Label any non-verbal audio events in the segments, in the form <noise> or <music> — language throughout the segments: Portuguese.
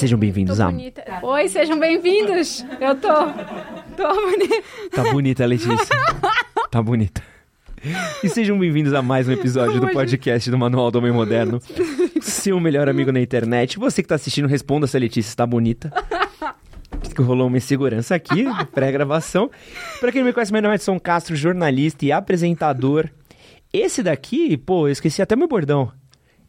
Sejam bem-vindos Tô a. bonita. Oi, sejam bem-vindos. Eu tô. Tô bonita. Tá bonita, Letícia. <laughs> tá bonita. E sejam bem-vindos a mais um episódio do podcast do Manual do Homem Moderno. <laughs> Seu melhor amigo na internet. Você que tá assistindo, responda se a Letícia está bonita. Que rolou uma insegurança aqui, pré-gravação. Pra quem não me conhece, meu nome é Edson Castro, jornalista e apresentador. Esse daqui, pô, eu esqueci até meu bordão.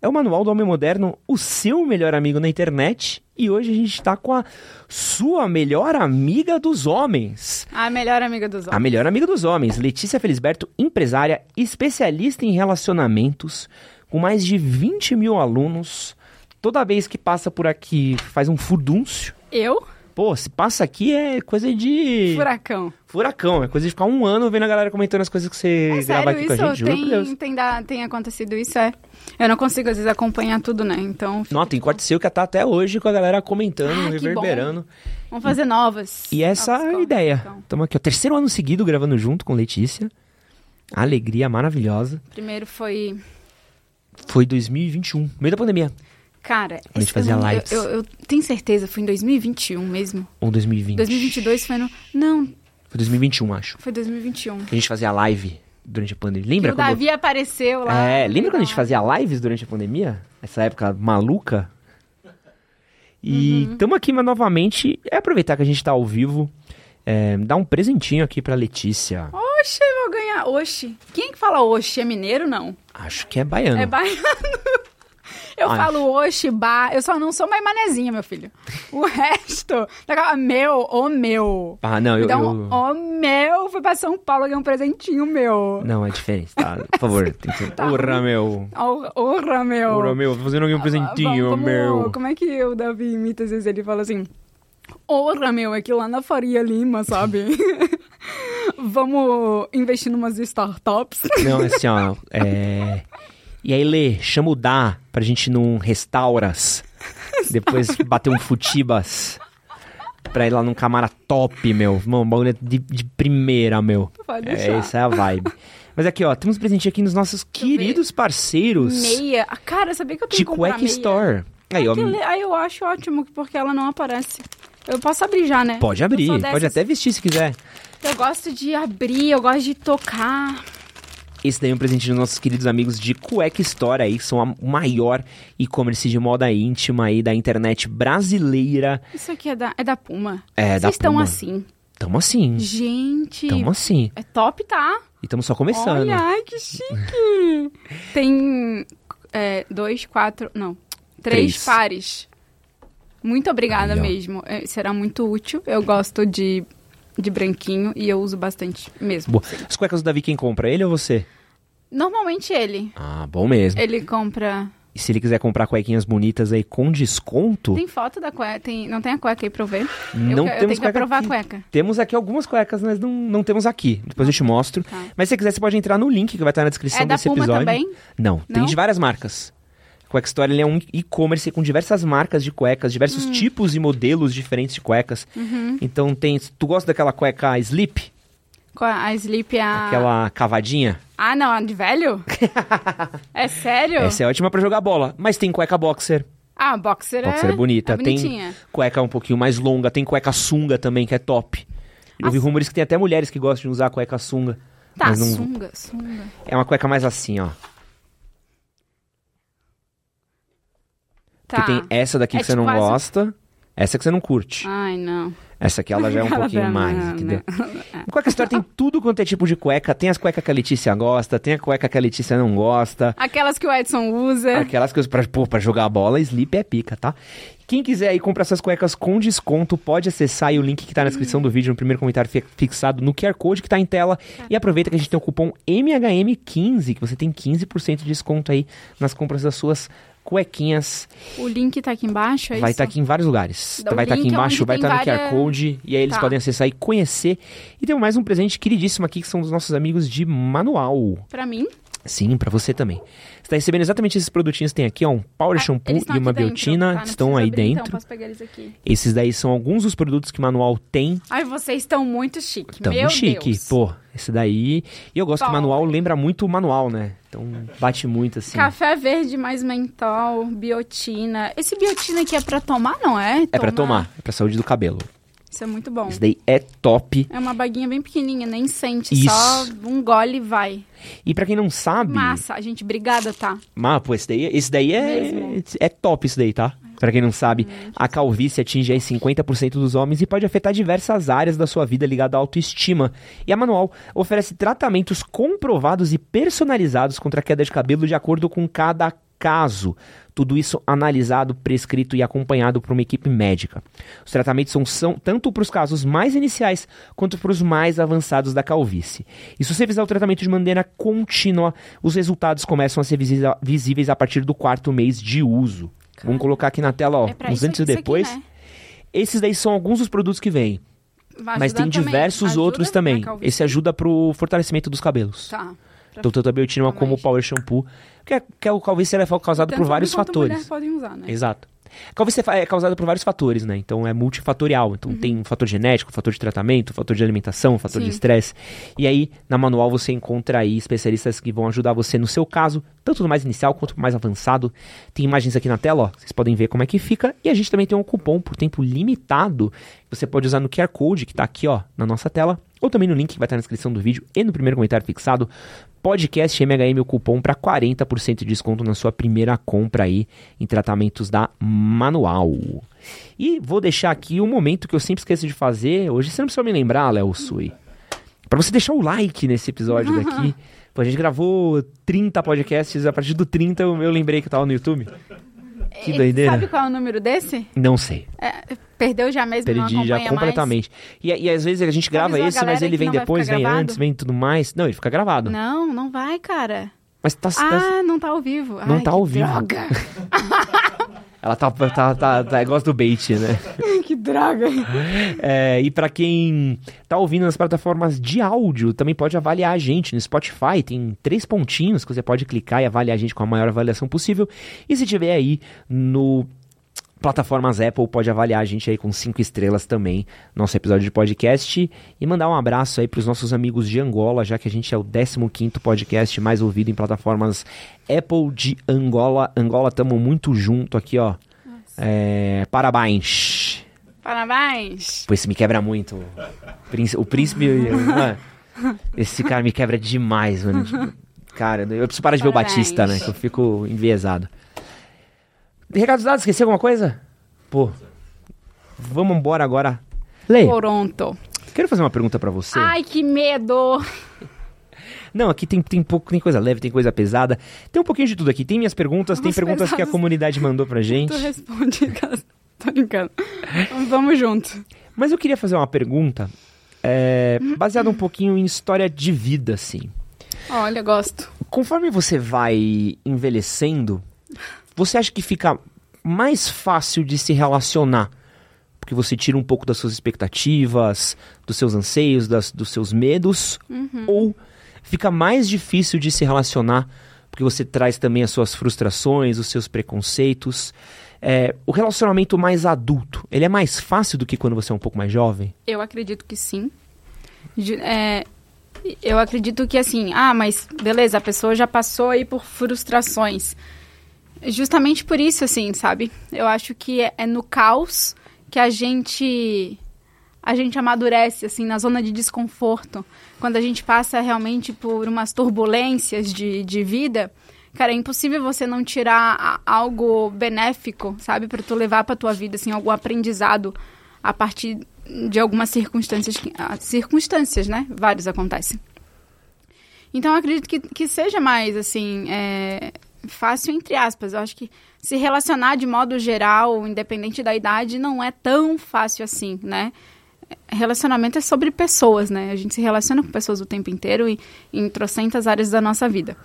É o Manual do Homem Moderno, o seu melhor amigo na internet. E hoje a gente tá com a sua melhor amiga dos homens. A melhor amiga dos A homens. melhor amiga dos homens, Letícia Felisberto, empresária, especialista em relacionamentos, com mais de 20 mil alunos. Toda vez que passa por aqui, faz um furdúncio. Eu? Pô, se passa aqui é coisa de Furacão. furacão, é coisa de ficar um ano vendo a galera comentando as coisas que você É grava sério aqui com a isso? gente, por Deus. Tem, tem, da- tem acontecido isso, é. Eu não consigo, às vezes, acompanhar tudo, né? Então. Não, tem corte seu que tá até hoje com a galera comentando, Ah, reverberando. Vamos fazer novas. E essa novos é a ideia. então. Estamos aqui, ó, terceiro ano seguido gravando junto com Letícia. Alegria maravilhosa. Primeiro foi. Foi 2021, meio da pandemia. Cara, a gente fazia eu, não- eu- lives. Eu, eu tenho certeza, foi em 2021 mesmo. Ou 2020. 2022 foi no. Não, Foi 2021, acho. foi 2021. Que a gente fazia live durante a pandemia. Que Lembra o quando... Davi apareceu lá. É, lembra quando a gente fazia lives durante a pandemia? Essa época maluca? E Uhum. estamos aqui mas, novamente. É aproveitar que a gente tá ao vivo. É, dar um presentinho aqui pra Letícia. Oxe, eu vou ganhar. Oxe. Quem que fala oxe? É mineiro, não? Acho que é baiano. É baiano. Eu Acho. falo oxe, ba. Eu só não sou mais manezinha, meu filho. O <laughs> resto. daquela- Meu, o meu. Ah, não, eu. Então, eu- o meu. Fui pra São Paulo ganhar um presentinho meu. Não, é diferente, tá? Por favor, <laughs> tem que ser. Tá. Porra, meu. Orra, meu. Porra, meu. Tô fazendo aqui um presentinho, Vamos- meu. Como é que o Davi imita às vezes? Ele fala assim... Orra, meu, é que lá na Faria Lima, sabe? <laughs> Vamos investir numas startups. Não, é assim, ó. É... E aí, Lê, chama o Dá pra gente ir num restauras. Depois <laughs> bater um futibas. Pra ir lá num camara top, meu. Mano, bagulho de, de primeira, meu. Pode É, deixar. essa é a vibe. Mas aqui, ó, temos um presentinho aqui nos nossos queridos parceiros Meia. Ah, Cara, sabia que eu tenho de que comprar meia? Store. Aí, ó, Aquele- Aí eu acho ótimo, porque ela não aparece. Eu posso abrir já, né? pode abrir, pode até vestir se quiser. Eu gosto de abrir, eu gosto de tocar. Esse daí é um presente dos nossos queridos amigos de Quack Store aí, que são a- maior e-commerce de moda íntima aí da internet brasileira. Isso aqui é da, é da Puma. É, da Vocês estão Puma. assim. Tamo assim, Gente, tamo assim. é top, tá? E estamos só começando. Olha, ai, que chique. <laughs> Tem é, dois, quatro, não, três, Três. pares. Muito obrigada Aí, mesmo. É, será muito útil. Eu gosto de, de branquinho e eu uso bastante mesmo. Boa. As cuecas do Davi, quem compra? Ele ou você? Normalmente ele. Ah, bom mesmo. Ele compra. E se ele quiser comprar cuequinhas bonitas aí com desconto, Tem foto da cueca? Tem, não tem a cueca aí pra eu ver? não eu, que- eu temos tenho que cueca aprovar aqui. a cueca. Temos aqui algumas cuecas, mas não, não temos aqui. Depois eu te mostro. Tá. Mas se você quiser, você pode entrar no link que vai estar na descrição É da desse Puma episódio. também? Não, tem Não? de várias marcas. Quack Store ele é um e-commerce com diversas marcas de cuecas, diversos Hum. tipos e modelos diferentes de cuecas. Uhum. Então tem. Tu gosta daquela cueca Sleep? A, Sleep, a... Aquela cavadinha? Ah, não, a de velho? <laughs> é sério? Essa é ótima pra jogar bola. Mas tem cueca boxer. Ah, boxer, Boxer é bonita. é tem bonitinha. cueca um pouquinho mais longa. Tem cueca sunga também, que é top. Eu ouvi Ah, rumores que tem até mulheres que gostam de usar cueca sunga. Tá, não- sunga, sunga. É uma cueca mais assim, ó. Tá. Porque tem essa daqui É que você tipo não quase- gosta. Essa que você não curte. Ai, não. Essa aqui ela já é um <laughs> pouquinho mais, não, entendeu? não. Cueca Store tem tudo quanto é tipo de cueca. Tem as cuecas que a Letícia gosta, tem a cueca que a Letícia não gosta. Aquelas que o Edson usa. Aquelas coisas pra, pô, pra jogar bola, sleep é pica, tá? Quem quiser aí comprar essas cuecas com desconto, pode acessar aí o link que tá na descrição do vídeo, no primeiro comentário fi- fixado no QR Code que tá em tela. E aproveita que a gente tem o cupom MHM15, que você tem 15% de desconto aí nas compras das suas cuequinhas. O link tá aqui embaixo, é vai estar aqui em vários lugares. Dá vai estar aqui link embaixo, vai estar no QR Code. E aí eles Tá. podem acessar e conhecer. E tem mais um presente queridíssimo aqui, que são dos nossos amigos de manual. Pra mim? Sim, pra você também. Você tá recebendo exatamente esses produtinhos que tem aqui, ó, um Power Ah, Shampoo e uma dentro, biotina, tá? Estão aí abrir, dentro. Então, posso pegar eles aqui. Esses daí são alguns dos produtos que o manual tem. Ai, vocês estão muito chique. Tamo Meu chique, Deus. pô. Esse daí. E eu gosto que o manual lembra muito o manual, né? Então bate muito assim. Café verde mais mentol, biotina. Esse biotina aqui é pra tomar, não é? É pra tomar, é pra saúde do cabelo. Isso é muito bom. Esse daí é top. É uma baguinha bem pequenininha, nem sente, Isso. só um gole e vai. E pra quem não sabe, Massa, gente, obrigada, tá? mas, pô, esse daí, esse daí é, Mesmo. é top isso daí, tá? Pra quem não sabe, a calvície atinge aí 50% dos homens e pode afetar diversas áreas da sua vida ligada à autoestima. E a Manual oferece tratamentos comprovados e personalizados contra a queda de cabelo de acordo com cada caso. Tudo isso analisado, prescrito e acompanhado por uma equipe médica. Os tratamentos são, são tanto para os casos mais iniciais quanto para os mais avançados da calvície. E se você fizer o tratamento de maneira contínua, os resultados começam a ser visíveis a partir do quarto mês de uso. Vamos colocar aqui na tela, ó, é uns antes e isso aqui, depois. né? Esses daí são alguns dos produtos que vêm, mas tem também. diversos Ajuda outros também. Esse ajuda pro fortalecimento dos cabelos. Tá. Então, tanto a biotina ficar como o mais- Power Shampoo, que é, que é o calvície ela é causado Tanto por vários fatores. mulher podem usar, né? Exato. Calvície é é causada por vários fatores, né? Então é multifatorial. Então Uhum. tem um fator genético, um fator de tratamento, um fator de alimentação, um fator de Sim. estresse. E aí, na manual, você encontra aí especialistas que vão ajudar você no seu caso, tanto no mais inicial quanto no mais avançado. Tem imagens aqui na tela, ó. Vocês podem ver como é que fica. E a gente também tem um cupom por tempo limitado. que Você pode usar no QR Code que tá aqui, ó, na nossa tela. Ou também no link que vai estar na descrição do vídeo e no primeiro comentário fixado. Podcast MHM, o cupom para 40% de desconto na sua primeira compra aí em tratamentos da Manual. E vou deixar aqui um momento que eu sempre esqueço de fazer. Hoje você não precisa me lembrar, Léo Sui. Pra você deixar o like nesse episódio daqui. <laughs> Pô, a gente gravou 30 podcasts, a partir do 30 eu, eu lembrei que eu tava no YouTube. Que doideira. Sabe qual é o número desse? Não sei. É, perdeu já mesmo, Perdi já completamente. E, e às vezes a gente grava avisou a esse, mas galera ele vem depois, vem gravado? antes, vem tudo mais. Não, ele fica gravado. Não, não vai, cara. Mas tá, tá- Ah, não tá ao vivo. Não Ai, tá ao vivo. Droga. <laughs> ela tá, tá, tá, tá, gosta do bait, né? que droga. É, e pra quem tá ouvindo nas plataformas de áudio, também pode avaliar a gente no Spotify. Tem três pontinhos que você pode clicar e avaliar a gente com a maior avaliação possível. E se tiver aí no plataformas Apple, pode avaliar a gente aí com cinco estrelas também, nosso episódio de podcast. E mandar um abraço aí pros nossos amigos de Angola, já que a gente é o 15º podcast mais ouvido em plataformas Apple de Angola. Angola, tamo muito junto aqui, ó. É, parabéns. Parabéns. Pô, esse me quebra muito. O príncipe. mano, esse cara me quebra demais, mano. Cara, eu preciso parar de ver o Parabéns. Batista, né? Que eu fico enviesado. Recados dados, esqueci alguma coisa? Pô. Vamos embora agora. Lê, Toronto. quero fazer uma pergunta pra você. Ai, que medo. <laughs> Não, aqui tem, tem, pouco, tem coisa leve, tem coisa pesada. Tem um pouquinho de tudo aqui. Tem minhas perguntas, tem Umas perguntas que a comunidade mandou pra <laughs> gente. Tu responde. Tô brincando. Vamos junto. Mas eu queria fazer uma pergunta é, baseada um pouquinho em história de vida, assim. Olha, gosto. Conforme você vai envelhecendo, você acha que fica mais fácil de se relacionar? Porque você tira um pouco das suas expectativas, dos seus anseios, das, dos seus medos? Ou fica mais difícil de se relacionar porque você traz também as suas frustrações, os seus preconceitos? É, o relacionamento mais adulto, ele é mais fácil do que quando você é um pouco mais jovem? Eu acredito que sim. É, eu acredito que assim, ah, mas beleza, a pessoa já passou aí por frustrações. Justamente por isso, assim, sabe? Eu acho que é, é no caos que a gente a gente amadurece, assim, na zona de desconforto. Quando a gente passa realmente por umas turbulências de, de vida, cara, é impossível você não tirar algo benéfico, sabe? Pra tu levar pra tua vida, assim, algum aprendizado a partir de algumas circunstâncias, ah, circunstâncias, né? Vários acontecem. Então, eu acredito que, que seja mais, assim, é, fácil, entre aspas. Eu acho que se relacionar de modo geral, independente da idade, não é tão fácil assim, né? Relacionamento é sobre pessoas, né? A gente se relaciona com pessoas o tempo inteiro e em trocentas áreas da nossa vida.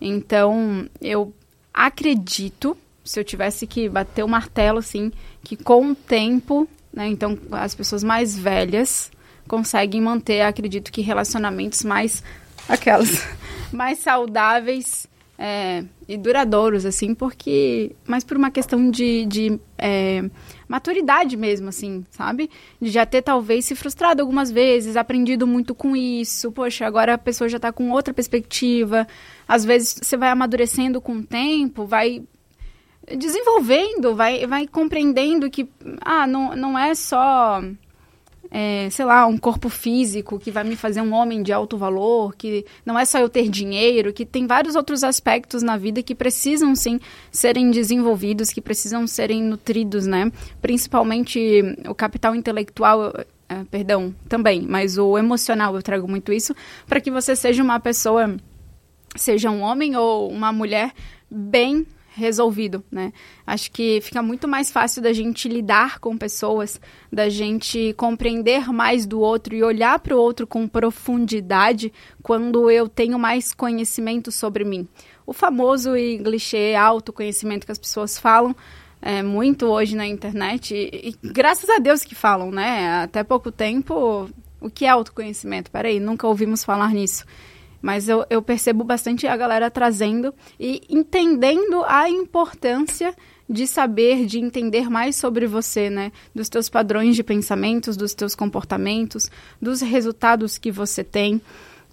Então, eu acredito, se eu tivesse que bater o martelo, assim, que com o tempo, né? Então, as pessoas mais velhas conseguem manter, acredito que relacionamentos mais aquelas <laughs> mais saudáveis é, e duradouros, assim, porque. Mas por uma questão de, de é, maturidade mesmo, assim, sabe? De já ter talvez se frustrado algumas vezes, aprendido muito com isso. Poxa, agora a pessoa já tá com outra perspectiva. Às vezes você vai amadurecendo com o tempo, vai desenvolvendo, vai, vai compreendendo que, ah, não, não é só é, sei lá, um corpo físico que vai me fazer um homem de alto valor, que não é só eu ter dinheiro, que tem vários outros aspectos na vida que precisam sim serem desenvolvidos, que precisam serem nutridos, né? Principalmente o capital intelectual, é, perdão, também, mas o emocional eu trago muito isso, para que você seja uma pessoa, seja um homem ou uma mulher bem resolvido, né? Acho que fica muito mais fácil da gente lidar com pessoas, da gente compreender mais do outro e olhar para o outro com profundidade quando eu tenho mais conhecimento sobre mim. O famoso e clichê autoconhecimento que as pessoas falam é, muito hoje na internet e, e graças a Deus que falam, né? Até pouco tempo, o que é autoconhecimento? Peraí, nunca ouvimos falar nisso. Mas eu, eu percebo bastante a galera trazendo e entendendo a importância de saber, de entender mais sobre você, né? Dos teus padrões de pensamentos, dos teus comportamentos, dos resultados que você tem.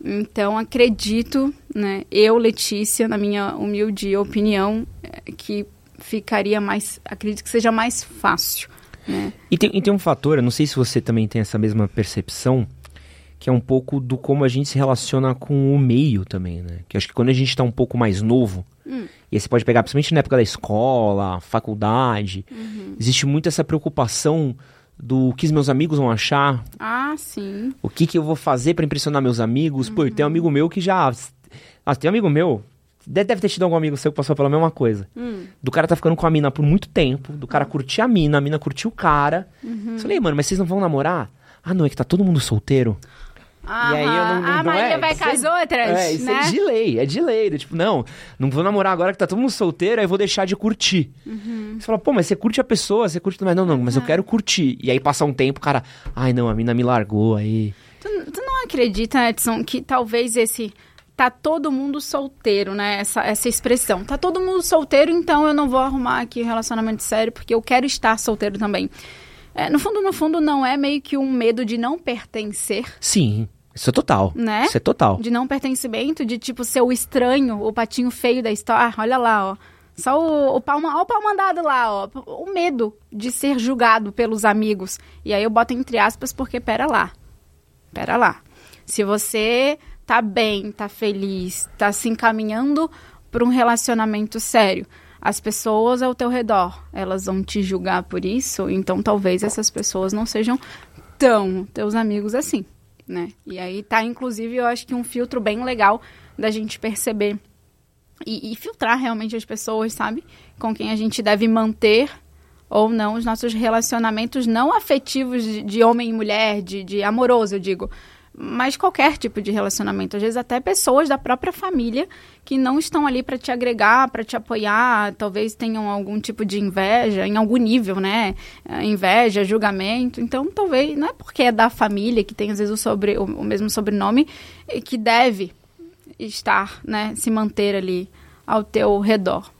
Então, acredito, né? Eu, Letícia, na minha humilde opinião, é, que ficaria mais. Acredito que seja mais fácil. Né? E, tem, e tem um fator, eu não sei se você também tem essa mesma percepção, que é um pouco do como a gente se relaciona com o meio também, né? Que acho que quando a gente está um pouco mais novo, hum. e aí você pode pegar, principalmente na época da escola, faculdade, uhum. existe muito essa preocupação do que os meus amigos vão achar. Ah, sim. O que, que eu vou fazer para impressionar meus amigos. Uhum. Pô, tem um amigo meu que já... Ah, tem um amigo meu, deve ter tido algum amigo seu que passou pela mesma coisa. Hum. Do cara tá ficando com a mina por muito tempo, do cara curtir a mina, a mina curtir o cara. Uhum. Eu falei, mano, mas vocês não vão namorar? Ah, não, é que tá todo mundo solteiro. Aham. E aí eu não, não A Maria é, vai com as outras, É, isso é né? é de lei, é de lei. Tipo, não, não vou namorar agora que tá todo mundo solteiro, aí vou deixar de curtir. Uhum. Você fala, pô, mas você curte a pessoa, você curte... Mas não, não, mas eu quero curtir. E aí passa um tempo, cara, ai não, a mina me largou, aí... Tu, tu não acredita, Edson, que talvez esse tá todo mundo solteiro, né? Essa, essa expressão. Tá todo mundo solteiro, então eu não vou arrumar aqui relacionamento sério, porque eu quero estar solteiro também. É, no fundo, no fundo, não é meio que um medo de não pertencer? Sim. Isso é total. Né? Isso é total. De não pertencimento, de tipo ser o estranho, o patinho feio da história. Ah, olha lá, ó. Só o, o, ó, o mandado lá, ó. O medo de ser julgado pelos amigos. E aí eu boto entre aspas porque, pera lá. Pera lá. Se você tá bem, tá feliz, tá se encaminhando para um relacionamento sério, as pessoas ao teu redor, elas vão te julgar por isso, então talvez essas pessoas não sejam tão teus amigos assim né? E aí tá, inclusive, eu acho que um filtro bem legal da gente perceber e, e, filtrar realmente as pessoas, sabe? Com quem a gente deve manter ou não os nossos relacionamentos não afetivos de, de homem e mulher, de, de amoroso, eu digo, mas qualquer tipo de relacionamento, às vezes até pessoas da própria família que não estão ali para te agregar, para te apoiar, talvez tenham algum tipo de inveja, em algum nível, né? É, inveja, julgamento. Então, talvez não é porque é da família que tem às vezes o, sobre, o, o mesmo sobrenome que deve estar, né, se manter ali ao teu redor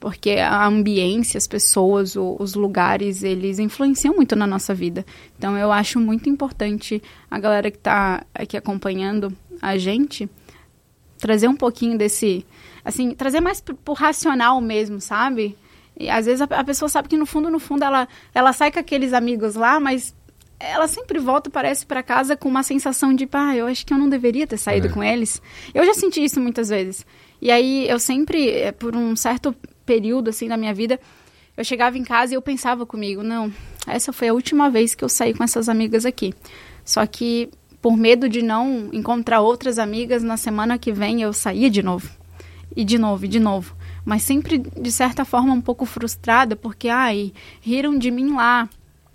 porque a ambiência, as pessoas, o, os lugares, eles influenciam muito na nossa vida. Então eu acho muito importante a galera que está aqui acompanhando a gente trazer um pouquinho desse, assim, trazer mais pro, pro racional mesmo, sabe? E às vezes a, a, pessoa sabe que no fundo, no fundo ela, ela sai com aqueles amigos lá, mas ela sempre volta, parece, para casa com uma sensação de, pá, eu acho que eu não deveria ter saído é. com eles. Eu já senti isso muitas vezes. E aí eu sempre, eh, por um certo período assim da minha vida, eu chegava em casa e eu pensava comigo, não, essa foi a última vez que eu saí com essas amigas aqui. Só que por medo de não encontrar outras amigas na semana que vem, eu saía de novo. E de novo, e de novo. Mas sempre de certa forma um pouco frustrada, porque ai, riram de mim lá.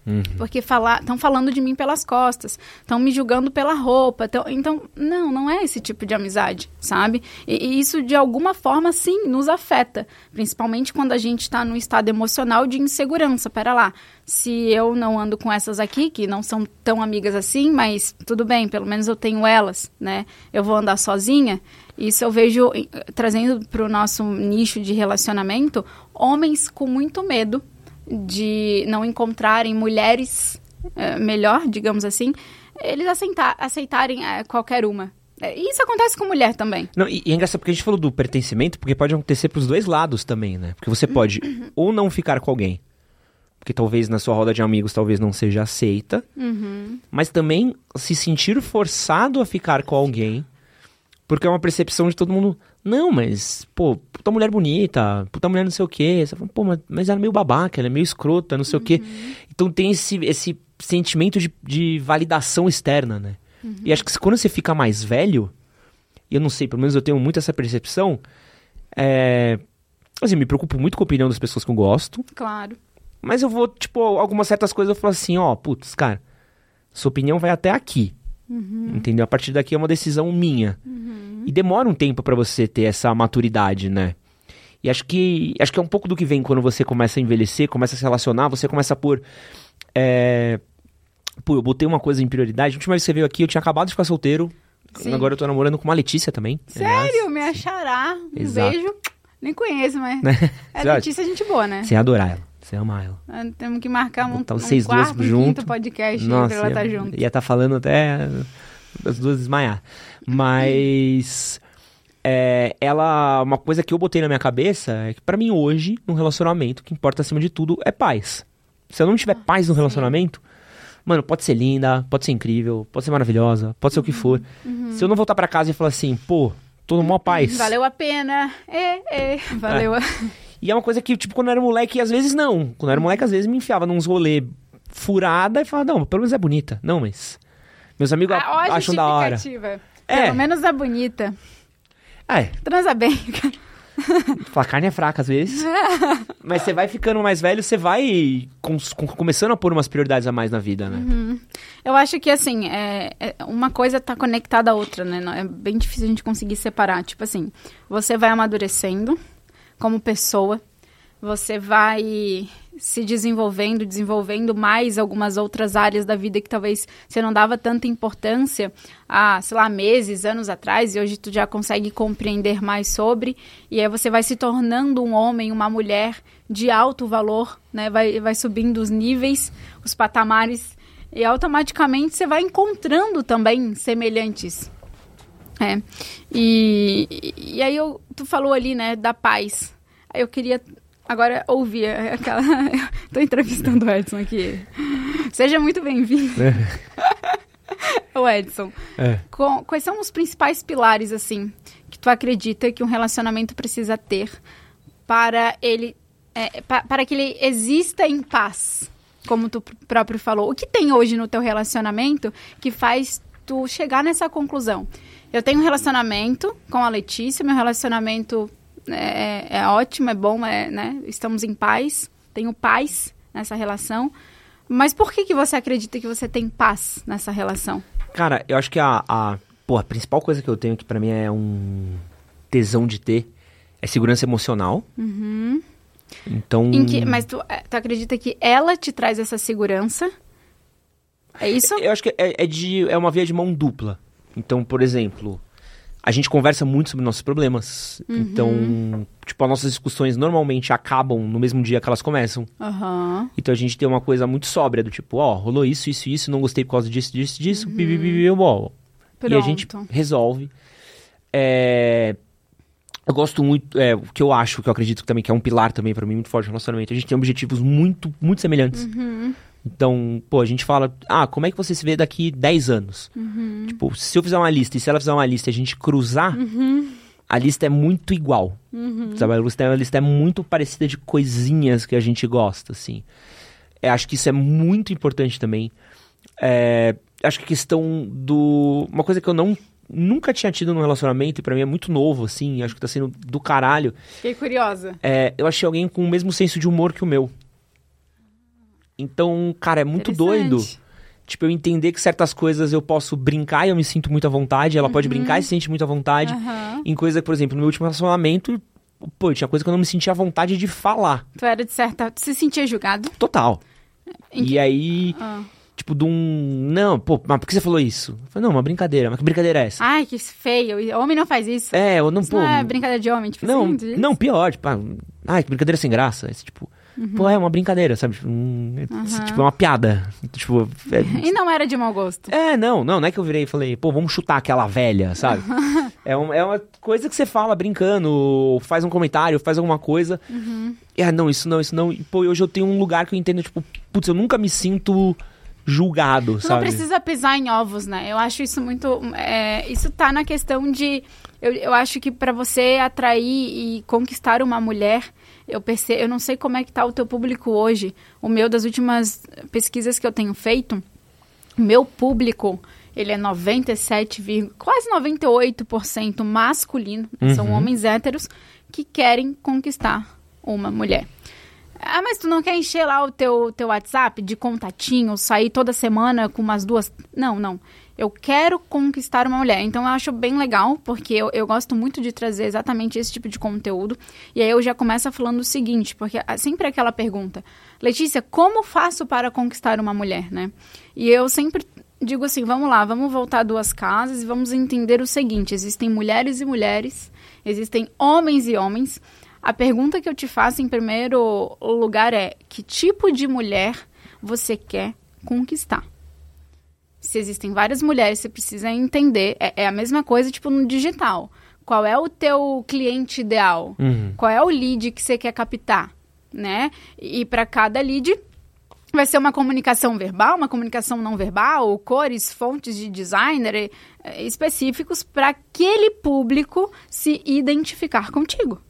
Uhum. Porque estão falando de mim pelas costas, estão me julgando pela roupa. Tão, então, não, não é esse tipo de amizade, sabe? E, e isso, de alguma forma, sim, nos afeta. Principalmente quando a gente está num estado emocional de insegurança. Pera lá, se eu não ando com essas aqui, que não são tão amigas assim, mas tudo bem, pelo menos eu tenho elas, né? Eu vou andar sozinha. Isso eu vejo, trazendo para o nosso nicho de relacionamento, homens com muito medo de não encontrarem mulheres uh, melhor, digamos assim, eles aceitar, aceitarem uh, qualquer uma. É, isso acontece com mulher também. Não, e, e, é engraçado porque a gente falou do pertencimento, porque pode acontecer pros dois lados também, né? Porque você pode uhum. <coughs> ou não ficar com alguém, porque talvez na sua roda de amigos talvez não seja aceita, uhum. mas também se sentir forçado a ficar com alguém, porque é uma percepção de todo mundo. Não, mas, pô, puta mulher bonita, puta mulher não sei o quê. Você fala, pô, mas, mas ela é meio babaca, ela é meio escrota, não sei uhum. o quê. Uhum. Então tem esse, esse sentimento de, de validação externa, né? Uhum. E acho que quando você fica mais velho, e eu não sei, pelo menos eu tenho muito essa percepção, é... Assim, me preocupo muito com a opinião das pessoas que eu gosto. Claro. Mas eu vou, tipo, algumas certas coisas eu falo assim, ó, putz, cara, sua opinião vai até aqui. Uhum. Entendeu? A partir daqui é uma decisão minha. Uhum. E demora um tempo para você ter essa maturidade, né? E acho que acho que é um pouco do que vem quando você começa a envelhecer, começa a se relacionar, você começa a pôr. É... Pô, eu botei uma coisa em prioridade. A última vez que você veio aqui, eu tinha acabado de ficar solteiro. Sim. Agora eu tô namorando com uma Letícia também. Sério? Aliás. Me achará. Um Exato. beijo. Nem conheço, mas. <laughs> é Letícia, é gente boa, né? Você ia adorar ela. Você ama ela. Ah, temos que marcar um, um vocês quarto, duas junto. podcast Nossa, pra ela estar tá junto. Ia estar tá falando até as duas desmaiar. Mas é, ela, uma coisa que eu botei na minha cabeça é que para mim hoje, num relacionamento, o que importa acima de tudo é paz. Se eu não tiver paz no relacionamento, mano, pode ser linda, pode ser incrível, pode ser maravilhosa, pode ser o que for. Uhum. Se eu não voltar para casa e falar assim, pô, tô no maior paz. Valeu a pena. É, é, valeu. É. <laughs> E é uma coisa que, tipo, quando eu era moleque, às vezes não. Quando eu era moleque, às vezes me enfiava nos rolê furada e falava, não, pelo menos é bonita. Não, mas. Meus amigos ah, acham da hora. É. Pelo menos é bonita. É. Transa bem. A <laughs> carne é fraca às vezes. <laughs> mas você vai ficando mais velho, você vai com, com, começando a pôr umas prioridades a mais na vida, né? Uhum. Eu acho que, assim, é, é, uma coisa tá conectada à outra, né? É bem difícil a gente conseguir separar. Tipo assim, você vai amadurecendo como pessoa, você vai se desenvolvendo, desenvolvendo mais algumas outras áreas da vida que talvez você não dava tanta importância há, sei lá, meses, anos atrás, e hoje tu já consegue compreender mais sobre, e aí você vai se tornando um homem, uma mulher de alto valor, né? Vai, vai subindo os níveis, os patamares, e automaticamente você vai encontrando também semelhantes. É. E, e aí eu, tu falou ali, né, da paz. Eu queria agora ouvir aquela. <laughs> Estou entrevistando o Edson aqui. Seja muito bem-vindo. É. <laughs> o Edson. É. Com, quais são os principais pilares, assim, que tu acredita que um relacionamento precisa ter para ele. É, pa, para que ele exista em paz? Como tu próprio falou. O que tem hoje no teu relacionamento que faz tu chegar nessa conclusão? Eu tenho um relacionamento com a Letícia, meu relacionamento é, é ótimo, é bom, é, né? Estamos em paz, tenho paz nessa relação. Mas por que, que você acredita que você tem paz nessa relação? Cara, eu acho que a, a, pô, a principal coisa que eu tenho que para mim é um tesão de ter é segurança emocional. Uhum. Então. Que, mas tu, é, tu acredita que ela te traz essa segurança? É isso? Eu acho que é, é, de, é uma via de mão dupla. Então, por exemplo, a gente conversa muito sobre nossos problemas. Uhum. Então, tipo, as nossas discussões normalmente acabam no mesmo dia que elas começam. Uhum. Então a gente tem uma coisa muito sóbria do tipo, ó, oh, rolou isso, isso, isso, não gostei por causa disso, disso, disso, uhum. bibi, ó. E a gente resolve. É... Eu gosto muito, é, o que eu acho, que eu acredito também que é um pilar também para mim muito forte no relacionamento. A gente tem objetivos muito, muito semelhantes. Uhum. Então, pô, a gente fala, ah, como é que você se vê daqui 10 anos? Uhum. Tipo, se eu fizer uma lista e se ela fizer uma lista e a gente cruzar, uhum. a lista é muito igual. Uhum. Sabe? A lista, a lista é muito parecida de coisinhas que a gente gosta, assim. É, acho que isso é muito importante também. É, acho que a questão do... Uma coisa que eu não nunca tinha tido num relacionamento e pra mim é muito novo, assim. Acho que tá sendo do caralho. Fiquei curiosa. É, eu achei alguém com o mesmo senso de humor que o meu. Então, cara, é muito doido. Tipo, eu entender que certas coisas eu posso brincar e eu me sinto muito à vontade, ela pode brincar e se sente muito à vontade. Aham. Em coisa, por exemplo, no meu último relacionamento, pô, tinha coisa que eu não me sentia à vontade de falar. Tu era de certa. Tu se sentia julgado? Total. E aí, Ah. tipo, de um. Não, pô, mas por que você falou isso? Eu falei, não, uma brincadeira. Mas que brincadeira é essa? Ai, que feio. Homem não faz isso. é, eu não, Isso pô. não é brincadeira de homem, tipo Não, assim, não, pior, tipo, ah, ai, que brincadeira sem graça. Esse, tipo, pô, é uma brincadeira, sabe? Tipo, um- Aham. tipo, é uma piada. Tipo, é, <laughs> E não era de mau gosto. É, não, não, não é que eu virei e falei, pô, vamos chutar aquela velha, sabe? <laughs> é, um- é uma coisa que você fala brincando, faz um comentário, faz alguma coisa. E, ah, não, isso não, isso não. E, pô, hoje eu tenho um lugar que eu entendo, tipo, putz, eu nunca me sinto julgado, Tu não sabe? precisa pisar em ovos, né? Eu acho isso muito. é, isso tá na questão de. Eu, eu acho que pra você atrair e conquistar uma mulher, eu percebo. Eu não sei como é que tá o teu público hoje. O meu, das últimas pesquisas que eu tenho feito, o meu público. Ele é 97, vírgula- quase 98% masculino. São Uhum. homens héteros que querem conquistar uma mulher. Ah, mas tu não quer encher lá o teu, teu WhatsApp de contatinho, sair toda semana com umas duas. Não, não. Eu quero conquistar uma mulher. Então eu acho bem legal, porque eu, eu gosto muito de trazer exatamente esse tipo de conteúdo. E aí eu já começo falando o seguinte, porque ah, sempre é aquela pergunta: Letícia, como faço para conquistar uma mulher, né? E eu sempre digo assim: vamos lá, vamos voltar duas casas e vamos entender o seguinte: existem mulheres e mulheres, existem homens e homens. A pergunta que eu te faço em primeiro lugar é: que tipo de mulher você quer conquistar? Se existem várias mulheres, você precisa entender. É, é a mesma coisa, tipo, no digital. Qual é o teu cliente ideal? Uhum. Qual é o lead que você quer captar, né? E para cada lead vai ser uma comunicação verbal, uma comunicação não verbal, cores, fontes de designer eh, específicos para aquele público se identificar contigo.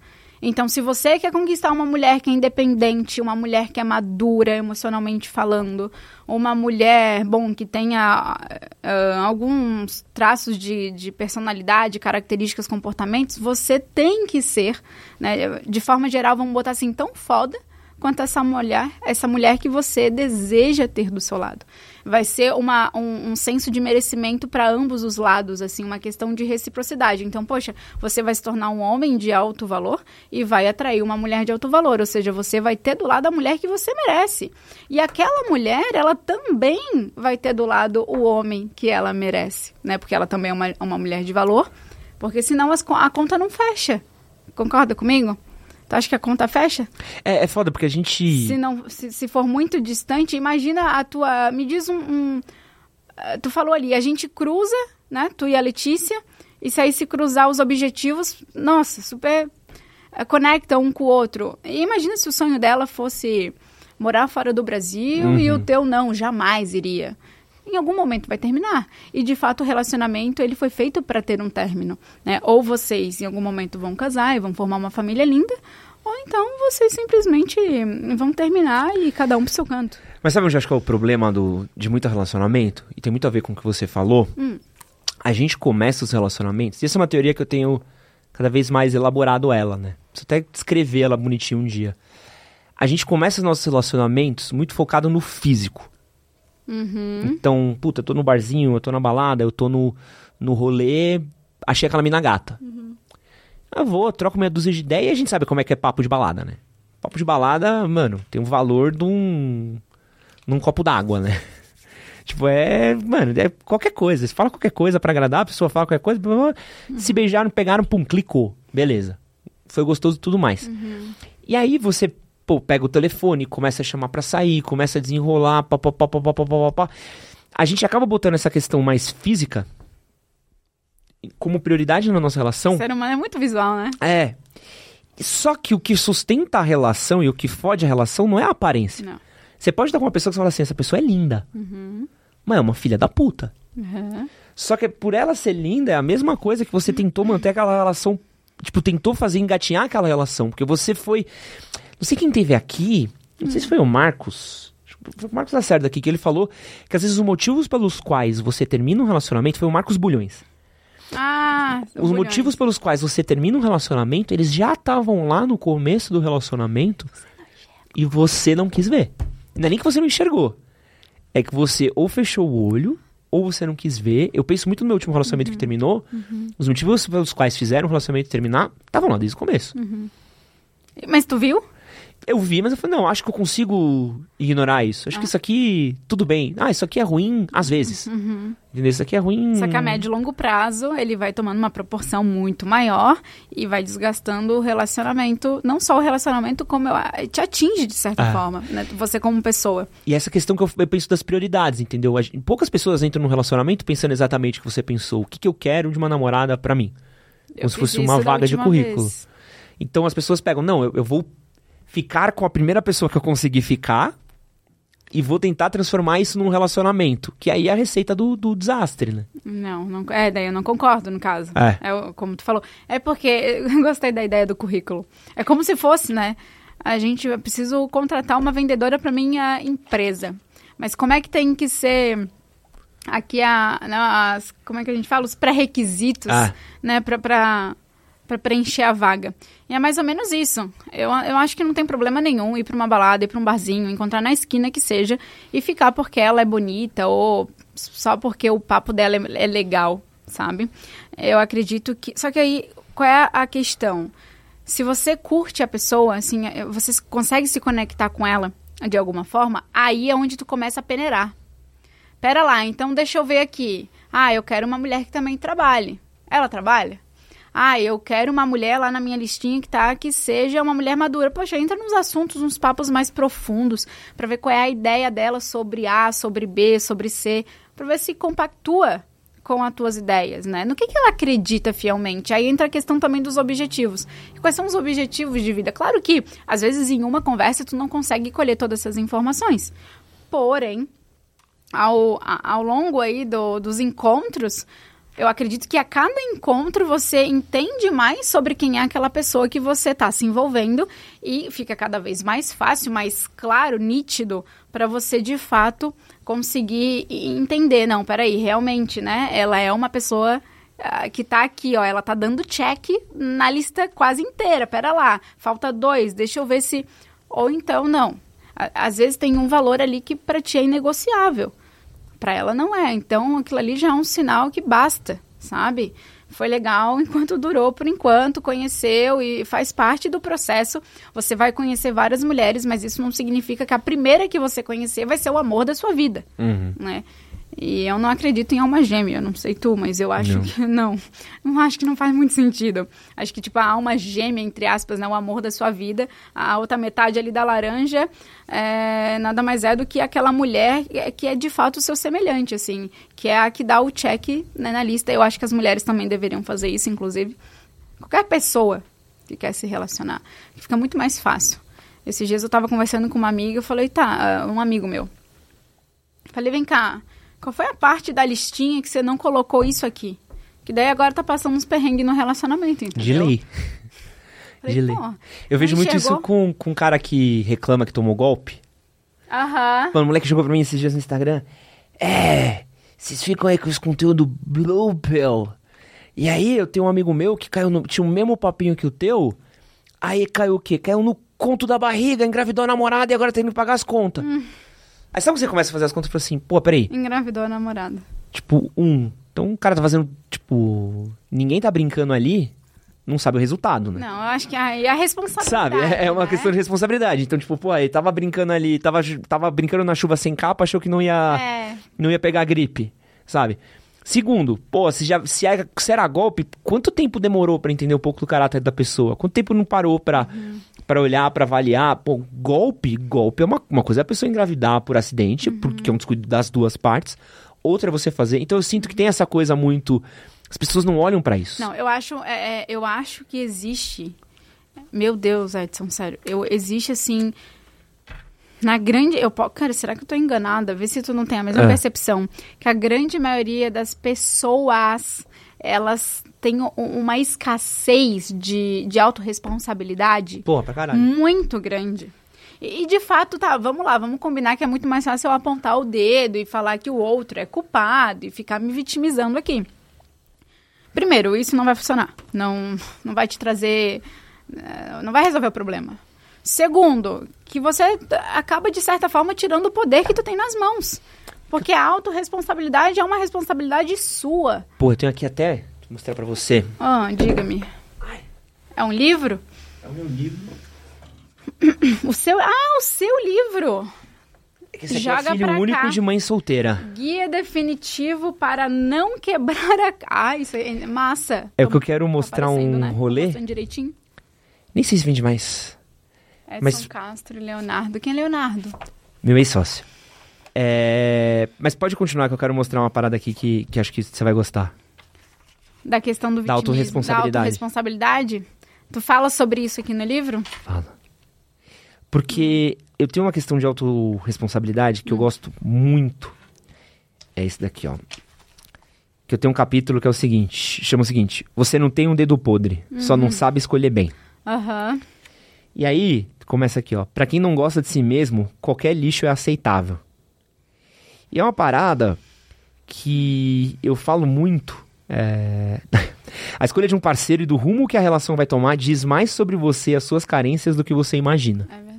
Então, se você quer conquistar uma mulher que é independente, uma mulher que é madura emocionalmente falando, uma mulher, bom, que tenha ah, alguns traços de, de personalidade, características, comportamentos, você tem que ser, né, de forma geral, vamos botar assim, tão foda quanto essa mulher, essa mulher que você deseja ter do seu lado. Vai ser uma, um, um senso de merecimento para ambos os lados, assim, uma questão de reciprocidade. Então, poxa, você vai se tornar um homem de alto valor e vai atrair uma mulher de alto valor, ou seja, você vai ter do lado a mulher que você merece. E aquela mulher, ela também vai ter do lado o homem que ela merece, né? Porque ela também é uma, uma mulher de valor, porque senão as a conta não fecha. Concorda comigo? Tu acha que a conta fecha? É, é foda, porque a gente. Se, não, se, se for muito distante, imagina a tua. Me diz um. um, eh, tu falou ali, a gente cruza, né? Tu e a Letícia. E se aí se cruzar os objetivos, nossa, super eh, conecta um com o outro. E imagina se o sonho dela fosse morar fora do Brasil e o teu não, jamais iria. Em algum momento vai terminar. E de fato o relacionamento ele foi feito para ter um término, né? Ou vocês em algum momento vão casar e vão formar uma família linda, ou então vocês simplesmente vão terminar e cada um pro seu canto. Mas sabe onde eu acho que é o problema do, de muito relacionamento? E tem muito a ver com o que você falou. Hum. A gente começa os relacionamentos. E essa é uma teoria que eu tenho cada vez mais elaborado ela, né? Preciso até descrever ela bonitinho um dia. A gente começa os nossos relacionamentos muito focado no físico. Uhum. Então, puta, eu tô no barzinho, eu tô na balada, eu tô no, no rolê, achei aquela mina gata. Eu vou, troco meia dúzia de ideia e a gente sabe como é que é papo de balada, né? Papo de balada, mano, tem um valor de um. num copo d'água, né? <laughs> Tipo, é. Mano, é qualquer coisa. Você fala qualquer coisa pra agradar, a pessoa fala qualquer coisa, blá, blá, se beijaram, pegaram, pum, clicou. Beleza. Foi gostoso e tudo mais. E aí você, pô, pega o telefone, começa a chamar para sair, começa a desenrolar, papapá, papapá, papapá. A gente acaba botando essa questão mais física como prioridade na nossa relação. O ser humano é muito visual, né? É. Só que o que sustenta a relação e o que fode a relação não é a aparência. Não. Você pode estar com uma pessoa que você fala assim, essa pessoa é linda. Uhum. Mas é uma filha da puta. Uhum. Só que por ela ser linda, é a mesma coisa que você tentou manter aquela relação Tipo, tentou fazer engatinhar aquela relação. Porque você foi. Não sei quem teve aqui. Não sei se foi o Marcos. Foi o Marcos Lacerda aqui, que ele falou que às vezes os motivos pelos quais você termina um relacionamento foi o Marcos Bulhões. Ah, Os motivos pelos quais você termina um relacionamento, eles já estavam lá no começo do relacionamento e você não quis ver. Não é nem que você não enxergou. É que você ou fechou o olho, ou você não quis ver. Eu penso muito no meu último relacionamento que terminou. Os motivos pelos quais fizeram o relacionamento terminar estavam lá desde o começo. Mas tu viu? Eu vi, mas eu falei, não, acho que eu consigo ignorar isso. Acho que isso aqui, tudo bem. Ah, isso aqui é ruim às vezes. Entendeu? Isso aqui é ruim. Só que a médio e longo prazo, ele vai tomando uma proporção muito maior e vai desgastando o relacionamento, não só o relacionamento, como eu, te atinge de certa Ah. forma, né? Você como pessoa. E essa questão que eu, eu penso das prioridades, entendeu? Poucas pessoas entram num relacionamento pensando exatamente o que você pensou. O que, que eu quero de uma namorada pra mim? Eu Como se fosse uma vaga de currículo. vez. Então as pessoas pegam, não, eu, eu vou ficar com a primeira pessoa que eu conseguir ficar e vou tentar transformar isso num relacionamento. Que aí é a receita do, do desastre, né? Não, não, é, daí eu não concordo, no caso. É. o- como tu falou. É porque <laughs> eu gostei da ideia do currículo. É como se fosse, né? A gente, eu preciso contratar uma vendedora para minha empresa. Mas como é que tem que ser aqui a, né, as, como é que a gente fala? Os pré-requisitos, Ah. né? Pra, pra, pra preencher a vaga. E é mais ou menos isso. Eu, eu acho que não tem problema nenhum ir pra uma balada, ir pra um barzinho, encontrar na esquina que seja e ficar porque ela é bonita ou só porque o papo dela é, é legal, sabe? Eu acredito que. Só que aí, qual é a questão? Se você curte a pessoa, assim, é, você consegue se conectar com ela de alguma forma, aí é onde tu começa a peneirar. Pera lá, então deixa eu ver aqui. Ah, eu quero uma mulher que também trabalhe. Ela trabalha? Ah, eu quero uma mulher lá na minha listinha que tá que seja uma mulher madura. Poxa, entra nos assuntos, nos papos mais profundos, pra ver qual é a ideia dela sobre A, sobre B, sobre C, pra ver se compactua com as tuas ideias, né? No que, que ela acredita fielmente? Aí entra a questão também dos objetivos. E quais são os objetivos de vida? Claro que, às vezes, em uma conversa, tu não consegue colher todas essas informações. Porém, ao, ao longo aí do- dos encontros, eu acredito que a cada encontro você entende mais sobre quem é aquela pessoa que você está se envolvendo e fica cada vez mais fácil, mais claro, nítido para você de fato conseguir entender, não, peraí, realmente, né? Ela é uma pessoa ah, que tá aqui, ó, ela tá dando check na lista quase inteira. Pera lá, falta dois, deixa eu ver se ou então não. À- Às vezes tem um valor ali que para ti é inegociável. Para ela não é. Então aquilo ali já é um sinal que basta, sabe? Foi legal <laughs> enquanto durou por enquanto, conheceu e faz parte do processo. Você vai conhecer várias mulheres, mas isso não significa que a primeira que você conhecer vai ser o amor da sua vida, né? E eu não acredito em alma gêmea, eu não sei tu, mas eu acho Não. que <laughs> não. Não acho que não faz muito sentido. Acho que, tipo, a alma gêmea, entre aspas, né? O amor da sua vida, a outra metade ali da laranja, é, nada mais é do que aquela mulher que é- é de fato o seu semelhante, assim. Que é a que dá o check né, na lista. Eu acho que as mulheres também deveriam fazer isso, inclusive. Qualquer pessoa que quer se relacionar. Fica muito mais fácil. Esses dias eu tava conversando com uma amiga, eu falei, tá, ah, um amigo meu. Falei, vem cá, qual foi a parte da listinha que você não colocou isso aqui? Que daí agora tá passando uns perrengues no relacionamento, entendeu? De lei. Falei, De lei. Eu vejo muito isso com, com um cara que reclama que tomou golpe. Aham. Mano, o moleque jogou pra mim esses dias no Instagram. É, vocês ficam aí com esse conteúdo Blue Pill. E aí eu tenho um amigo meu que caiu no. Tinha o mesmo papinho que o teu. Aí caiu o quê? Caiu no conto da barriga, engravidou a namorada e agora tem que pagar as contas. Aí sabe quando você começa a fazer as contas e fala assim, pô, peraí. Engravidou a namorada. Tipo, um. Então o cara tá fazendo, tipo. Ninguém tá brincando ali, não sabe o resultado, né? Não, eu acho que aí é a responsabilidade. Sabe? É, é uma né? questão de responsabilidade. Então, tipo, pô, ele tava brincando ali, tava, tava brincando na chuva sem capa, achou que não ia, É. não ia pegar gripe, sabe? Segundo, pô, se, já, se, era, se era golpe, quanto tempo demorou pra entender um pouco do caráter da pessoa? Quanto tempo não parou pra, pra olhar, pra avaliar? Pô, golpe, golpe é uma, uma coisa é a pessoa engravidar por acidente, porque é um descuido das duas partes. Outra é você fazer. Então eu sinto que tem essa coisa muito. As pessoas não olham pra isso. Não, eu acho, é, é, eu acho que existe. Meu Deus, Edson, sério. Eu, existe assim. Na grande. Eu, cara, será que eu tô enganada? Vê se tu não tem a mesma É. percepção. Que a grande maioria das pessoas. Elas têm uma escassez de, de autorresponsabilidade Porra, pra caralho. muito grande. E, e, de fato, tá, vamos lá, vamos combinar que é muito mais fácil eu apontar o dedo e falar que o outro é culpado e ficar me vitimizando aqui. Primeiro, isso não vai funcionar. Não, não vai te trazer. eh, Não vai resolver o problema. Segundo, que você acaba, de certa forma, tirando o poder que tu tem nas mãos. Porque a autorresponsabilidade é uma responsabilidade sua. Pô, eu tenho aqui até. Vou mostrar pra você. Ah, diga-me. É um livro? É o meu livro. <coughs> O seu. Ah, o seu livro! É esse aqui Joga é filho único cá. de mãe solteira. Guia definitivo para não quebrar a. Ah, isso é massa. É o que eu quero Tá mostrar aparecendo, um né? Rolê. direitinho. Nem sei se vende mais. Edson Mas- Castro Leonardo. Quem é Leonardo? Meu ex-sócio. É... Mas pode continuar que eu quero mostrar uma parada aqui que, que acho que você vai gostar. Da questão do Da vitimismo. autorresponsabilidade. Da autorresponsabilidade. Tu fala sobre isso aqui no livro? Fala. Porque eu tenho uma questão de autorresponsabilidade Hum. que eu gosto muito. É esse daqui, ó. Que eu tenho um capítulo que é o seguinte: chama o seguinte: Você não tem um dedo podre, só Uhum. não sabe escolher bem. Aham. E aí, começa aqui, ó. Pra quem não gosta de si mesmo, qualquer lixo é aceitável. E é uma parada que eu falo muito. é, <laughs> a escolha de um parceiro e do rumo que a relação vai tomar diz mais sobre você e as suas carências do que você imagina. É verdade.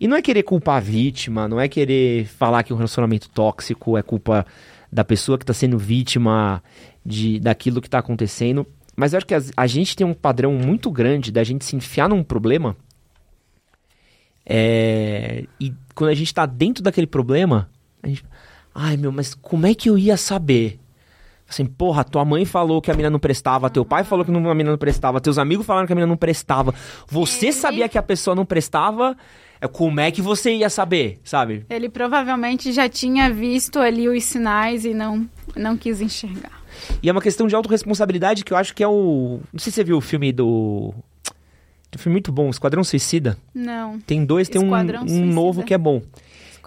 E não é querer culpar a vítima, não é querer falar que um relacionamento tóxico é culpa da pessoa que tá sendo vítima de daquilo que tá acontecendo. Mas eu acho que as- a, gente tem um padrão muito grande da gente se enfiar num problema. é, e quando a gente tá dentro daquele problema, a gente. Ai meu, mas como é que eu ia saber? Assim, porra, tua mãe falou que a menina não prestava, teu pai falou que a menina não prestava, teus amigos falaram que a menina não prestava. Você Ele- sabia que a pessoa não prestava, é, como é que você ia saber, sabe? Ele provavelmente já tinha visto ali os sinais e não, não quis enxergar. E é uma questão de autorresponsabilidade que eu acho que é o. Não sei se você viu o filme do. Tem um filme muito bom, Esquadrão Suicida. Não. Tem dois, tem um, Esquadrão um Suicida. novo que é bom.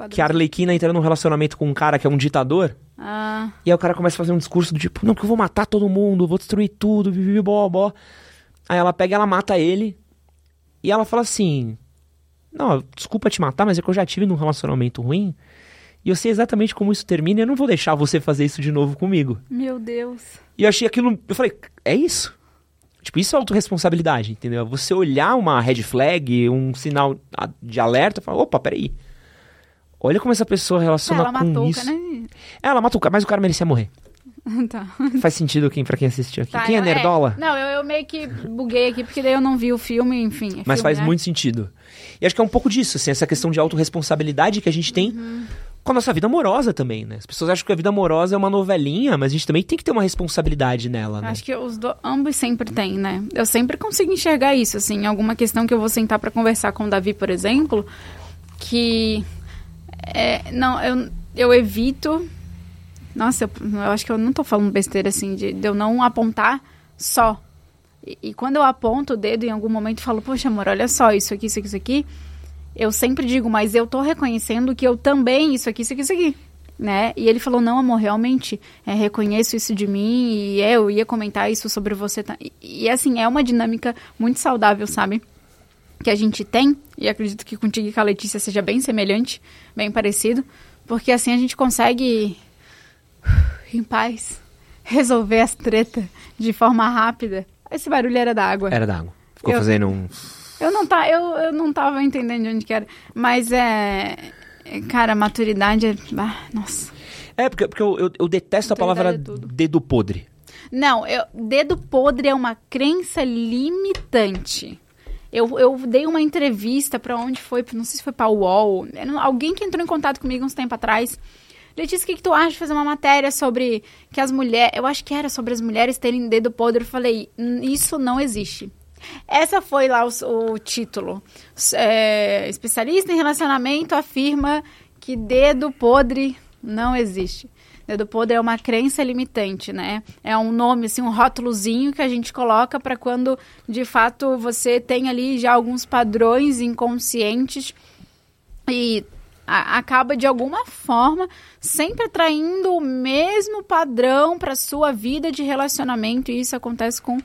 Que a Arlequina entra num relacionamento com um cara que é um ditador. Ah, E aí o cara começa a fazer um discurso do tipo, não, que eu vou matar todo mundo, vou destruir tudo, bibi, bó, bó. Aí ela pega e ela mata ele. E ela fala assim: Não, desculpa te matar, mas é que eu já tive num relacionamento ruim. E eu sei exatamente como isso termina e eu não vou deixar você fazer isso de novo comigo. meu Deus. E eu achei aquilo. Eu falei, é isso? Tipo, isso é autorresponsabilidade, entendeu? Você olhar uma red flag, um sinal de alerta e falar, opa, peraí. Olha como essa pessoa relaciona ela com matou isso. né? É, ela matou mas o cara merecia morrer. <laughs> tá. Faz sentido quem, pra quem assistiu aqui. Tá, quem é eu- nerdola? Não, eu, eu meio que buguei aqui, porque daí eu não vi o filme, enfim. é Mas filme, faz né? muito sentido. E acho que é um pouco disso, assim, essa questão de autorresponsabilidade que a gente tem Uhum. com a nossa vida amorosa também, né? As pessoas acham que a vida amorosa é uma novelinha, mas a gente também tem que ter uma responsabilidade nela, né? Acho que os do... ambos sempre têm, né? Eu sempre consigo enxergar isso, assim, alguma questão que eu vou sentar pra conversar com o Davi, por exemplo, que é, não, eu, eu evito. Nossa, eu, eu acho que eu não tô falando besteira assim de, de eu não apontar só. E, e quando eu aponto o dedo em algum momento e falo, poxa, amor, olha só, isso aqui, isso aqui, isso aqui, eu sempre digo, mas eu tô reconhecendo que eu também, isso aqui, isso aqui, isso aqui. Né? E ele falou, não, amor, realmente, é, reconheço isso de mim e é, eu ia comentar isso sobre você. E, e, assim, é uma dinâmica muito saudável, sabe? Que a gente tem, e acredito que contigo e com a Letícia seja bem semelhante, bem parecido, porque assim a gente consegue, em paz, resolver as tretas de forma rápida. Esse barulho era da água. Era d'água. Ficou Eu- fazendo um. Eu não, tá, eu, eu não tava entendendo de onde que era. Mas é. é, Cara, maturidade é. ah, nossa. É, porque, porque eu, eu, eu detesto a palavra é dedo podre. Não, eu, dedo podre é uma crença limitante. Eu, eu dei uma entrevista pra onde foi, não sei se foi pra UOL, era alguém que entrou em contato comigo uns tempo atrás. Letícia, o que, que tu acha de fazer uma matéria sobre que as mulheres. Eu acho que era sobre as mulheres terem dedo podre. Eu falei, "Hum, isso não existe. Essa foi lá o, o título. É, especialista em relacionamento afirma que dedo podre não existe. Dedo podre é uma crença limitante, né? É um nome, assim, um rótulozinho que a gente coloca para quando, de fato, você tem ali já alguns padrões inconscientes e acaba de alguma forma sempre atraindo o mesmo padrão para sua vida de relacionamento e isso acontece com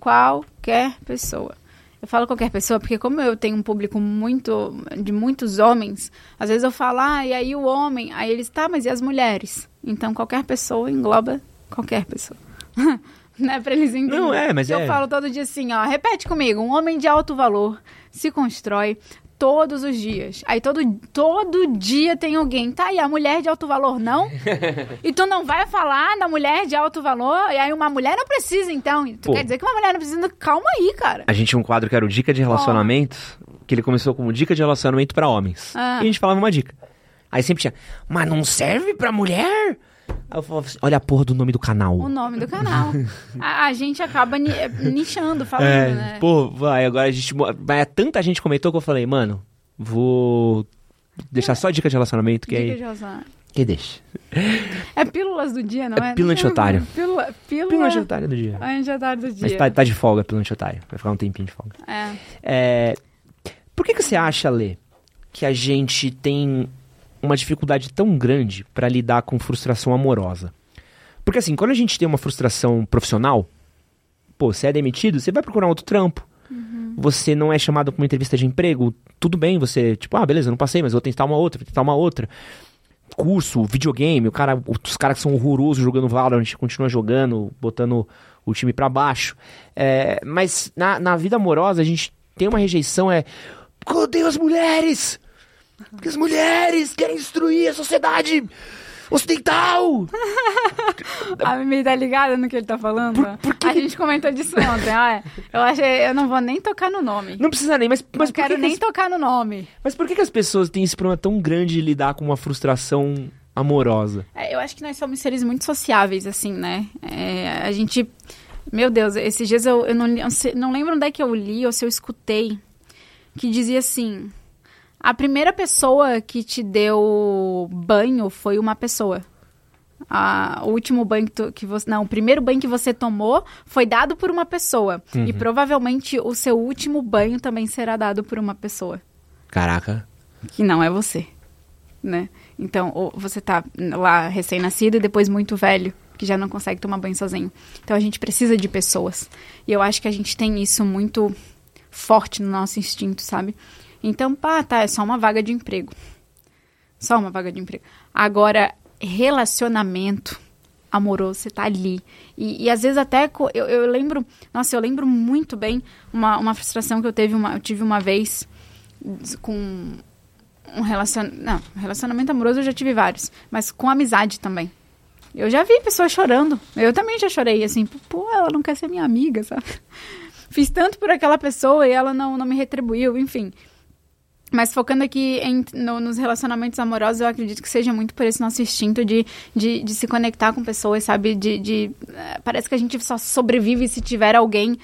qualquer pessoa. Eu falo qualquer pessoa porque como eu tenho um público muito de muitos homens, às vezes eu falo, ah, e aí o homem, aí eles, tá, mas e as mulheres? Então qualquer pessoa engloba qualquer pessoa. <laughs> né? Pra eles entenderem. Não, é, mas eu é. falo todo dia assim, ó, repete comigo, um homem de alto valor se constrói todos os dias. Aí todo, todo dia tem alguém, tá, e a mulher de alto valor não? <laughs> e tu não vai falar da mulher de alto valor? E aí uma mulher não precisa, então. Tu Pô. quer dizer que uma mulher não precisa? Calma aí, cara. A gente tinha um quadro que era o Dica de Relacionamento, que ele começou como Dica de Relacionamento pra Homens. Ah. E a gente falava uma dica. Aí sempre tinha, mas não serve pra mulher? Eu falava assim, olha a porra do nome do canal. O nome do canal. <laughs> a, a gente acaba ni- nichando, falando, É, né? pô, vai, agora a gente. Mas tanta gente comentou que eu falei, mano, vou deixar só dica de relacionamento, que Dica aí. de razão. Que deixa. É pílulas do dia, não É é? pílula de otário. <laughs> Pílula, pílula, Pílula de otário do dia. Anti-otário do dia. Mas tá, tá de folga, pílula de otário. Vai ficar um tempinho de folga. É. É, por que, que você acha, Lê, que a gente tem uma dificuldade tão grande pra lidar com frustração amorosa? Porque assim, quando a gente tem uma frustração profissional, pô, você é demitido, você vai procurar outro trampo. Você não é chamado pra uma entrevista de emprego, tudo bem, você, tipo, ah, beleza, não passei, mas vou tentar uma outra, vou tentar uma outra. Curso, videogame, o cara, os caras que são horrorosos jogando Valorant continua jogando, botando o time pra baixo. É, mas na, na vida amorosa a gente tem uma rejeição, é. Odeio as mulheres! Porque as mulheres querem destruir a sociedade ocidental! <laughs> A Mimi tá ligada no que ele tá falando? A gente comentou disso <laughs> ontem. Ah, eu achei, eu não vou nem tocar no nome. Não precisa nem, mas, mas, não por, quero que nem que tocar no nome. as, mas por que, que as pessoas têm esse problema tão grande de lidar com uma frustração amorosa? É, eu acho que nós somos seres muito sociáveis, assim, né? É, a gente. Meu Deus, esses dias eu, eu não, eu não lembro onde é que eu li ou se eu escutei, que dizia assim: a primeira pessoa que te deu banho foi uma pessoa. A- o último banho que, tu- que você. Não, o primeiro banho que você tomou foi dado por uma pessoa. E provavelmente o seu último banho também será dado por uma pessoa Caraca. que não é você, né? Então, você tá lá recém-nascido e depois muito velho, que já não consegue tomar banho sozinho. Então, a gente precisa de pessoas. E eu acho que a gente tem isso muito forte no nosso instinto, sabe? Então, pá, tá, é só uma vaga de emprego. Só uma vaga de emprego. Agora, relacionamento amoroso, você tá ali. E, e às vezes até, eu, eu lembro, nossa, eu lembro muito bem uma, uma frustração que eu, teve uma, eu tive uma vez com um relacionamento. Não, relacionamento amoroso eu já tive vários, mas com amizade também. Eu já vi pessoas chorando. Eu também já chorei, assim, pô, ela não quer ser minha amiga, sabe? <laughs> Fiz tanto por aquela pessoa e ela não, não me retribuiu, enfim. Mas focando aqui em- no- nos relacionamentos amorosos, eu acredito que seja muito por esse nosso instinto de, de, de se conectar com pessoas, sabe? De, de, eh, parece que a gente só sobrevive se tiver alguém.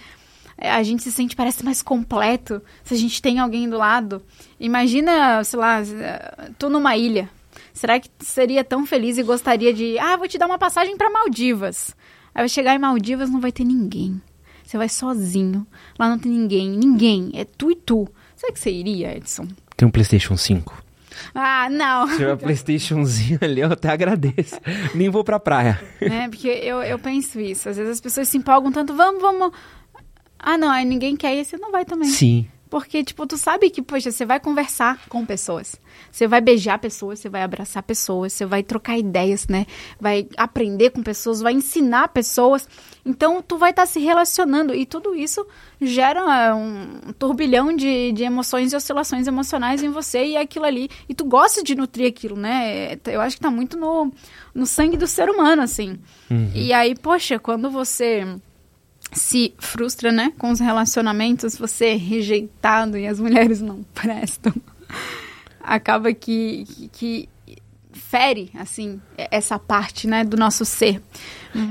Eh, A gente se sente, parece, mais completo se a gente tem alguém do lado. Imagina, sei lá, eh, tu numa ilha. Será que seria tão feliz e gostaria de... Ah, vou te dar uma passagem para Maldivas. Aí vai chegar em Maldivas, não vai ter ninguém. Você vai sozinho. Lá não tem ninguém. Ninguém. É tu e tu. Será que você iria, Edson? Tem um PlayStation 5. Ah, não. Se tiver um <laughs> PlayStationzinho ali, eu até agradeço. Nem vou pra praia. né? Porque eu, eu penso isso. Às vezes as pessoas se empolgam tanto, vamos, vamos. Ah, não, aí ninguém quer e você não vai também. Sim. Porque, tipo, tu sabe que, poxa, você vai conversar com pessoas. Você vai beijar pessoas, você vai abraçar pessoas, você vai trocar ideias, né? Vai aprender com pessoas, vai ensinar pessoas. Então, tu vai estar se relacionando. E tudo isso gera um turbilhão de, de emoções e oscilações emocionais em você e aquilo ali. E tu gosta de nutrir aquilo, né? Eu acho que tá muito no, no sangue do ser humano, assim. E aí, poxa, quando você se frustra, né, com os relacionamentos, você é rejeitado e as mulheres não prestam. Acaba que, que, que fere, assim, essa parte, né, do nosso ser.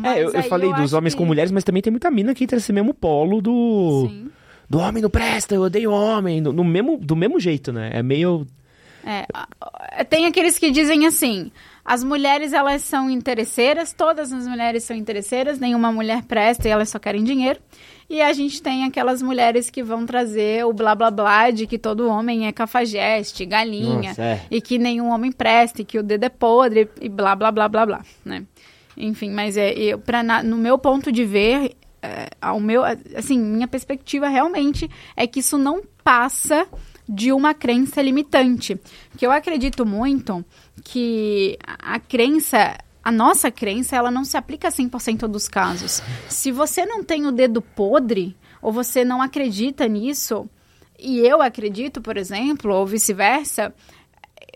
É, eu, eu falei dos acho homens que- com mulheres, mas também tem muita mina que entra nesse mesmo polo do. Sim. Do homem não presta, eu odeio homem. No, no mesmo, do mesmo jeito, né? É meio. É, tem aqueles que dizem assim: as mulheres elas são interesseiras, todas as mulheres são interesseiras, nenhuma mulher presta e elas só querem dinheiro. E a gente tem aquelas mulheres que vão trazer o blá blá blá de que todo homem é cafajeste, galinha, Nossa, é. e que nenhum homem presta, e que o dedo é podre, e blá blá blá blá blá, né? Enfim, mas é, eu, pra, na- no meu ponto de ver, é, ao meu, assim, minha perspectiva realmente é que isso não passa de uma crença limitante. Porque eu acredito muito que a a crença a nossa crença, ela não se aplica a 100% dos casos. Se você não tem o dedo podre, ou você não acredita nisso, e eu acredito, por exemplo, ou vice-versa,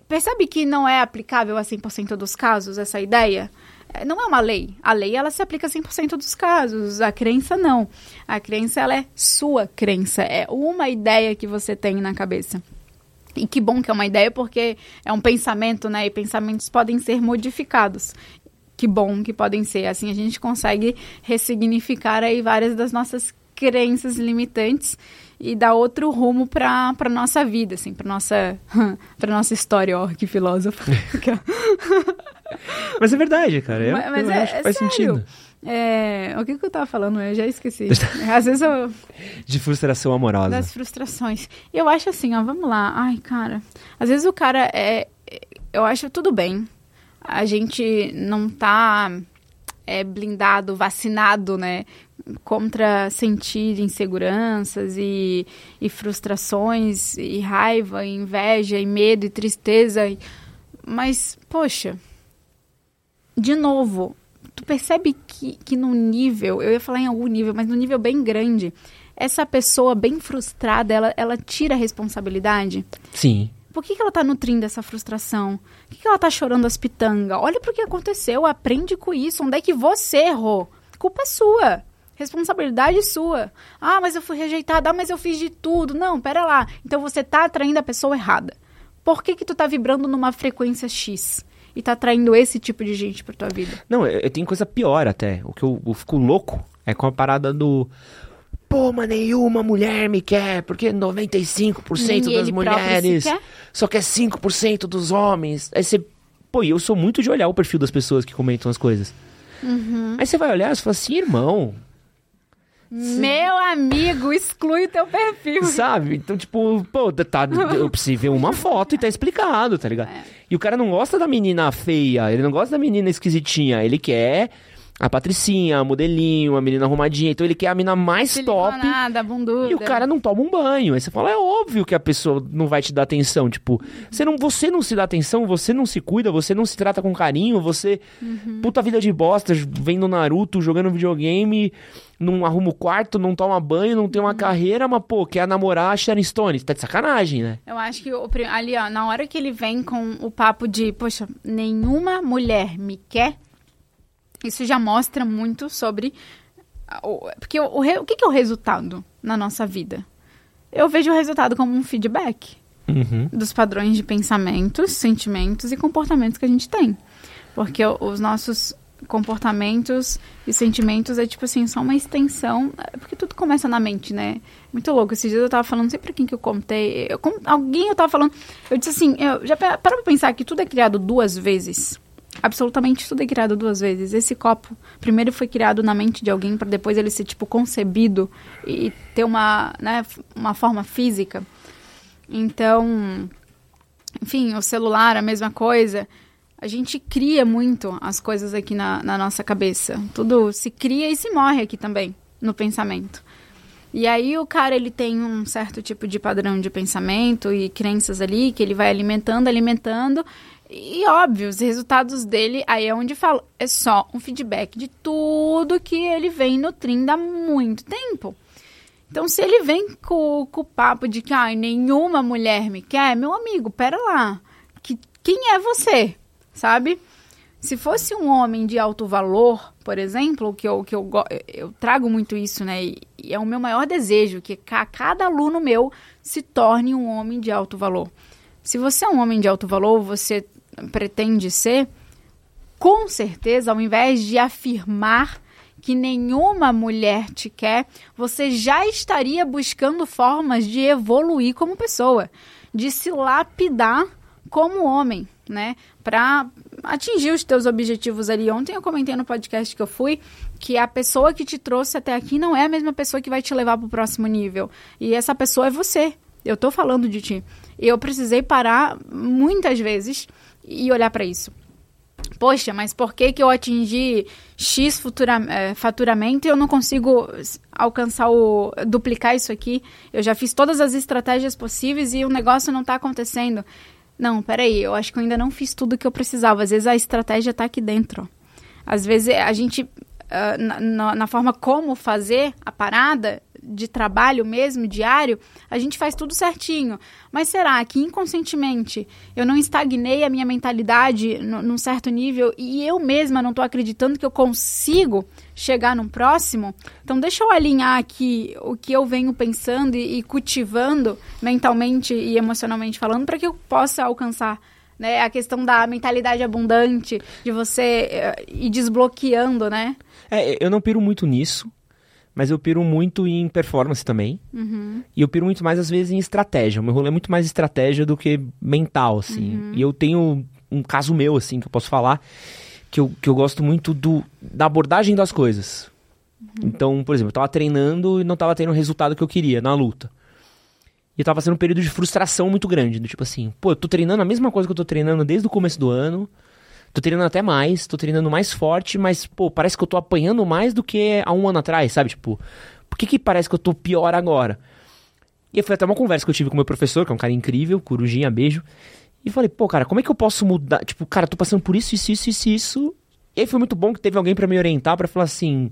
percebe que não é aplicável a 100% dos casos essa ideia? É, não é uma lei. A lei ela se aplica a 100% dos casos, a crença não. A crença ela é sua crença, é uma ideia que você tem na cabeça. E que bom que é uma ideia, porque é um pensamento, né? E pensamentos podem ser modificados. Que bom que podem ser. Assim a gente consegue ressignificar aí várias das nossas crenças limitantes e dar outro rumo para para nossa vida, assim, para nossa <laughs> para nossa história, ó, que filósofo. <laughs> mas é verdade, cara. Eu, mas, mas eu é, acho que é faz sério. sentido. É, o que, que eu tava falando? Eu já esqueci. <laughs> Às vezes eu. De frustração amorosa. Das frustrações. Eu acho assim, ó, vamos lá. Ai, cara. Às vezes o cara é. Eu acho tudo bem. A gente não tá é, blindado, vacinado, né? Contra sentir inseguranças e, e frustrações, e raiva, e inveja, e medo, e tristeza. e- Mas, poxa, de novo, tu percebe que, que no nível, eu ia falar em algum nível, mas no nível bem grande, essa pessoa bem frustrada, ela, ela tira a responsabilidade? Sim. Por que, que ela tá nutrindo essa frustração? Por que, que ela tá chorando as pitangas? Olha pro que aconteceu, aprende com isso. Onde é que você errou? Culpa sua. Responsabilidade sua. Ah, mas eu fui rejeitada. Ah, mas eu fiz de tudo. Não, pera lá. Então você tá atraindo a pessoa errada. Por que que tu tá vibrando numa frequência X? E tá atraindo esse tipo de gente pra tua vida? Não, eu, eu tenho coisa pior até. O que eu, eu fico louco é com a parada do. Pô, mas nenhuma mulher me quer, porque 95% Nem das ele próprio mulheres se quer. só quer 5% dos homens. Aí você. Pô, e eu sou muito de olhar o perfil das pessoas que comentam as coisas. Uhum. Aí você vai olhar e você fala assim, irmão, Meu amigo, exclui o teu perfil. sabe? Então, tipo, pô, tá, eu <laughs> preciso ver uma foto e tá explicado, tá ligado? E o cara não gosta da menina feia, ele não gosta da menina esquisitinha, ele quer a patricinha, a modelinho, a menina arrumadinha, então ele quer a menina mais top. Siliconada, bunduda. E o cara não toma um banho. Aí você fala, é óbvio que a pessoa não vai te dar atenção. Tipo, você não, você não se dá atenção, você não se cuida, você não se trata com carinho, você. Puta vida de bosta, vendo Naruto, jogando videogame, não arruma o quarto, não toma banho, não tem uma carreira, mas, pô, quer namorar a Sharon Stone. Tá de sacanagem, né? Eu acho que o, ali, ó, na hora que ele vem com o papo de, poxa, nenhuma mulher me quer, isso já mostra muito sobre. Porque o, o, o que, que é o resultado na nossa vida? Eu vejo o resultado como um feedback Uhum. dos padrões de pensamentos, sentimentos e comportamentos que a gente tem. Porque os nossos comportamentos e sentimentos é tipo assim, só uma extensão, é porque tudo começa na mente, né? Muito louco. Esses dias eu tava falando, não sei pra quem que eu contei, eu, com- alguém eu tava falando, eu disse assim, eu já pa- para pra pensar que tudo é criado duas vezes. Absolutamente tudo é criado duas vezes. Esse copo, primeiro foi criado na mente de alguém para depois ele ser tipo concebido e ter uma, né, uma forma física. Então, enfim, o celular, a mesma coisa. A gente cria muito as coisas aqui na, na nossa cabeça. Tudo se cria e se morre aqui também, no pensamento. E aí o cara, ele tem um certo tipo de padrão de pensamento e crenças ali, que ele vai alimentando, alimentando. E óbvio, os resultados dele, aí é onde falo, é só um feedback de tudo que ele vem nutrindo há muito tempo. Então, se ele vem com, com o papo de que ai, nenhuma mulher me quer, meu amigo, pera lá. Que, quem é você? Sabe? Se fosse um homem de alto valor, por exemplo, que eu, que eu, eu trago muito isso, né? E, e é o meu maior desejo, que ca- cada aluno meu se torne um homem de alto valor. Se você é um homem de alto valor, você pretende ser, com certeza, ao invés de afirmar que nenhuma mulher te quer, você já estaria buscando formas de evoluir como pessoa, de se lapidar como homem, né? Para atingir os teus objetivos ali. Ontem eu comentei no podcast que eu fui que a pessoa que te trouxe até aqui não é a mesma pessoa que vai te levar para o próximo nível. E essa pessoa é você. Eu tô falando de ti. Eu precisei parar muitas vezes e olhar para isso. Poxa, mas por que, que eu atingi X futura, eh, faturamento e eu não consigo alcançar o. duplicar isso aqui? Eu já fiz todas as estratégias possíveis e o negócio não está acontecendo. Não, peraí, eu acho que eu ainda não fiz tudo que eu precisava. Às vezes a estratégia está aqui dentro. Às vezes a gente, uh, na, na, forma como fazer a parada de trabalho mesmo, diário, a gente faz tudo certinho. Mas será que inconscientemente eu não estagnei a minha mentalidade num certo nível e eu mesma não estou acreditando que eu consigo chegar num próximo? Então deixa eu alinhar aqui o que eu venho pensando e, e cultivando mentalmente e emocionalmente falando para que eu possa alcançar né? A questão da mentalidade abundante, de você uh, ir desbloqueando, né? É, eu não piro muito nisso, mas eu piro muito em performance também. Uhum. E eu piro muito mais, às vezes, em estratégia. O meu rolê é muito mais estratégia do que mental, assim. Uhum. E eu tenho um caso meu, assim, que eu posso falar, que eu, que eu gosto muito do, da abordagem das coisas. Uhum. Então, por exemplo, eu tava treinando e não tava tendo o resultado que eu queria na luta. E eu tava passando um período de frustração muito grande. Do tipo assim, pô, eu tô treinando a mesma coisa que eu tô treinando desde o começo do ano. Tô treinando até mais, tô treinando mais forte, mas, pô, parece que eu tô apanhando mais do que há um ano atrás, sabe? Tipo, por que que parece que eu tô pior agora? E foi até uma conversa que eu tive com meu professor, que é um cara incrível, Corujinha, beijo. E falei, pô, cara, como é que eu posso mudar? Tipo, cara, tô passando por isso, isso, isso, isso, isso. E aí foi muito bom que teve alguém para me orientar, para falar assim,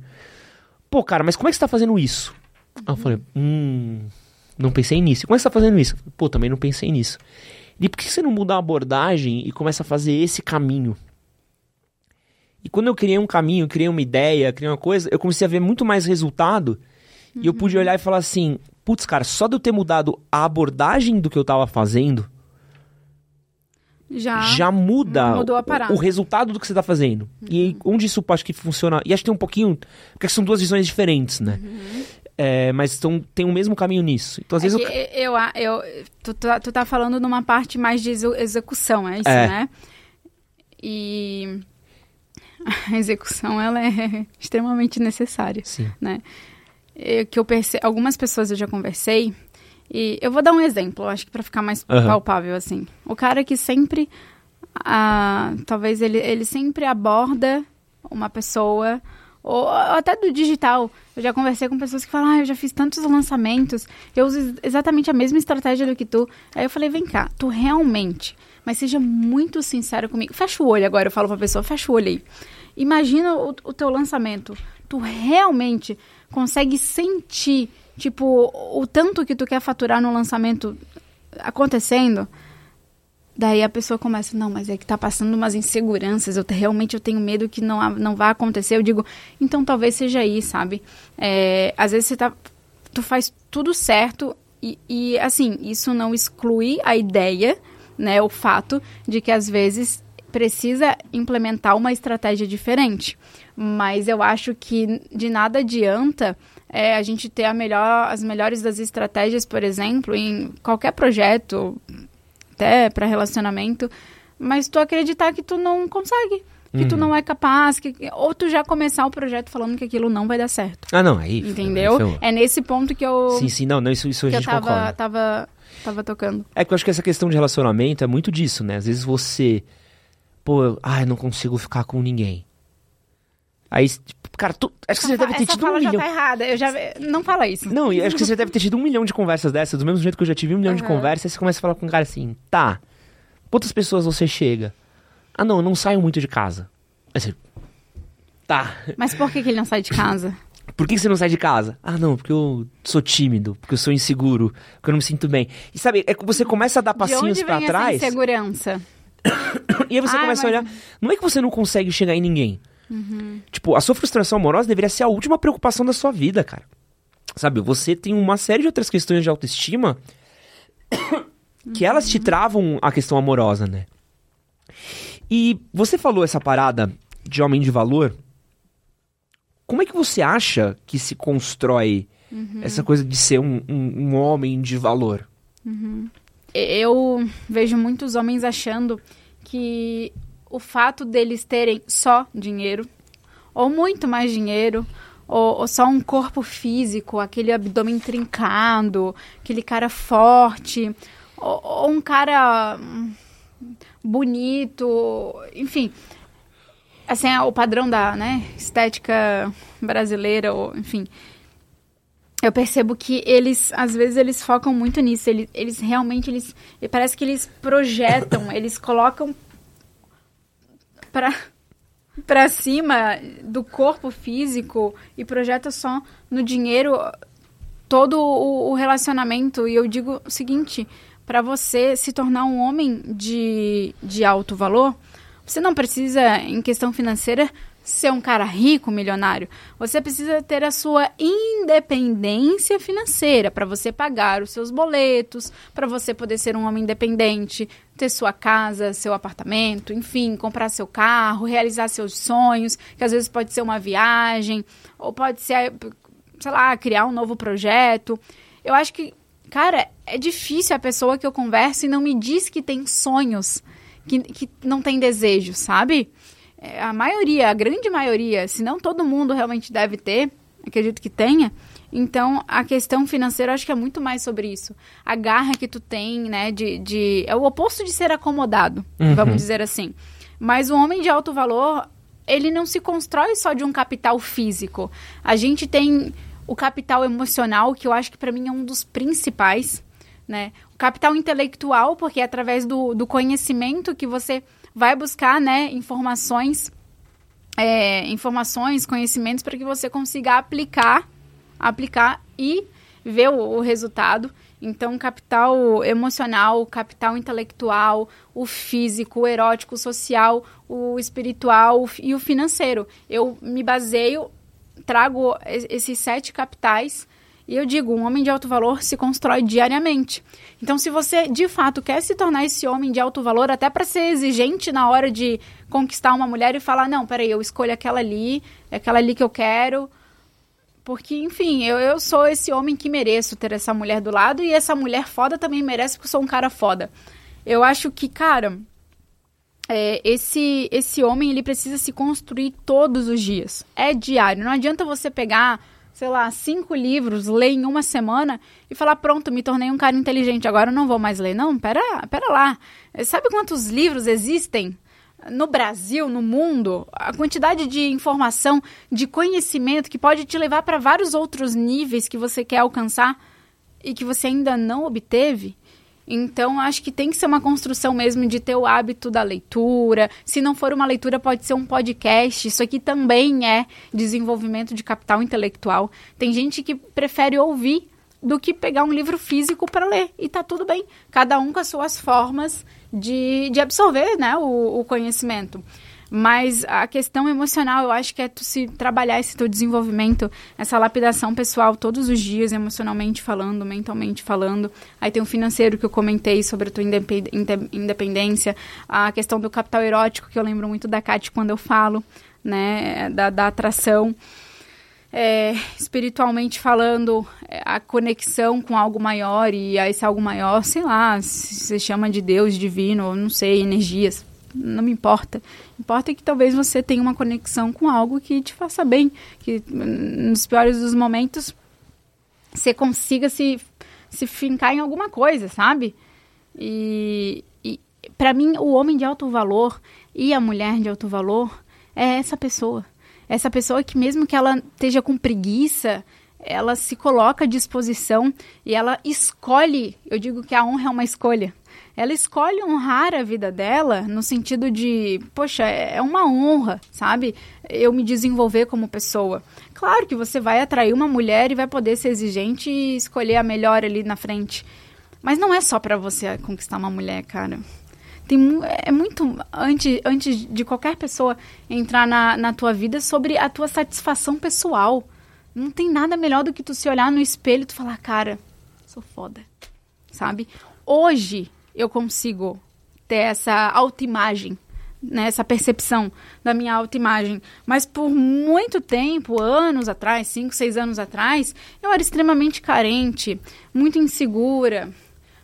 pô, cara, mas como é que você tá fazendo isso? Aí eu falei, hum, não pensei nisso. Como é que você tá fazendo isso? Pô, também não pensei nisso. E por que você não muda a abordagem e começa a fazer esse caminho? E quando eu criei um caminho, criei uma ideia, criei uma coisa, eu comecei a ver muito mais resultado. Uhum. E eu pude uhum. olhar e falar assim: putz, cara, só de eu ter mudado a abordagem do que eu tava fazendo. Já, já muda o, o, resultado do que você está fazendo. Uhum. E onde isso acho que funciona. E acho que tem um pouquinho. Porque são duas visões diferentes, né? Uhum. É, mas tão, tem o mesmo caminho nisso. Então, às é vezes eu, eu, eu, tu, tá, tu tá falando numa parte mais de execução, é isso, é. né? E <laughs> a execução, ela é <laughs> extremamente necessária, Sim. né? Eu, que eu perce... Algumas pessoas eu já conversei, e eu vou dar um exemplo, acho que para ficar mais uhum. palpável, assim. O cara que sempre, ah, talvez ele, ele sempre aborda uma pessoa ou até do digital. Eu já conversei com pessoas que falam, ah, eu já fiz tantos lançamentos, eu uso exatamente a mesma estratégia do que tu. Aí eu falei, vem cá, tu realmente, mas seja muito sincero comigo. Fecha o olho agora, eu falo pra pessoa, fecha o olho aí. Imagina o, o teu lançamento. Tu realmente consegue sentir, tipo, o tanto que tu quer faturar no lançamento acontecendo? Daí a pessoa começa, não, mas é que tá passando umas inseguranças, eu realmente eu tenho medo que não, não vá acontecer. Eu digo, então talvez seja aí, sabe? É, às vezes você tá, tu faz tudo certo e, e, assim, isso não exclui a ideia, né, o fato de que às vezes precisa implementar uma estratégia diferente. Mas eu acho que de nada adianta é, a gente ter a melhor, as melhores das estratégias, por exemplo, em qualquer projeto, até para relacionamento, mas tu acreditar que tu não consegue. Que uhum. tu não é capaz, que, ou tu já começar o projeto falando que aquilo não vai dar certo. Ah, não, aí. Entendeu? Eu... É nesse ponto que eu. Sim, sim, não, não isso, isso a gente eu tava, concorda. Tava, tava tocando. É que eu acho que essa questão de relacionamento é muito disso, né? Às vezes você. Pô, ai, não consigo ficar com ninguém. Aí, tipo, cara, tu, acho que você deve ter tido um milhão. tá errada, eu já não fala isso. Não, e acho que você deve ter tido um milhão de conversas dessas, do mesmo jeito que eu já tive um milhão uhum. de conversas, aí você começa a falar com um cara assim, tá, quantas pessoas você chega? Ah, não, eu não saio muito de casa. Aí você, tá. Mas por que, que ele não sai de casa? <laughs> Por que você não sai de casa? Ah, não, porque eu sou tímido, porque eu sou inseguro, porque eu não me sinto bem. E sabe, é que você começa a dar passinhos para trás. Essa insegurança. <coughs> e aí você ah, começa mas... a olhar. Não é que você não consegue chegar em ninguém. Uhum. Tipo, a sua frustração amorosa deveria ser a última preocupação da sua vida, cara. Sabe, você tem uma série de outras questões de autoestima <coughs> que uhum. elas te travam a questão amorosa, né? E você falou essa parada de homem de valor. Como é que você acha que se constrói uhum. essa coisa de ser um, um, um homem de valor? Uhum. Eu vejo muitos homens achando que o fato deles terem só dinheiro, ou muito mais dinheiro, ou, ou, só um corpo físico, aquele abdômen trincado, aquele cara forte, ou, ou um cara bonito, enfim. Assim, é o padrão da né, estética brasileira, ou, enfim. Eu percebo que eles, às vezes, eles focam muito nisso. Eles, eles realmente, eles, parece que eles projetam, <laughs> eles colocam para pra cima do corpo físico e projeta só no dinheiro todo o, o relacionamento. E eu digo o seguinte: para você se tornar um homem de, de alto valor, você não precisa, em questão financeira, ser um cara rico, milionário. Você precisa ter a sua independência financeira para você pagar os seus boletos, para você poder ser um homem independente, ter sua casa, seu apartamento, enfim, comprar seu carro, realizar seus sonhos, que às vezes pode ser uma viagem, ou pode ser, sei lá, criar um novo projeto. Eu acho que, cara, é difícil a pessoa que eu converso e não me diz que tem sonhos, que, que não tem desejo, sabe? A maioria, a grande maioria, se não todo mundo realmente deve ter, acredito que tenha. Então, a questão financeira, acho que é muito mais sobre isso. A garra que tu tem, né, de... de é o oposto de ser acomodado, uhum. vamos dizer assim. Mas o homem de alto valor, ele não se constrói só de um capital físico. A gente tem o capital emocional, que eu acho que para mim é um dos principais, né? O capital intelectual, porque é através do, do conhecimento que você vai buscar, né, informações, é, informações, conhecimentos para que você consiga aplicar, aplicar e ver o, o resultado. Então, capital emocional, capital intelectual, o físico, o erótico, o social, o espiritual e o financeiro. Eu me baseio, trago esses sete capitais e eu digo, um homem de alto valor se constrói diariamente. Então, se você de fato quer se tornar esse homem de alto valor, até para ser exigente na hora de conquistar uma mulher e falar: não, peraí, eu escolho aquela ali, é aquela ali que eu quero. Porque, enfim, eu, eu sou esse homem que mereço ter essa mulher do lado e essa mulher foda também merece porque eu sou um cara foda. Eu acho que, cara, é, esse, esse homem ele precisa se construir todos os dias. É diário. Não adianta você pegar sei lá, cinco livros, ler em uma semana e falar, pronto, me tornei um cara inteligente, agora eu não vou mais ler. Não, pera, pera lá. Sabe quantos livros existem no Brasil, no mundo? A quantidade de informação, de conhecimento que pode te levar para vários outros níveis que você quer alcançar e que você ainda não obteve? Então, acho que tem que ser uma construção mesmo de ter o hábito da leitura. Se não for uma leitura, pode ser um podcast. Isso aqui também é desenvolvimento de capital intelectual. Tem gente que prefere ouvir do que pegar um livro físico para ler. E tá tudo bem. Cada um com as suas formas de, de absorver né, o, o conhecimento. Mas a questão emocional, eu acho que é tu se trabalhar esse teu desenvolvimento, essa lapidação pessoal todos os dias, emocionalmente falando, mentalmente falando. Aí tem o financeiro que eu comentei sobre a tua independência, a questão do capital erótico, que eu lembro muito da Kate quando eu falo, né, da, da atração. É, espiritualmente falando, é, a conexão com algo maior e a esse algo maior, sei lá, se chama de Deus divino, não sei, energias, não me importa. Importa que talvez você tenha uma conexão com algo que te faça bem, que nos piores dos momentos você consiga se, se fincar em alguma coisa, sabe? E, e para mim, o homem de alto valor e a mulher de alto valor é essa pessoa. Essa pessoa que mesmo que ela esteja com preguiça, ela se coloca à disposição e ela escolhe, eu digo que a honra é uma escolha ela escolhe honrar a vida dela no sentido de, poxa, é uma honra, sabe? Eu me desenvolver como pessoa. Claro que você vai atrair uma mulher e vai poder ser exigente e escolher a melhor ali na frente. Mas não é só para você conquistar uma mulher, cara. Tem, é muito antes, antes de qualquer pessoa entrar na, na tua vida sobre a tua satisfação pessoal. Não tem nada melhor do que tu se olhar no espelho e tu falar, cara, sou foda. Sabe? Hoje, eu consigo ter essa autoimagem, né, essa percepção da minha autoimagem. Mas por muito tempo, anos atrás, cinco, seis anos atrás, eu era extremamente carente, muito insegura.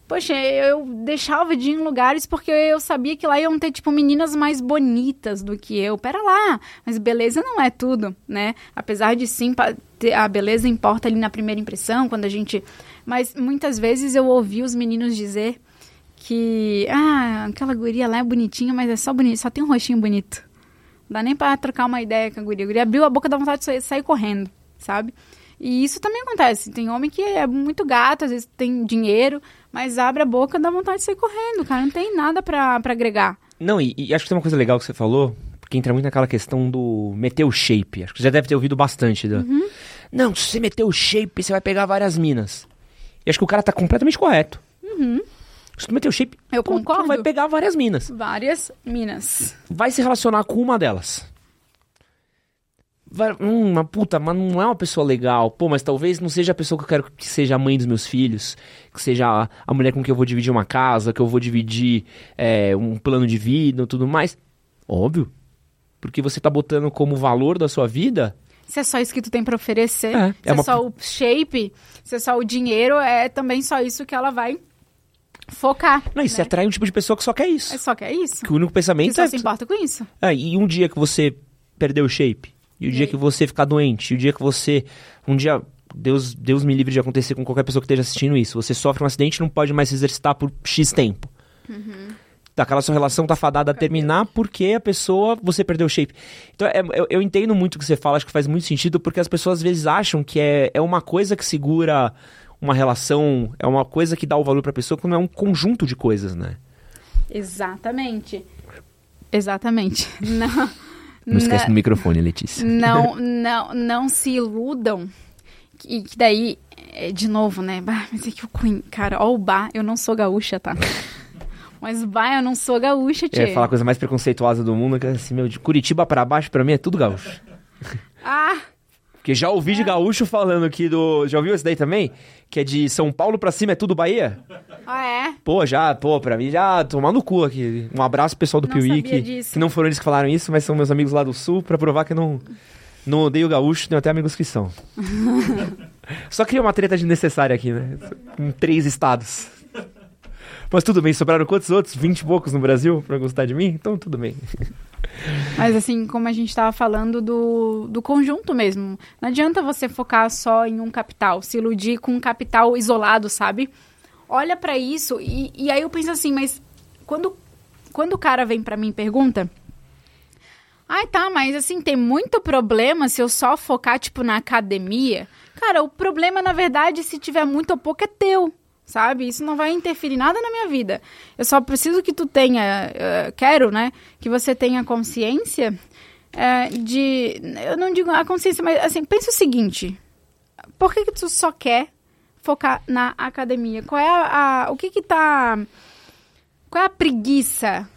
Poxa, eu deixava de ir em lugares porque eu sabia que lá iam ter, tipo, meninas mais bonitas do que eu. Pera lá, mas beleza não é tudo, né? Apesar de sim, a beleza importa ali na primeira impressão, quando a gente... Mas muitas vezes eu ouvi os meninos dizer que, ah, aquela guria lá é bonitinha, mas é só bonito, só tem um rostinho bonito. Não dá nem pra trocar uma ideia com a guria. A guria abriu a boca, dá vontade de sair, sair correndo, sabe? E isso também acontece. Tem homem que é muito gato, às vezes tem dinheiro, mas abre a boca, dá vontade de sair correndo, cara. Não tem nada pra, pra agregar. Não, e, e acho que tem uma coisa legal que você falou, Porque entra muito naquela questão do meter o shape. Acho que você já deve ter ouvido bastante. Da... Uhum. Não, se você meter o shape, você vai pegar várias minas. E acho que o cara tá completamente correto. Se tu meter o shape, Eu pô, tu concordo. vai pegar várias minas. Várias minas. Vai se relacionar com uma delas. Vai, hum, uma puta, mas não é uma pessoa legal. Pô, mas talvez não seja a pessoa que eu quero que seja a mãe dos meus filhos. Que seja a, a mulher com quem eu vou dividir uma casa, que eu vou dividir é, um plano de vida e tudo mais. Óbvio. Porque você tá botando como valor da sua vida. Se é só isso que tu tem pra oferecer, É, se é é, uma- só o shape, se é só o dinheiro, é também só isso que ela vai focar. Não, e você né? atrai um tipo de pessoa que só quer isso. É só que é isso. Que o único Que pensamento só é. se importa com isso. É, e um dia que você perdeu o shape, e o E dia aí? que você ficar doente, e o dia que você. Um dia. Deus, Deus me livre de acontecer com qualquer pessoa que esteja assistindo isso. Você sofre um acidente e não pode mais se exercitar por X tempo. Aquela sua relação tá fadada a terminar porque a pessoa. Você perdeu o shape. Então, é- eu, eu entendo muito o que você fala, acho que faz muito sentido, porque as pessoas às vezes acham que é, é uma coisa que segura uma relação, é uma coisa que dá o valor pra pessoa, quando é um conjunto de coisas, né? Exatamente. Exatamente. <laughs> Não, Não esquece do microfone, Letícia. não, <laughs> não, não se iludam. E que daí, é, de novo, né? Bah, mas é que o Queen, cara, ó o Bah, eu não sou gaúcha, tá? <laughs> Mas Bah, eu não sou gaúcha, Eu tia. ia falar a coisa mais preconceituosa do mundo, que é assim, meu, de Curitiba pra baixo, pra mim é tudo gaúcho. <laughs> Ah, Porque já ouvi de gaúcho falando aqui do. Já ouviu esse daí também? Que é de São Paulo pra cima é tudo Bahia? ah é? Pô, já, pô, pra mim já tomar no cu aqui. Um abraço pro pessoal do Não Piuí, que, disso. que não foram eles que falaram isso, mas são meus amigos lá do sul, pra provar que eu não, não odeio gaúcho, tenho até amigos que são. <laughs> Só cria uma treta desnecessária aqui, né? Em três estados. Mas tudo bem, sobraram quantos outros? Vinte e poucos no Brasil pra gostar de mim? Então tudo bem. Mas assim, como a gente tava falando do, do conjunto mesmo. Não adianta você focar só em um capital, se iludir com um capital isolado, sabe? Olha pra isso e, e aí eu penso assim, mas quando, quando o cara vem pra mim e pergunta... Ai, tá, mas assim, tem muito problema se eu só focar, tipo, na academia. Cara, o problema, na verdade, se tiver muito ou pouco, é teu, sabe? Isso não vai interferir nada na minha vida. Eu só preciso que tu tenha, eh, quero, né? Que você tenha consciência eh, de. Eu não digo a consciência, mas assim, pensa o seguinte: por que, que tu só quer focar na academia? Qual é a. a- o que que tá. Qual é a preguiça?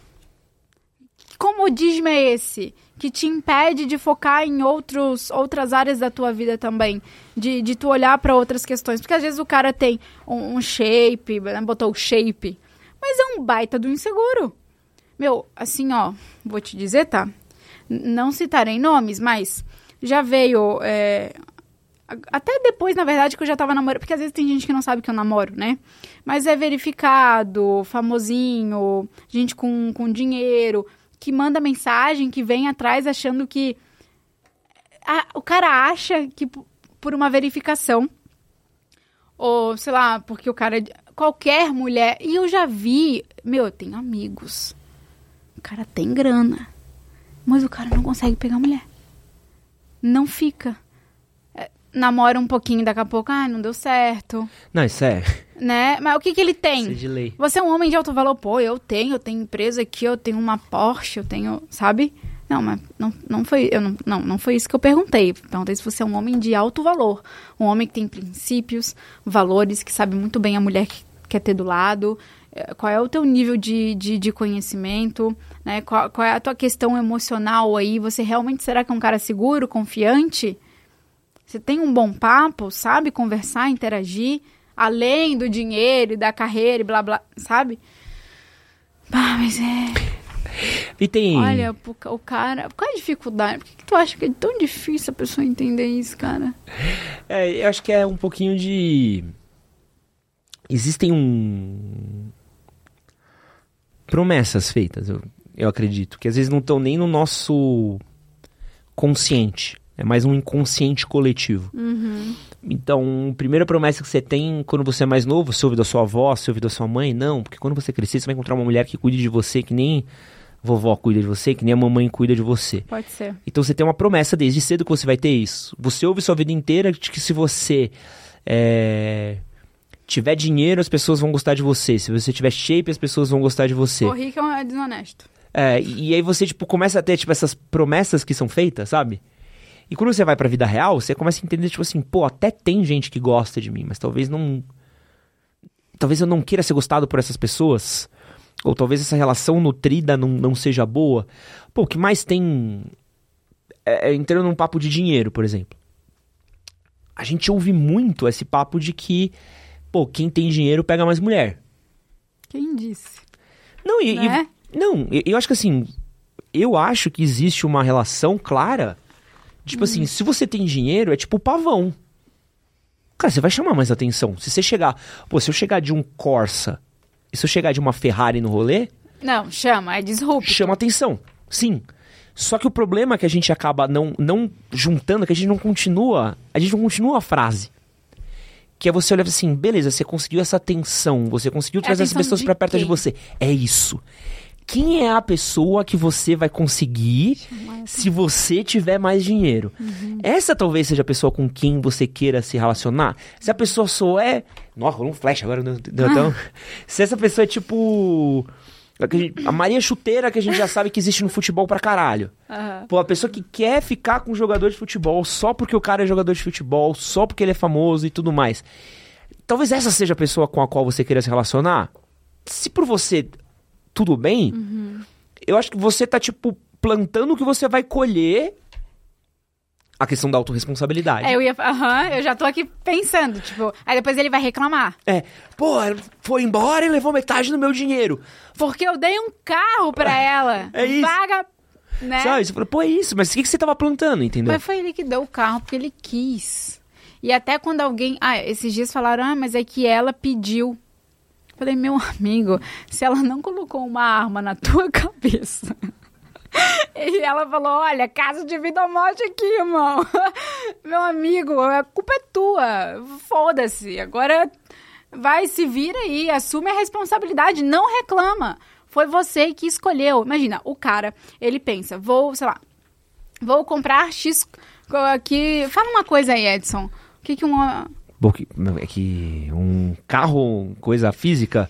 Que comodismo é esse? Que te impede de focar em outros, outras áreas da tua vida também. De, de tu olhar para outras questões. Porque às vezes o cara tem um, um shape, né, botou shape, mas é um baita do inseguro. Meu, assim, ó, vou te dizer, tá? Não citarei nomes, mas já veio. é, até depois, na verdade, que eu já tava namorando. Porque às vezes tem gente que não sabe que eu namoro, né? Mas é verificado, famosinho, gente com, com dinheiro, que manda mensagem, que vem atrás achando que. a- o cara acha que por uma verificação. Ou, sei lá, porque o cara. Qualquer mulher. E eu já vi. Meu, eu tenho amigos. O cara tem grana. Mas o cara não consegue pegar mulher. Não fica. É, namora um pouquinho, daqui a pouco, ah, não deu certo. Não, isso é. <laughs> Né? Mas o que, que ele tem? Isso é de lei. Você é um homem de alto valor, pô, eu tenho, eu tenho empresa aqui, eu tenho uma Porsche, eu tenho, sabe? Não, mas não, não foi, eu não, não, não foi isso que eu perguntei. Perguntei se você é um homem de alto valor, um homem que tem princípios, valores, que sabe muito bem a mulher que quer ter do lado, eh, qual é o teu nível de, de, de conhecimento, né? Qual, qual é a tua questão emocional aí? Você realmente será que é um cara seguro, confiante? Você tem um bom papo, sabe conversar, interagir, além do dinheiro e da carreira e blá blá, sabe? Ah, mas é. E tem. Olha, o ca- o cara. Qual é a dificuldade? Por que, que tu acha que é tão difícil a pessoa entender isso, cara? É, eu acho que é um pouquinho de. Existem um. Promessas feitas, eu, eu acredito, que às vezes não estão nem no nosso consciente. É mais um inconsciente coletivo. Então, a primeira promessa que você tem quando você é mais novo, você ouve da sua avó, você ouve da sua mãe, não, porque quando você crescer, você vai encontrar uma mulher que cuide de você, que nem vovó cuida de você, que nem a mamãe cuida de você. Pode ser. Então você tem uma promessa desde cedo que você vai ter isso. Você ouve sua vida inteira de que se você é, tiver dinheiro, as pessoas vão gostar de você. Se você tiver shape, as pessoas vão gostar de você. O rico é desonesto. É, e e aí você, tipo, começa a ter, tipo, essas promessas que são feitas, sabe? E quando você vai pra vida real, você começa a entender, tipo assim, pô, até tem gente que gosta de mim, mas talvez não. Talvez eu não queira ser gostado por essas pessoas. Ou talvez essa relação nutrida não, não seja boa. Pô, o que mais tem. É, é entrando num papo de dinheiro, por exemplo. A gente ouve muito esse papo de que, pô, quem tem dinheiro pega mais mulher. Quem disse? Não, e, e- Né? não, eu acho que assim, eu acho que existe uma relação clara. Tipo Hum. assim, se você tem dinheiro, é tipo o pavão. Cara, você vai chamar mais atenção. Se você chegar, pô, se eu chegar de um Corsa e se eu chegar de uma Ferrari no rolê, Não, chama, é disrupto. chama atenção. Sim. Só que o problema é que a gente acaba não, não juntando, é que a gente não continua, a gente não continua a frase. Que é você olhar assim, beleza, você conseguiu essa atenção, você conseguiu trazer essas atenção pessoas pra perto de você. É isso. Quem é a pessoa que você vai conseguir se você tiver mais dinheiro? Essa talvez seja a pessoa com quem você queira se relacionar. Se a pessoa só é. Nossa, rolou um flash agora. Não, não, então... Se essa pessoa é tipo. a Maria Chuteira que a gente já sabe que existe no futebol pra caralho. Aham. Pô, a pessoa que quer ficar com um jogador de futebol só porque o cara é jogador de futebol, só porque ele é famoso e tudo mais. Talvez essa seja a pessoa com a qual você queira se relacionar. Se por você tudo bem, eu acho que você tá, tipo, plantando o que você vai colher. A questão da autorresponsabilidade. É, eu ia. Aham, eu já tô aqui pensando, tipo, aí depois ele vai reclamar. É, pô, foi embora e levou metade do meu dinheiro. Porque eu dei um carro pra <laughs> ela. É isso. Vaga. Né? Sabe? Você fala, pô, é isso, mas o que, que você tava plantando, entendeu? Mas foi ele que deu o carro porque ele quis. E até quando alguém. Ah, esses dias falaram, ah, mas é que ela pediu. Falei, meu amigo, se ela não colocou uma arma na tua <laughs> cabeça. E ela falou: Olha, caso de vida ou morte aqui, irmão. <laughs> Meu amigo, a culpa é tua. Foda-se. Agora vai, se vira aí, assume a responsabilidade, não reclama. Foi você que escolheu. Imagina, o cara, ele pensa: Vou, sei lá, vou comprar X aqui. Fala uma coisa aí, Edson. O que, que uma. Porque é que um carro, coisa física,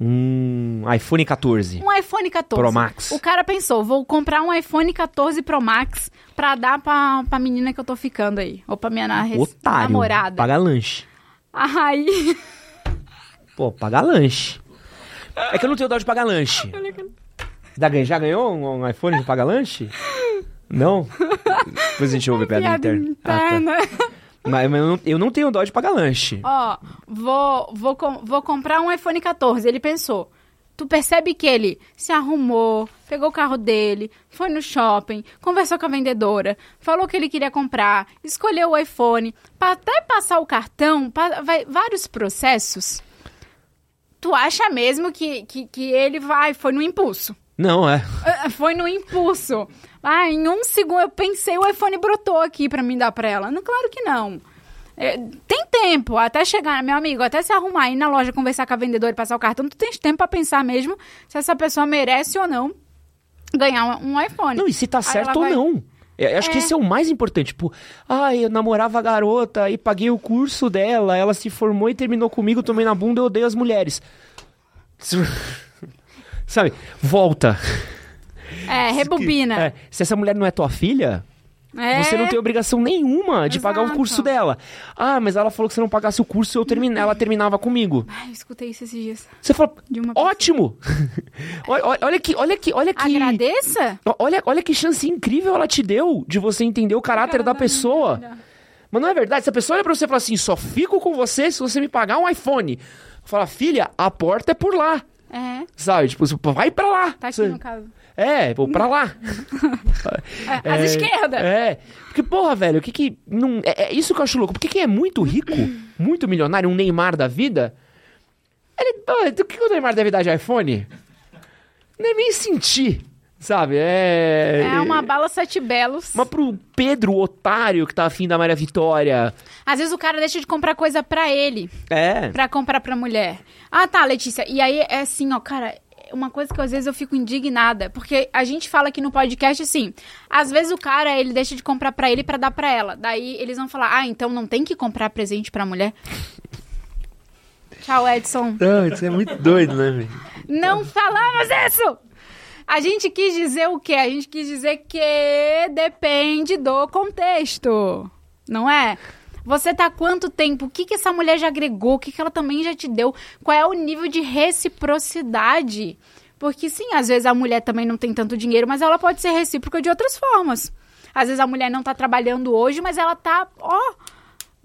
um iPhone 14. Um iPhone 14. Pro Max. O cara pensou, vou comprar um iPhone 14 Pro Max pra dar pra, pra menina que eu tô ficando aí. Ou pra minha Otário. namorada. Paga lanche. Aí. <laughs> Pô, paga lanche. É que eu não tenho dó de pagar lanche. <laughs> Já ganhou, já ganhou um, iPhone de pagar lanche? <laughs> Não? Depois a gente ouve a piada, Piada interna. Ah, tá. Mas, mas eu, não, eu não tenho dó de pagar lanche. Ó, vou, vou, vou comprar um iPhone 14. Ele pensou. Tu percebe que ele se arrumou, pegou o carro dele, foi no shopping, conversou com a vendedora, falou que ele queria comprar, escolheu o iPhone, pra até passar o cartão, pa- vai, vários processos. Tu acha mesmo que, que, que ele vai, foi no impulso? Não, é. Ah, Foi no impulso. Ah, em um segundo eu pensei, o iPhone brotou aqui pra mim dar pra ela. Não, claro que não. É, tem tempo até chegar, meu amigo, até se arrumar, ir na loja conversar com a vendedora e passar o cartão. Tu tens tempo pra pensar mesmo se essa pessoa merece ou não ganhar um, um iPhone. Não, e se tá certo ou vai- não. Eu acho que É. esse é o mais importante. Tipo, ai, eu namorava a garota e paguei o curso dela, ela se formou e terminou comigo, tomei na bunda, eu odeio as mulheres. Sabe? Volta. É, <laughs> rebobina. É, se essa mulher não é tua filha, É. você não tem obrigação nenhuma de pagar o Exato. curso dela. Ah, mas ela falou que se não pagasse o curso, eu termina... ela terminava comigo. Ai, eu escutei isso esses dias. Você pessoa. ótimo! <laughs> olha, olha- olha que, olha que, olha que... Agradeça? Olha, olha que chance incrível ela te deu de você entender o caráter da pessoa. Mas não é verdade. Se a pessoa olha pra você e fala assim, só fico com você se você me pagar um iPhone. Fala, filha, a porta é por lá. É, Sabe? Tipo, vai pra lá. tá aqui Você- no caso. É, vou pra lá. <laughs> É, às esquerdas. É. Porque, porra, velho, o que que. Não, é, é isso que eu acho louco. Por que, que é muito rico, muito milionário, um Neymar da vida? Ele. O que, que o Neymar deve dar de iPhone? Nem nem sentir, sabe? É. É uma bala sete belos. Mas pro Pedro, o otário, que tá afim da Maria Vitória. Às vezes o cara deixa de comprar coisa pra ele. É. Pra comprar pra mulher. Ah, tá, Letícia. E aí é assim, ó, cara, uma coisa que às vezes eu fico indignada, porque a gente fala aqui no podcast assim, às vezes o cara, ele deixa de comprar pra ele pra dar pra ela. Daí eles vão falar: "Ah, então não tem que comprar presente pra mulher?" Tchau, Edson. Não, isso é muito doido, né, velho? Não falamos isso! A gente quis dizer o quê? A gente quis dizer que depende do contexto, não é? Você tá quanto tempo? O que, que essa mulher já agregou? O que, que ela também já te deu? Qual é o nível de reciprocidade? Porque sim, às vezes a mulher também não tem tanto dinheiro, mas ela pode ser recíproca de outras formas. Às vezes a mulher não tá trabalhando hoje, mas ela tá, ó,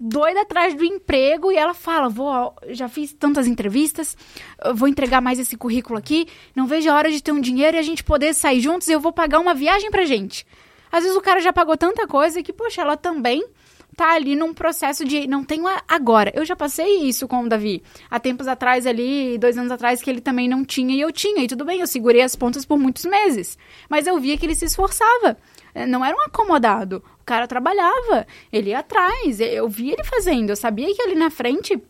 doida atrás do emprego e ela fala: "Vou, já fiz tantas entrevistas, vou entregar mais esse currículo aqui, não vejo a hora de ter um dinheiro e a gente poder sair juntos e eu vou pagar uma viagem pra gente". Às vezes o cara já pagou tanta coisa que, poxa, ela também tá ali num processo de não tenho agora. Eu já passei isso com o Davi. Há tempos atrás ali, dois anos atrás, que ele também não tinha e eu tinha. E tudo bem, eu segurei as pontas por muitos meses. Mas eu via que ele se esforçava. É, não era um acomodado. O cara trabalhava, ele ia atrás. Eu via ele fazendo. Eu sabia que ali na frente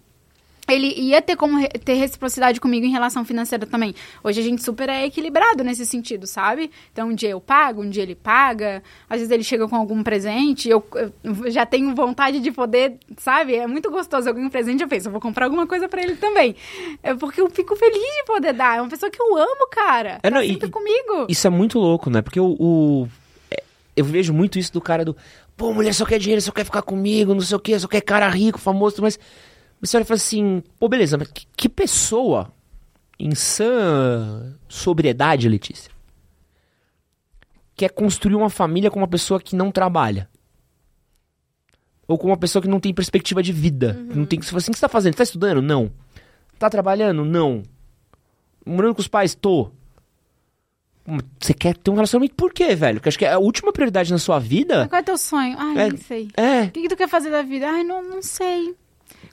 ele ia ter como ter reciprocidade comigo em relação financeira também. Hoje a gente super é equilibrado nesse sentido, sabe? Então um dia eu pago, um dia ele paga, às vezes ele chega com algum presente, eu, eu já tenho vontade de poder, sabe? É muito gostoso algum presente, eu penso, eu vou comprar alguma coisa para ele também. É porque eu fico feliz de poder dar. É uma pessoa que eu amo, cara. É, tá não, sempre e, comigo. Isso é muito louco, né? Porque o, o eu vejo muito isso do cara do, pô, mulher só quer dinheiro, só quer ficar comigo, não sei o quê, só quer cara rico, famoso, mas você olha e fala assim, pô, beleza, mas que, que pessoa em sã sobriedade, Letícia, quer construir uma família com uma pessoa que não trabalha? Ou com uma pessoa que não tem perspectiva de vida? Uhum. Não tem, fala assim, o que você tá fazendo? Tá estudando? Não. Tá trabalhando? Não. Morando com os pais? Tô. Você quer ter um relacionamento por quê, velho? Porque acho que é a última prioridade na sua vida. Qual é teu sonho? Ai, é, não sei. É. O que, que tu quer fazer da vida? Ai, não, não sei.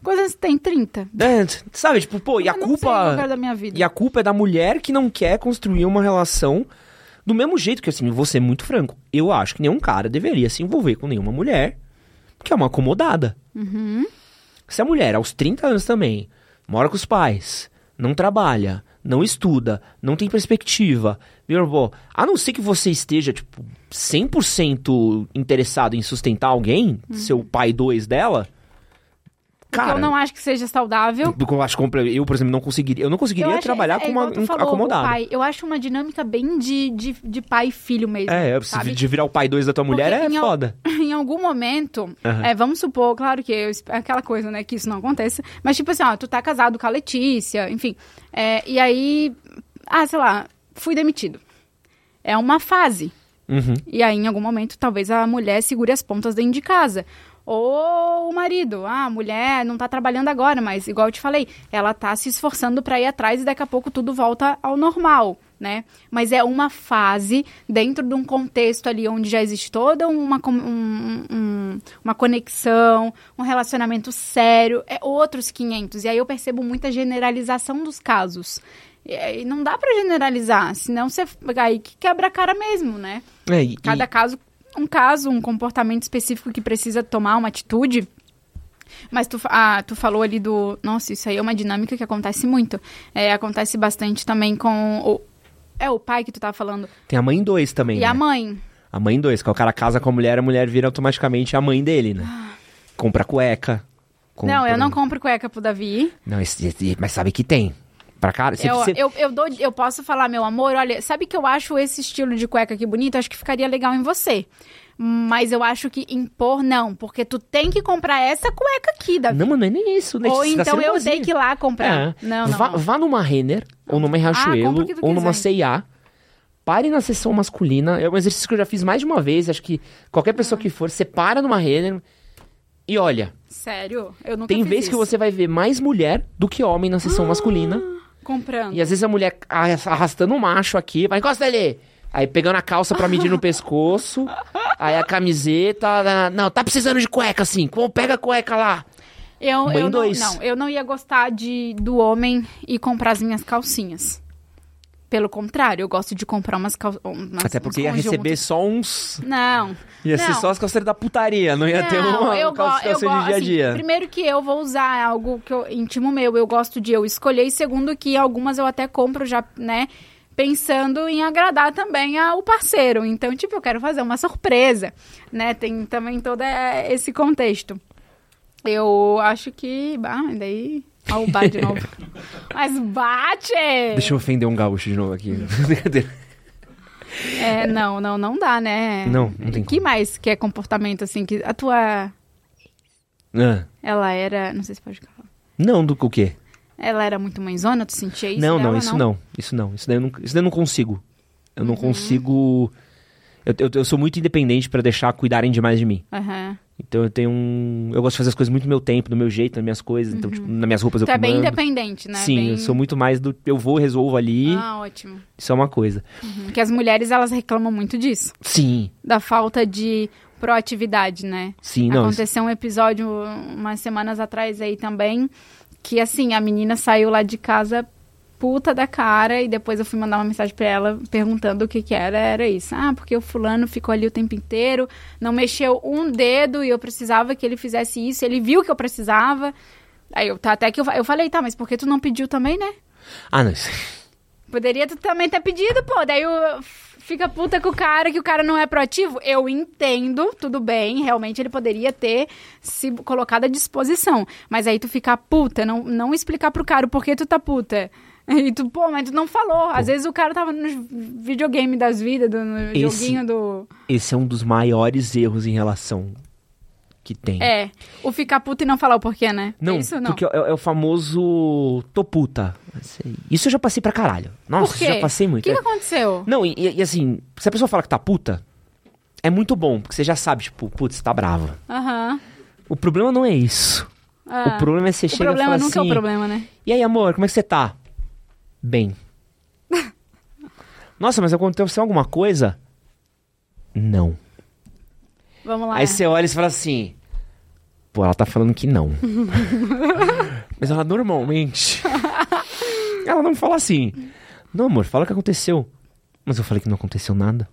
Coisas tem 30. É, sabe, tipo, pô, e a culpa. da minha vida. E a culpa é da mulher que não quer construir uma relação do mesmo jeito que, assim, vou ser muito franco. Eu acho que nenhum cara deveria se envolver com nenhuma mulher que é uma acomodada. Uhum. Se a mulher, aos 30 anos também, mora com os pais, não trabalha, não estuda, não tem perspectiva, meu irmão, a não ser que você esteja, tipo, 100% interessado em sustentar alguém, uhum. seu pai dois dela, Cara, eu não acho que seja saudável. Eu acho eu, por exemplo, não conseguiria, eu não conseguiria eu trabalhar é, com uma um, falou, acomodado. Pai, eu acho uma dinâmica bem de, de, de pai e filho mesmo. É, sabe? de virar o pai dois da tua mulher Porque é em foda. <laughs> em algum momento, uhum. é, vamos supor, claro que eu, é aquela coisa, né, que isso não aconteça, mas tipo assim, ó, tu tá casado com a Letícia, enfim, é, e aí, ah, sei lá, fui demitido. É uma fase. Uhum. E aí, em algum momento, talvez a mulher segure as pontas dentro de casa. Ou o marido, ah, a mulher não tá trabalhando agora, mas igual eu te falei, ela tá se esforçando para ir atrás e daqui a pouco tudo volta ao normal, né? Mas é uma fase dentro de um contexto ali onde já existe toda uma, um, um, uma conexão, um relacionamento sério, é outros 500. E aí eu percebo muita generalização dos casos. E não dá para generalizar, senão você aí que quebra a cara mesmo, né? É, e, Cada caso um caso, um comportamento específico que precisa tomar uma atitude. Mas tu, ah, tu falou ali do. Nossa, isso aí é uma dinâmica que acontece muito. É, acontece bastante também com. O, é o pai que tu tá falando. Tem a mãe dois também. E né? a mãe. A mãe dois, que o cara casa com a mulher, a mulher vira automaticamente a mãe dele, né? Ah. Compra cueca. Compra... Não, eu não compro cueca pro Davi. Não, mas sabe que tem. Pra cara, eu, você... eu, eu, dou, eu posso falar, meu amor, olha, sabe que eu acho esse estilo de cueca aqui bonito? Acho que ficaria legal em você. Mas eu acho que impor, não. Porque tu tem que comprar essa cueca aqui, Davi. Não, mas não é nem isso. Né? Ou tá então eu tenho que ir lá comprar. É. Não, não, vá, não. vá numa Renner, ou numa Riachuelo, ah, ou numa C&A. Pare na seção masculina. É um exercício que eu já fiz mais de uma vez. Acho que qualquer pessoa ah. que for, você para numa Renner e olha. Sério? Eu nunca Tem vezes isso. que você vai ver mais mulher do que homem na seção ah. masculina. Comprando. E às vezes a mulher arrastando um macho aqui, vai, encosta ele! Aí pegando a calça para medir no pescoço, <laughs> aí a camiseta. Não, tá precisando de cueca assim. Pega a cueca lá? Eu, eu não, não, eu não ia gostar de do homem e comprar as minhas calcinhas. Pelo contrário, eu gosto de comprar umas calças. Até porque ia receber só uns. Não. Ia não. ser só as calças da putaria, não ia não, ter uma eu calça, eu de dia a dia. Assim, primeiro que eu vou usar algo que eu, íntimo meu, eu gosto de eu escolher. E segundo que algumas eu até compro já, né? Pensando em agradar também ao parceiro. Então, tipo, eu quero fazer uma surpresa, né? Tem também todo esse contexto. Eu acho que. Bah, daí Olha o bate de novo. Mas bate! Deixa eu ofender um gaúcho de novo aqui. <laughs> É, não, não, não dá, né? Não, não tem que mais que é comportamento assim que a tua Ah, ela era, não sei se pode falar. não, do o quê? Ela era muito mãezona, tu sentia isso não, dela, não, isso não. Isso não. Isso daí eu não, isso daí eu não consigo. Eu não consigo. Eu, eu, eu sou muito independente pra deixar cuidarem demais de mim. Aham. Então eu tenho um. Eu gosto de fazer as coisas muito no meu tempo, no meu jeito, nas minhas coisas. Então, tipo, nas minhas roupas eu Tu é bem independente, né? Sim, Bem- eu sou muito mais do. Eu vou, resolvo ali. Ah, ótimo. Isso é uma coisa. Porque as mulheres, elas reclamam muito disso. Sim, Da falta de proatividade, né? sim, não. isso- Aconteceu um episódio umas semanas atrás aí também, que assim, a menina saiu lá de casa puta da cara e depois eu fui mandar uma mensagem pra ela perguntando o que que era, era isso. Ah, porque o fulano ficou ali o tempo inteiro, não mexeu um dedo e eu precisava que ele fizesse isso, ele viu que eu precisava. Aí eu, tá, até que eu, eu falei, tá, mas por que tu não pediu também, né? Ah, não. Poderia tu também ter pedido, pô. Daí eu, fica puta com o cara que o cara não é proativo. Eu entendo, tudo bem. Realmente ele poderia ter se colocado à disposição. Mas aí tu ficar puta, não, não explicar pro cara o porquê tu tá puta. <laughs> E tu, pô, mas tu não falou. Às vezes o cara tava no videogame das vidas, no Esse- joguinho do. Esse é um dos maiores erros em relação que tem. É, o ficar puta e não falar o porquê, né? Não, É isso não. porque é, é o famoso tô puta. Isso eu já passei pra caralho. Nossa, Por quê? já passei O muito. que, que É- aconteceu? Não, e, e- assim, se a pessoa fala que tá puta, é muito bom, porque você já sabe, tipo, putz, tá brava. Aham. O problema não é isso. Ah. O problema é você O chega e problema fala nunca assim, é o problema, né? e aí, amor, como é que você tá? Bem. <laughs> Nossa, mas aconteceu alguma coisa? Não. Vamos lá. Aí você olha e você fala assim, pô, ela tá falando que não. <laughs> mas ela normalmente... <laughs> ela não fala assim, não, amor, fala o que aconteceu. Mas eu falei que não aconteceu nada.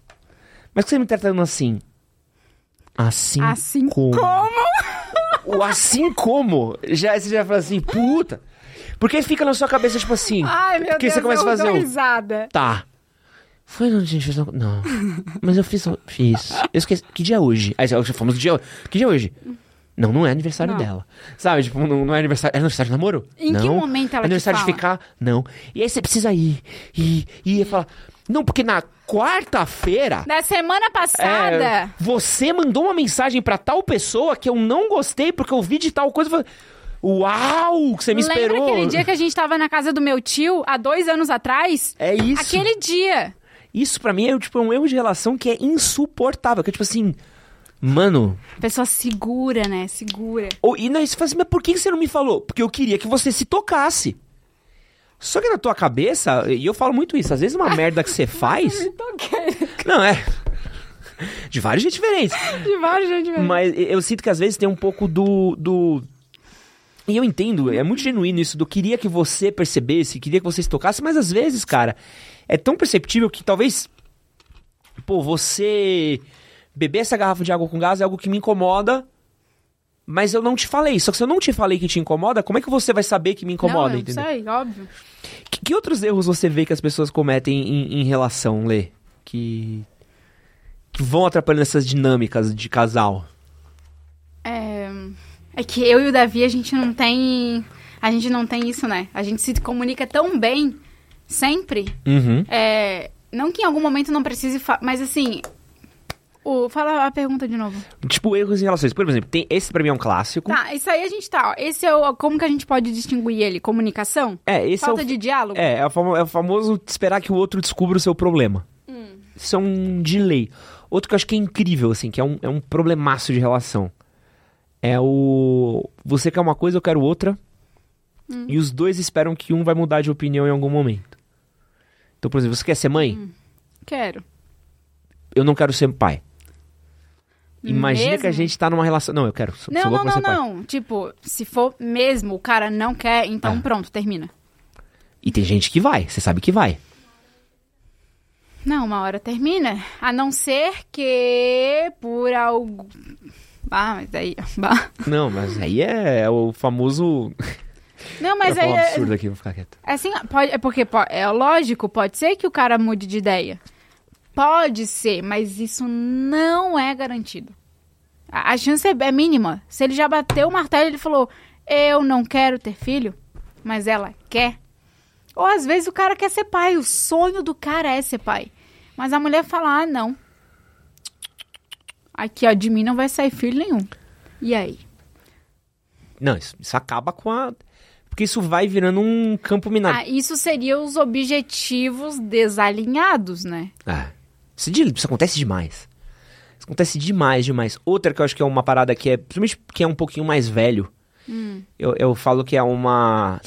Mas que você me tratando assim? Assim, Assim como? O assim como? Já, você já fala assim, puta. Porque fica na sua cabeça, tipo assim. Ai, meu porque Deus, você começa a eu fazer dou risada. Tá. Foi onde a gente fez. uma- Não. Mas eu fiz. Fiz. Eu esqueci. Que dia é hoje? Aí fomos do dia. Que dia é hoje? Não, não é aniversário Não. dela. Sabe? Tipo, não, não é aniversário. É aniversário de namoro? Em não. que momento ela te Aniversário de ficar? Não. E aí você precisa ir. Ir e falar. Não, porque na quarta-feira. Da semana passada. É, você mandou uma mensagem pra tal pessoa que eu não gostei porque eu vi de tal coisa. Uau, que você me Lembra esperou. aquele dia que a gente tava na casa do meu tio, há dois anos atrás? É isso. Aquele dia. Isso pra mim é tipo um erro de relação que é insuportável. Que é tipo assim, mano. Pessoa segura, né? Segura. Ou, e não, você fala assim, mas por que você não me falou? Porque eu queria que você se tocasse. Só que na tua cabeça, e eu falo muito isso, às vezes uma merda que você <laughs> faz. Não, é. De vários jeitos diferentes. De vários gente mesmo. Mas eu sinto que às vezes tem um pouco do. do... E eu entendo, é muito genuíno isso do queria que você percebesse, queria que você se tocasse, mas às vezes, cara, é tão perceptível que talvez. Pô, você beber essa garrafa de água com gás é algo que me incomoda, mas eu não te falei. Só que se eu não te falei que te incomoda, como é que você vai saber que me incomoda, não, eu entendeu? sei, óbvio. Que, que outros erros você vê que as pessoas cometem em, em relação, Lê? Que. que vão atrapalhando essas dinâmicas de casal? É... é que eu e o Davi, a gente não tem... A gente não tem isso, né? A gente se comunica tão bem, sempre. Uhum. É... Não que em algum momento não precise... Mas assim... O... Fala a pergunta de novo. Tipo, erros em relações. Por exemplo, tem, esse pra mim é um clássico. Tá, isso aí a gente tá. Ó. Esse é o. Como que a gente pode distinguir ele? Comunicação? É, esse Falta é o, de diálogo? é, é, o famo- é o famoso esperar que o outro descubra o seu problema. Hum. Isso é um delay. Outro que eu acho que é incrível, assim, que é um, é um problemaço de relação. É o. Você quer uma coisa, eu quero outra. Hum. E os dois esperam que um vai mudar de opinião em algum momento. Então, por exemplo, você quer ser mãe? Hum. Quero. Eu não quero ser pai. Imagina Mesmo? que a gente tá numa relação. Não, eu quero. Sou, Não, sou não, não, ser pai. não. Tipo, se for mesmo, o cara não quer, então Ah. pronto, termina. E tem gente que vai, você sabe que vai. Não, uma hora termina. A não ser que por algo. Ah, mas aí. <laughs> bah. Não, mas aí é, é o famoso. Não, mas aí. um é- absurdo aqui, vou ficar quieto. Assim, pode, é porque po- é lógico, pode ser que o cara mude de ideia. Pode ser, mas isso não é garantido. A, a chance é, é mínima. Se ele já bateu o martelo, ele falou: Eu não quero ter filho, mas ela quer. Ou às vezes o cara quer ser pai, o sonho do cara é ser pai. Mas a mulher fala, ah, não. Aqui, ó, de mim não vai sair filho nenhum. E aí? Não, isso, isso acaba com a. Porque isso vai virando um campo minado. Ah, isso seria os objetivos desalinhados, né? Ah, isso, isso acontece demais. Isso acontece demais, demais. Outra que eu acho que é uma parada que é. Principalmente que é um pouquinho mais velho. Eu, eu falo que é uma.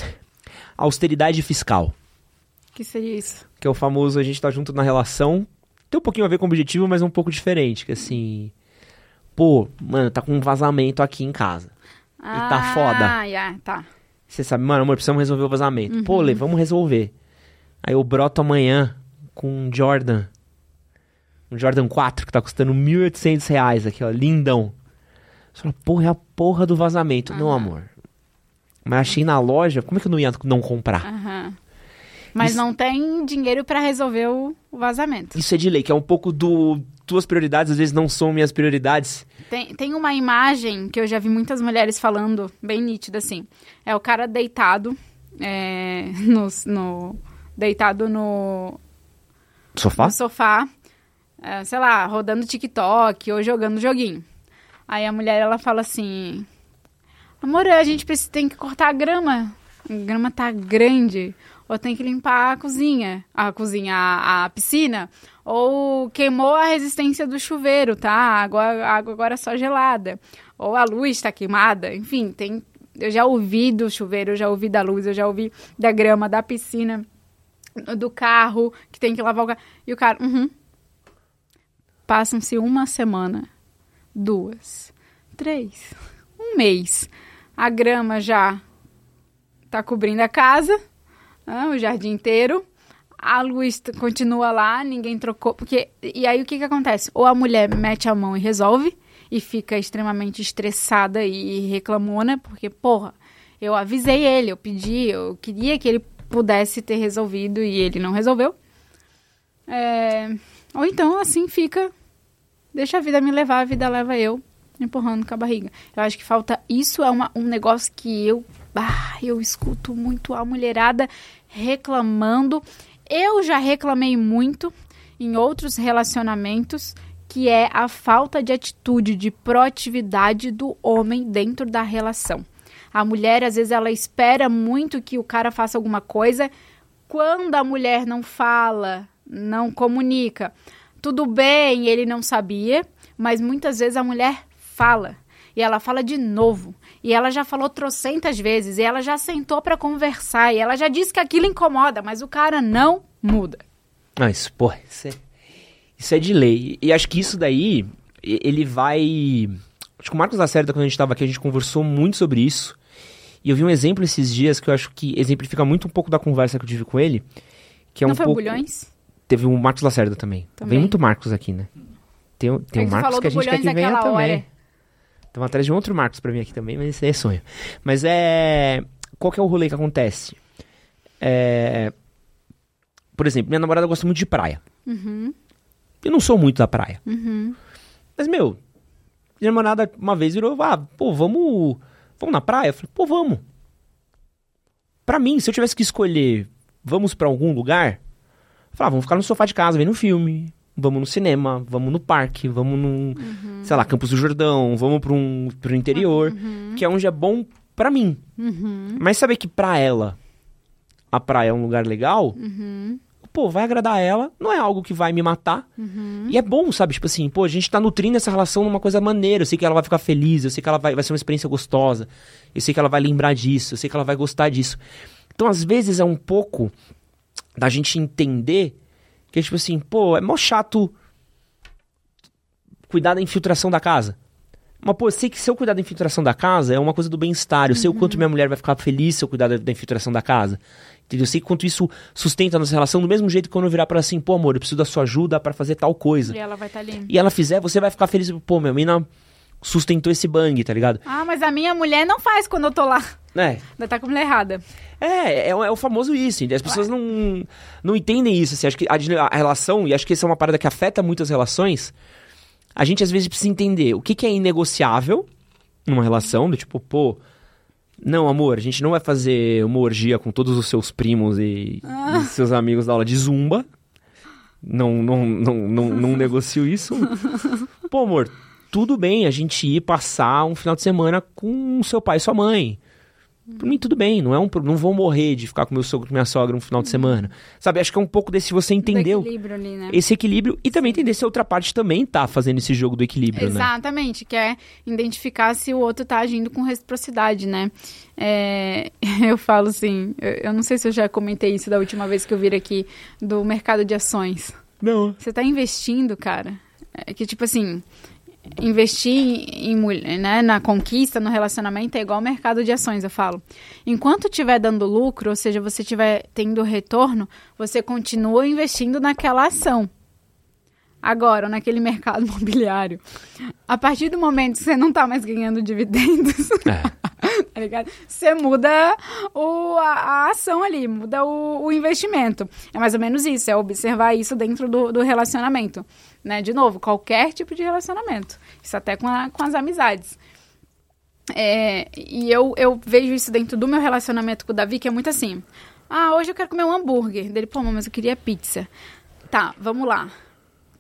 Austeridade fiscal. que seria isso? Que é o famoso a gente tá junto na relação. Tem um pouquinho a ver com o objetivo, mas é um pouco diferente. Que assim. Pô, mano, tá com um vazamento aqui em casa. Ah, tá foda. yeah, tá. Você sabe, mano, amor, precisamos resolver o vazamento. Pô, Lê, vamos resolver. Aí eu broto amanhã com um Jordan. Um Jordan 4 que tá custando 1.800 reais aqui, ó, lindão. Você fala, porra, é a porra do vazamento. Não, amor. Mas achei na loja, como é que eu não ia não comprar? Aham. Mas Isso- não tem dinheiro pra resolver o, o vazamento. Isso é de lei, que é um pouco do... Tuas prioridades às vezes não são minhas prioridades. Tem, tem uma imagem que eu já vi muitas mulheres falando, bem nítida, assim. É o cara deitado, é, <laughs> no, no- deitado no, Sofá? no sofá, é, sei lá, rodando TikTok ou jogando joguinho. Aí a mulher, ela fala assim... Amor, a gente precisa, tem que cortar a grama. A grama tá grande. Ou tem que limpar a cozinha. A cozinha, a, a piscina. Ou queimou a resistência do chuveiro, tá? A água, a água agora é só gelada. Ou a luz tá queimada. Enfim, tem... Eu já ouvi do chuveiro, eu já ouvi da luz, eu já ouvi da grama, da piscina, do carro, que tem que lavar o carro. E o cara, uhum. Passam-se uma semana, duas, três, um mês. A grama já tá cobrindo a casa, ah, o jardim inteiro. A luz continua lá, ninguém trocou. Porque, e aí o que que acontece? Ou a mulher mete a mão e resolve, e fica extremamente estressada e reclamona, porque, porra, eu avisei ele, eu pedi, eu queria que ele pudesse ter resolvido e ele não resolveu. É, Ou então, assim, fica. Deixa a vida me levar, a vida leva eu, empurrando com a barriga. Eu acho que falta. Isso é uma, um negócio que eu. Ah, eu escuto muito a mulherada reclamando. Eu já reclamei muito em outros relacionamentos, que é a falta de atitude, de proatividade do homem dentro da relação. A mulher, às vezes, ela espera muito que o cara faça alguma coisa. Quando a mulher não fala, não comunica, tudo bem, ele não sabia, mas muitas vezes a mulher fala. E ela fala de novo. E ela já falou trocentas vezes. E ela já sentou para conversar. E ela já disse que aquilo incomoda, mas o cara não muda. Não, isso, porra, isso é, isso é de lei. E acho que isso daí, ele vai. Acho que o Marcos Lacerda, quando a gente tava aqui, a gente conversou muito sobre isso. E eu vi um exemplo esses dias que eu acho que exemplifica muito um pouco da conversa que eu tive com ele. Que é não um foi pouco. Teve Teve o Marcos Lacerda também. Também. Vem muito Marcos aqui, né? Tem, o- tem É um Marcos que a gente quer Bulhões que venha também. hora. Estamos atrás de um outro Marcos pra vir aqui também, mas isso aí é sonho. Mas é. Qual que é o rolê que acontece? É. Por exemplo, minha namorada gosta muito de praia. Uhum, Eu não sou muito da praia. uhum. Mas, meu, minha namorada uma vez virou, ah, pô, vamos. Vamos na praia? Eu falei, pô, vamos. Pra mim, se eu tivesse que escolher, vamos pra algum lugar, eu falava, vamos ficar no sofá de casa vendo filme. Vamos no cinema, vamos no parque, vamos no, sei lá, Campos do Jordão, vamos pra um, pro interior, que é onde é bom pra mim. Uhum, Mas saber que pra ela a praia é um lugar legal, uhum, pô, vai agradar ela, não é algo que vai me matar. uhum. E é bom, sabe? Tipo assim, pô, a gente tá nutrindo essa relação numa coisa maneira. Eu sei que ela vai ficar feliz, eu sei que ela vai, vai ser uma experiência gostosa, eu sei que ela vai lembrar disso, eu sei que ela vai gostar disso. Então, às vezes, é um pouco da gente entender que, tipo assim, pô, é mó chato cuidar da infiltração da casa. Mas, pô, eu sei que se eu cuidar da infiltração da casa é uma coisa do bem-estar. Eu sei o quanto minha mulher vai ficar feliz se eu cuidar da, da infiltração da casa. Entendeu? Eu sei quanto isso sustenta a nossa relação, do mesmo jeito que quando eu virar pra ela assim, pô, amor, eu preciso da sua ajuda pra fazer tal coisa. E ela vai estar ali. E ela fizer, você vai ficar feliz. Pô, minha mina sustentou esse bang, tá ligado? Ah, mas a minha mulher não faz quando eu tô lá. É, Ainda tá com a mulher errada. é, é, o- é o famoso isso. As pessoas não, não entendem isso. Assim, acho que a, a relação, e acho que essa é uma parada que afeta muito as relações, a gente às vezes precisa entender o que, que é inegociável numa relação, do tipo, pô, não, amor, a gente não vai fazer uma orgia com todos os seus primos e, e seus amigos da aula de zumba. não, não, não, não, não negocio isso. Pô, amor, tudo bem a gente ir passar um final de semana com seu pai e sua mãe. Por mim, tudo bem, não é um não vou morrer de ficar com meu sogro e minha sogra um final de semana. Sabe, acho que é um pouco desse você entendeu Do equilíbrio ali, né? esse equilíbrio e também entender se a outra parte também tá fazendo esse jogo do equilíbrio, né? Exatamente, que é identificar se o outro tá agindo com reciprocidade, né? É, <laughs> eu falo assim, eu, eu não sei se eu já comentei isso da última vez que eu vir aqui do mercado de ações. Não. Você tá investindo, cara. É que tipo assim, investir em né, na conquista, no relacionamento é igual ao mercado de ações, eu falo. Enquanto estiver dando lucro, ou seja, você estiver tendo retorno, você continua investindo naquela ação. Agora, naquele mercado <laughs> imobiliário, a partir do momento que você não tá mais ganhando dividendos, <laughs> É. tá ligado? Você muda o, a, a ação ali, muda o, o investimento. É mais ou menos isso, é observar isso dentro do, do relacionamento. Né? De novo, qualquer tipo de relacionamento. Isso até com, a- com as amizades. É, e eu, eu vejo isso dentro do meu relacionamento com o Davi, que é muito assim. Ah, hoje eu quero comer um hambúrguer. Dele, pô, mas eu queria pizza. Tá, vamos lá.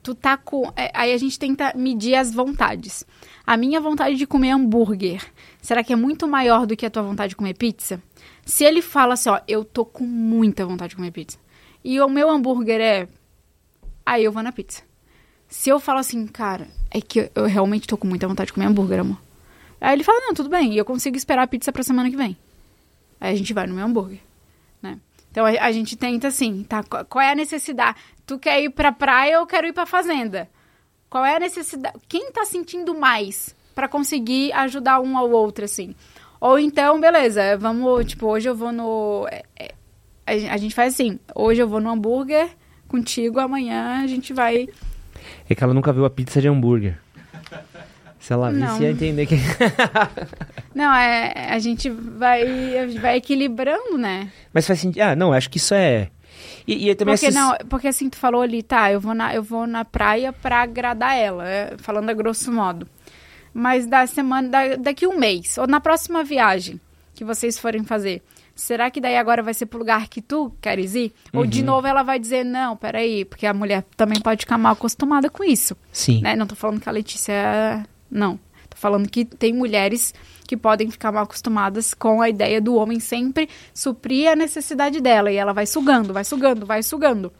Tu tá com. é, aí a gente tenta medir as vontades. A minha vontade de comer hambúrguer, será que é muito maior do que a tua vontade de comer pizza? Se ele fala assim, ó, eu tô com muita vontade de comer pizza. E o meu hambúrguer é. Aí eu vou na pizza. Se eu falo assim, cara, é que eu realmente tô com muita vontade de comer hambúrguer, amor. Aí ele fala, não, tudo bem, e eu consigo esperar a pizza pra semana que vem. Aí a gente vai no meu hambúrguer, né? Então a, a gente tenta assim, tá? Qual, é a necessidade? Tu quer ir pra praia ou quero ir pra fazenda? Qual é a necessidade? Quem tá sentindo mais pra conseguir ajudar um ao outro, assim? Ou então, beleza, vamos, tipo, hoje eu vou no. é, é, a gente faz assim, hoje eu vou no hambúrguer contigo, amanhã a gente vai. É que ela nunca viu a pizza de hambúrguer. Se ela Não. visse, ia entender que. <laughs> Não, é, a gente vai, vai equilibrando, né? Mas faz sentido. Ah, não, acho que isso é. E, e também Porque, essas- não, porque assim, tu falou ali, tá, eu vou na, eu vou na praia pra agradar ela, é, falando a grosso modo. Mas da semana, da- daqui um mês, ou na próxima viagem que vocês forem fazer, será que daí agora vai ser pro lugar que tu queres ir? Ou de Uhum. novo ela vai dizer, não, peraí, porque a mulher também pode ficar mal acostumada com isso. Sim. né? Não tô falando que a Letícia. Não. Tô falando que tem mulheres que podem ficar mal acostumadas com a ideia do homem sempre suprir a necessidade dela. E ela vai sugando, vai sugando, vai sugando.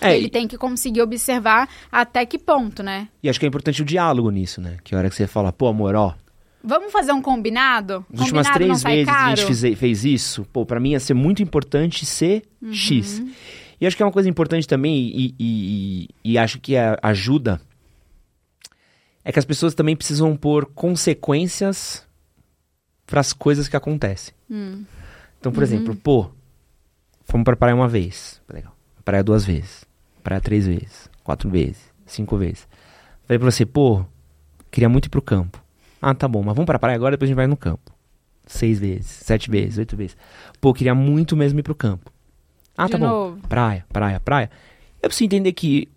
É, Ele tem que conseguir observar até que ponto, né? e acho que é importante o diálogo nisso, né? Que a hora que você fala, pô, amor, ó, Vamos fazer um combinado? Nas últimas três vezes que a caro? gente fez isso, pô, pra mim ia ser muito importante ser Uhum. X. E acho que é uma coisa importante também, e, e- e- e acho que ajuda, é que as pessoas também precisam pôr consequências pras coisas que acontecem. Hum. Então, Uhum. por exemplo, pô, fomos pra praia uma vez, legal. Praia duas vezes, praia três vezes, quatro vezes, cinco vezes. Falei pra você, pô, queria muito ir pro campo. Ah, tá bom, mas vamos pra praia agora, depois a gente vai no campo. Seis vezes, sete vezes, oito vezes. Pô, queria muito mesmo ir pro campo. Ah, De tá bom. novo. Praia, praia, praia. Eu preciso entender que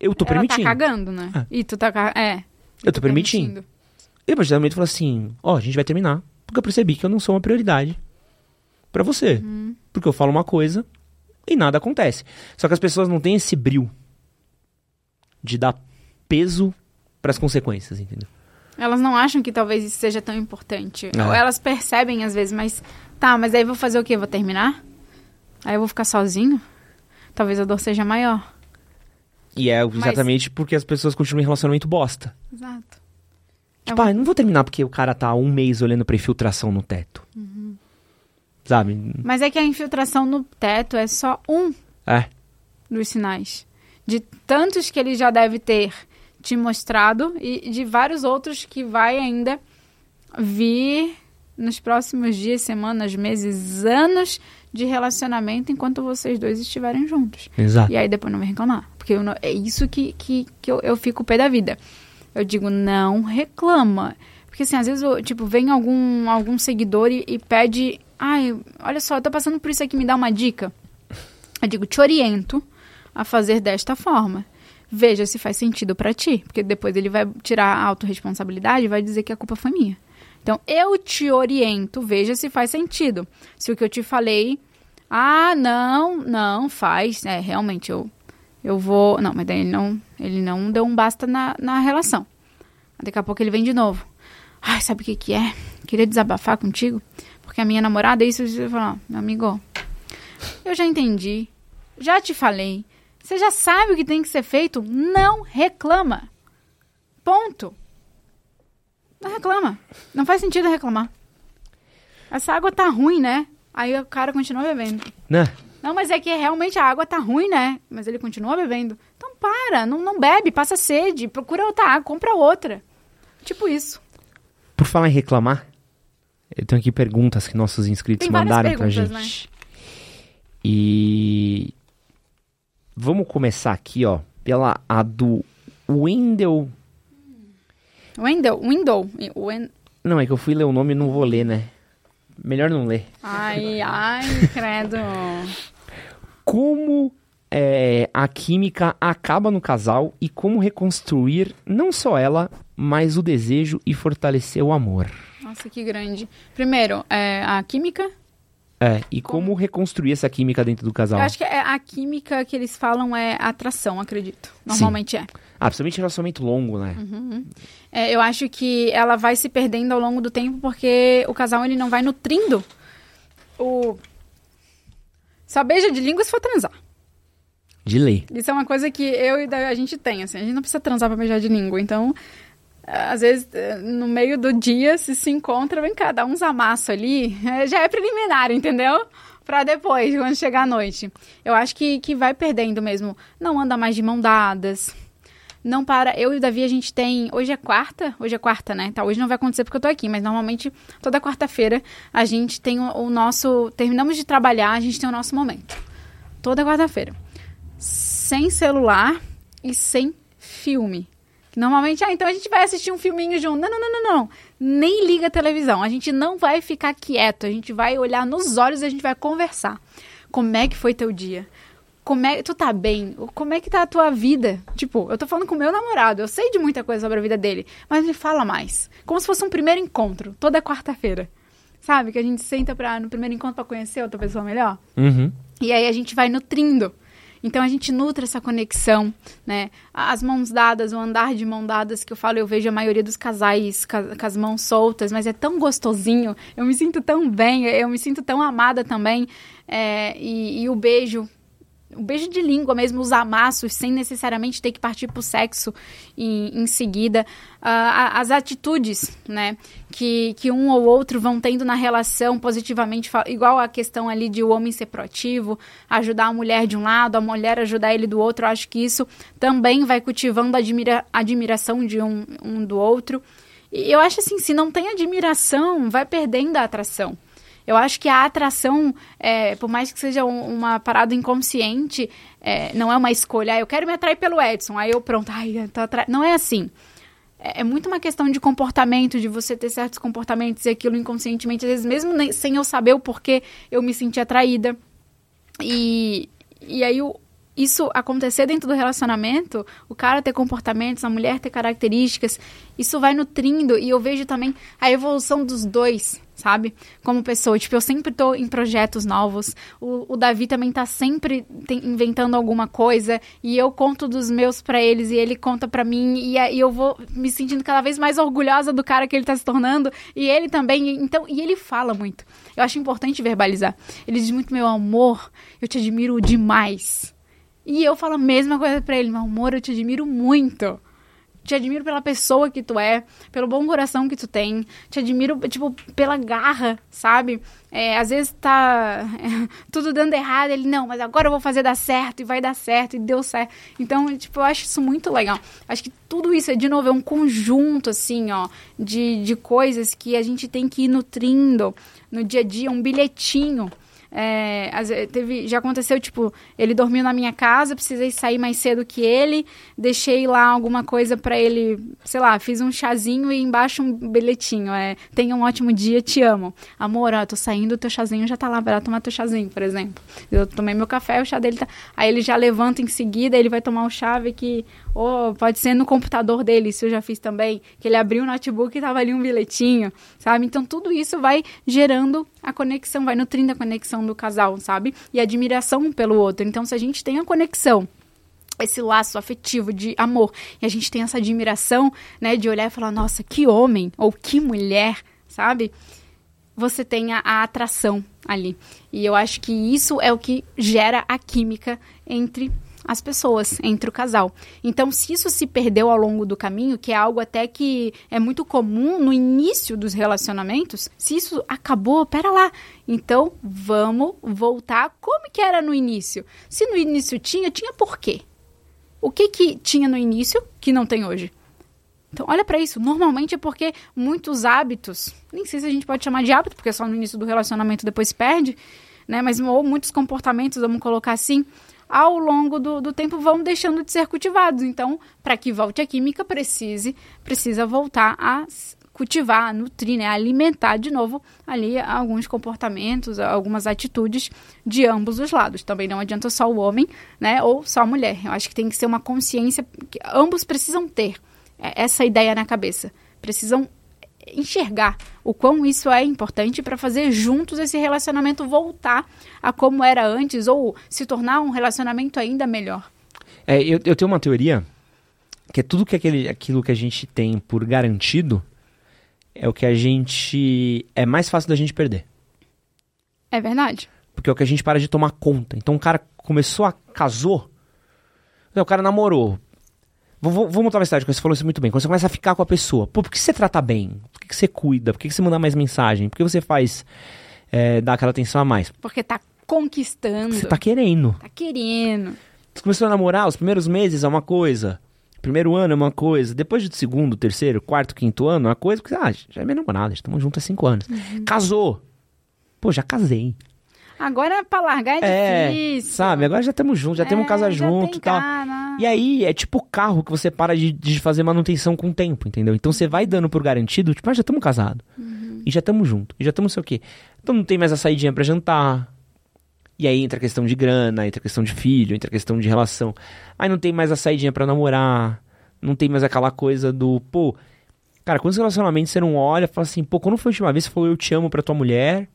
eu tô Ela permitindo. tá cagando, né? Ah. E tu tá... ca- É. eu tô permitindo. E a partir do momento falou assim: Ó, a gente vai terminar. Porque eu percebi que eu não sou uma prioridade pra você. Porque eu falo uma coisa e nada acontece. Só que as pessoas não têm esse bril de dar peso pras consequências, entendeu? Elas não acham que talvez isso seja tão importante. É. Ou elas percebem às vezes, mas tá, mas aí eu vou fazer o quê? Vou terminar? Aí eu vou ficar sozinho? Talvez a dor seja maior. E é exatamente porque as pessoas continuam em relacionamento bosta. Exato. Tipo, ah, não vou terminar porque o cara tá um mês olhando pra infiltração no teto. Sabe? Mas é que a infiltração no teto é só um É. dos sinais. De tantos que ele já deve ter te mostrado e de vários outros que vai ainda vir nos próximos dias, semanas, meses, anos de relacionamento enquanto vocês dois estiverem juntos. Exato. E aí depois não vem reclamar. Porque eu não- é isso que, que, que eu, eu fico pé da vida. Eu digo, não reclama. Porque assim, às vezes, eu, tipo, vem algum, algum seguidor e, e pede... Ai, olha só, eu tô passando por isso aqui, me dá uma dica. Eu digo, te oriento a fazer desta forma. Veja se faz sentido pra ti. Porque depois ele vai tirar a autorresponsabilidade e vai dizer que a culpa foi minha. Então, eu te oriento, veja se faz sentido. Se o que eu te falei... Ah, não, não, faz. É, realmente, eu Eu vou. Não, mas daí ele não, ele não deu um basta na, na relação. Daqui a pouco ele vem de novo. Ai, sabe o que que é? Queria desabafar contigo. Porque a minha namorada, isso, você fala, meu amigo, eu já entendi. Já te falei. Você já sabe o que tem que ser feito. Não reclama. Ponto. Não reclama. Não faz sentido reclamar. Essa água tá ruim, né? Aí o cara continua bebendo. Né? Não, mas é que realmente a água tá ruim, né? Mas ele continua bebendo. Então para, não, não bebe, passa sede, procura outra água, compra outra. Tipo isso. Por falar em reclamar, eu tenho aqui perguntas que nossos inscritos Tem mandaram pra perguntas, né? gente. E vamos começar aqui, ó, pela a do Wendel. Window, window. Win... Não, é que eu fui ler o nome e não vou ler, né? Melhor não ler. Ai, <laughs> ai, credo. Como é, a química acaba no casal e como reconstruir não só ela, mas o desejo e fortalecer o amor. Nossa, que grande. Primeiro, é, a química. É, e como, reconstruir essa química dentro do casal. Eu acho que é a química que eles falam é atração, acredito. Normalmente é. Ah, principalmente relacionamento longo, né? É, Eu acho que ela vai se perdendo ao longo do tempo porque o casal ele não vai nutrindo o. Só beija de língua se for transar. De lei. Isso é uma coisa que eu e a gente tem, assim. A gente não precisa transar pra beijar de língua. Então, às vezes, eh, no meio do dia, se se encontra, vem cá, dá uns amassos ali. <laughs> eh, Já é preliminar, entendeu? Pra depois, quando chegar a noite. Eu acho que, que vai perdendo mesmo. Não anda mais de mão dadas. Não para. Eu e o Davi, a gente tem. Hoje é quarta? Hoje é quarta, né? Tá, hoje não vai acontecer porque eu tô aqui, mas normalmente toda quarta-feira a gente tem o, o nosso. Terminamos de trabalhar, a gente tem o nosso momento. Toda quarta-feira. Sem celular e sem filme. Normalmente, ah, então a gente vai assistir um filminho junto. Não, não, não, não, não. Nem liga a televisão. A gente não vai ficar quieto. A gente vai olhar nos olhos e a gente vai conversar. Como é que foi teu dia? Como é, tu tá bem? Como é que tá a tua vida? Tipo, eu tô falando com o meu namorado, eu sei de muita coisa sobre a vida dele, mas me fala mais. Como se fosse um primeiro encontro, toda quarta-feira. Sabe? Que a gente senta pra, no primeiro encontro pra conhecer outra pessoa melhor. Uhum. E aí a gente vai nutrindo. Então a gente nutre essa conexão, né? As mãos dadas, o andar de mão dadas que eu falo, eu vejo a maioria dos casais ca- com as mãos soltas, mas é tão gostosinho. Eu me sinto tão bem, eu me sinto tão amada também. É, e, e o beijo, o beijo de língua mesmo, os amassos, sem necessariamente ter que partir pro sexo em, em seguida. A- as atitudes, né, que, que um ou outro vão tendo na relação positivamente, igual a questão ali de o homem ser proativo, ajudar a mulher de um lado, a mulher ajudar ele do outro, eu acho que isso também vai cultivando a admira, admiração de um, um do outro. E eu acho assim, se não tem admiração, vai perdendo a atração. Eu acho que a atração, é, por mais que seja um- uma parada inconsciente, é, não é uma escolha. Ah, eu quero me atrair pelo Edson. Aí eu, pronto, ai, eu tô atra... não é assim. É, é muito uma questão de comportamento, de você ter certos comportamentos e aquilo inconscientemente, às vezes mesmo nem- sem eu saber o porquê eu me senti atraída. E, e aí o, isso acontecer dentro do relacionamento, o cara ter comportamentos, a mulher ter características, isso vai nutrindo e eu vejo também a evolução dos dois, sabe? Como pessoa. Tipo, eu sempre tô em projetos novos. O, o Davi também tá sempre tem- inventando alguma coisa e eu conto dos meus pra eles e ele conta pra mim e aí eu vou me sentindo cada vez mais orgulhosa do cara que ele tá se tornando e ele também. Então, e ele fala muito. Eu acho importante verbalizar. Ele diz muito meu amor, eu te admiro demais. E eu falo a mesma coisa pra ele, meu amor, eu te admiro muito. Te admiro pela pessoa que tu é, pelo bom coração que tu tem. Te admiro, tipo, pela garra, sabe? É, às vezes tá <laughs> tudo dando errado. Ele, não, mas agora eu vou fazer dar certo e vai dar certo e deu certo. Então, tipo, eu acho isso muito legal. Acho que tudo isso, é, de novo, é um conjunto, assim, ó, de, de coisas que a gente tem que ir nutrindo no dia a dia, um bilhetinho. É, teve, já aconteceu, tipo, ele dormiu na minha casa, precisei sair mais cedo que ele, deixei lá alguma coisa pra ele, sei lá, fiz um chazinho e embaixo um bilhetinho, é, tenha um ótimo dia, te amo. Amor, ó, tô saindo, teu chazinho já tá lá, vai lá tomar teu chazinho, por exemplo. Eu tomei meu café, o chá dele tá... Aí ele já levanta em seguida, ele vai tomar o chá, vê que, ou pode ser no computador dele, isso eu já fiz também, que ele abriu o notebook e tava ali um bilhetinho, sabe? Então tudo isso vai gerando a conexão, vai nutrindo a conexão do casal, sabe? E admiração pelo outro. Então, se a gente tem a conexão esse laço afetivo de amor. E a gente tem essa admiração, né, de olhar e falar, nossa, que homem ou que mulher, sabe? Você tem a, a atração ali. E eu acho que isso é o que gera a química entre as pessoas, entre o casal. Então, se isso se perdeu ao longo do caminho, que é algo até que é muito comum no início dos relacionamentos, se isso acabou, pera lá. Então, vamos voltar como que era no início. Se no início tinha, tinha por quê? O que que tinha no início que não tem hoje? Então, olha para isso. Normalmente é porque muitos hábitos, nem sei se a gente pode chamar de hábito, porque só no início do relacionamento depois perde, né? Mas ou muitos comportamentos, vamos colocar assim, ao longo do, do tempo vão deixando de ser cultivados. Então, para que volte a química, precise, precisa voltar a cultivar, nutrir, né, alimentar de novo ali alguns comportamentos, algumas atitudes de ambos os lados. Também não adianta só o homem, né, ou só a mulher. Eu acho que tem que ser uma consciência que ambos precisam ter é, essa ideia na cabeça. Precisam enxergar o quão isso é importante para fazer juntos esse relacionamento voltar a como era antes ou se tornar um relacionamento ainda melhor. É, eu, eu tenho uma teoria que é tudo que aquele, aquilo que a gente tem por garantido é o que a gente. é mais fácil da gente perder. É verdade. Porque é o que a gente para de tomar conta. Então o cara começou a. casou. O cara namorou. Vou, vou, montar uma cidade, você falou isso muito bem. Quando você começa a ficar com a pessoa, pô, por que você trata bem? Por que você cuida? Por que você manda mais mensagem? Por que você faz. É, dar aquela atenção a mais? Porque tá conquistando. Você tá querendo. Tá querendo. Você começou a namorar, os primeiros meses é uma coisa. Primeiro ano é uma coisa, depois do segundo, terceiro, quarto, quinto ano, é uma coisa, porque, ah, já é minha namorada, estamos juntos há cinco anos. Uhum. Casou. Pô, já casei. Agora pra largar é, é difícil. Sabe, agora já estamos juntos, já é, temos casa junto e tal. Cara. E aí é tipo carro que você para de, de, fazer manutenção com o tempo, entendeu? Então você vai dando por garantido, tipo, ah, já estamos casados. Uhum. E já estamos juntos. E já estamos sei o quê. Então não tem mais a saidinha para jantar. E aí entra a questão de grana, entra a questão de filho, entra a questão de relação. Aí não tem mais a saidinha para namorar. Não tem mais aquela coisa do, pô. Cara, quantos relacionamentos você não olha e fala assim, pô, quando foi a última vez que você falou eu te amo pra tua mulher?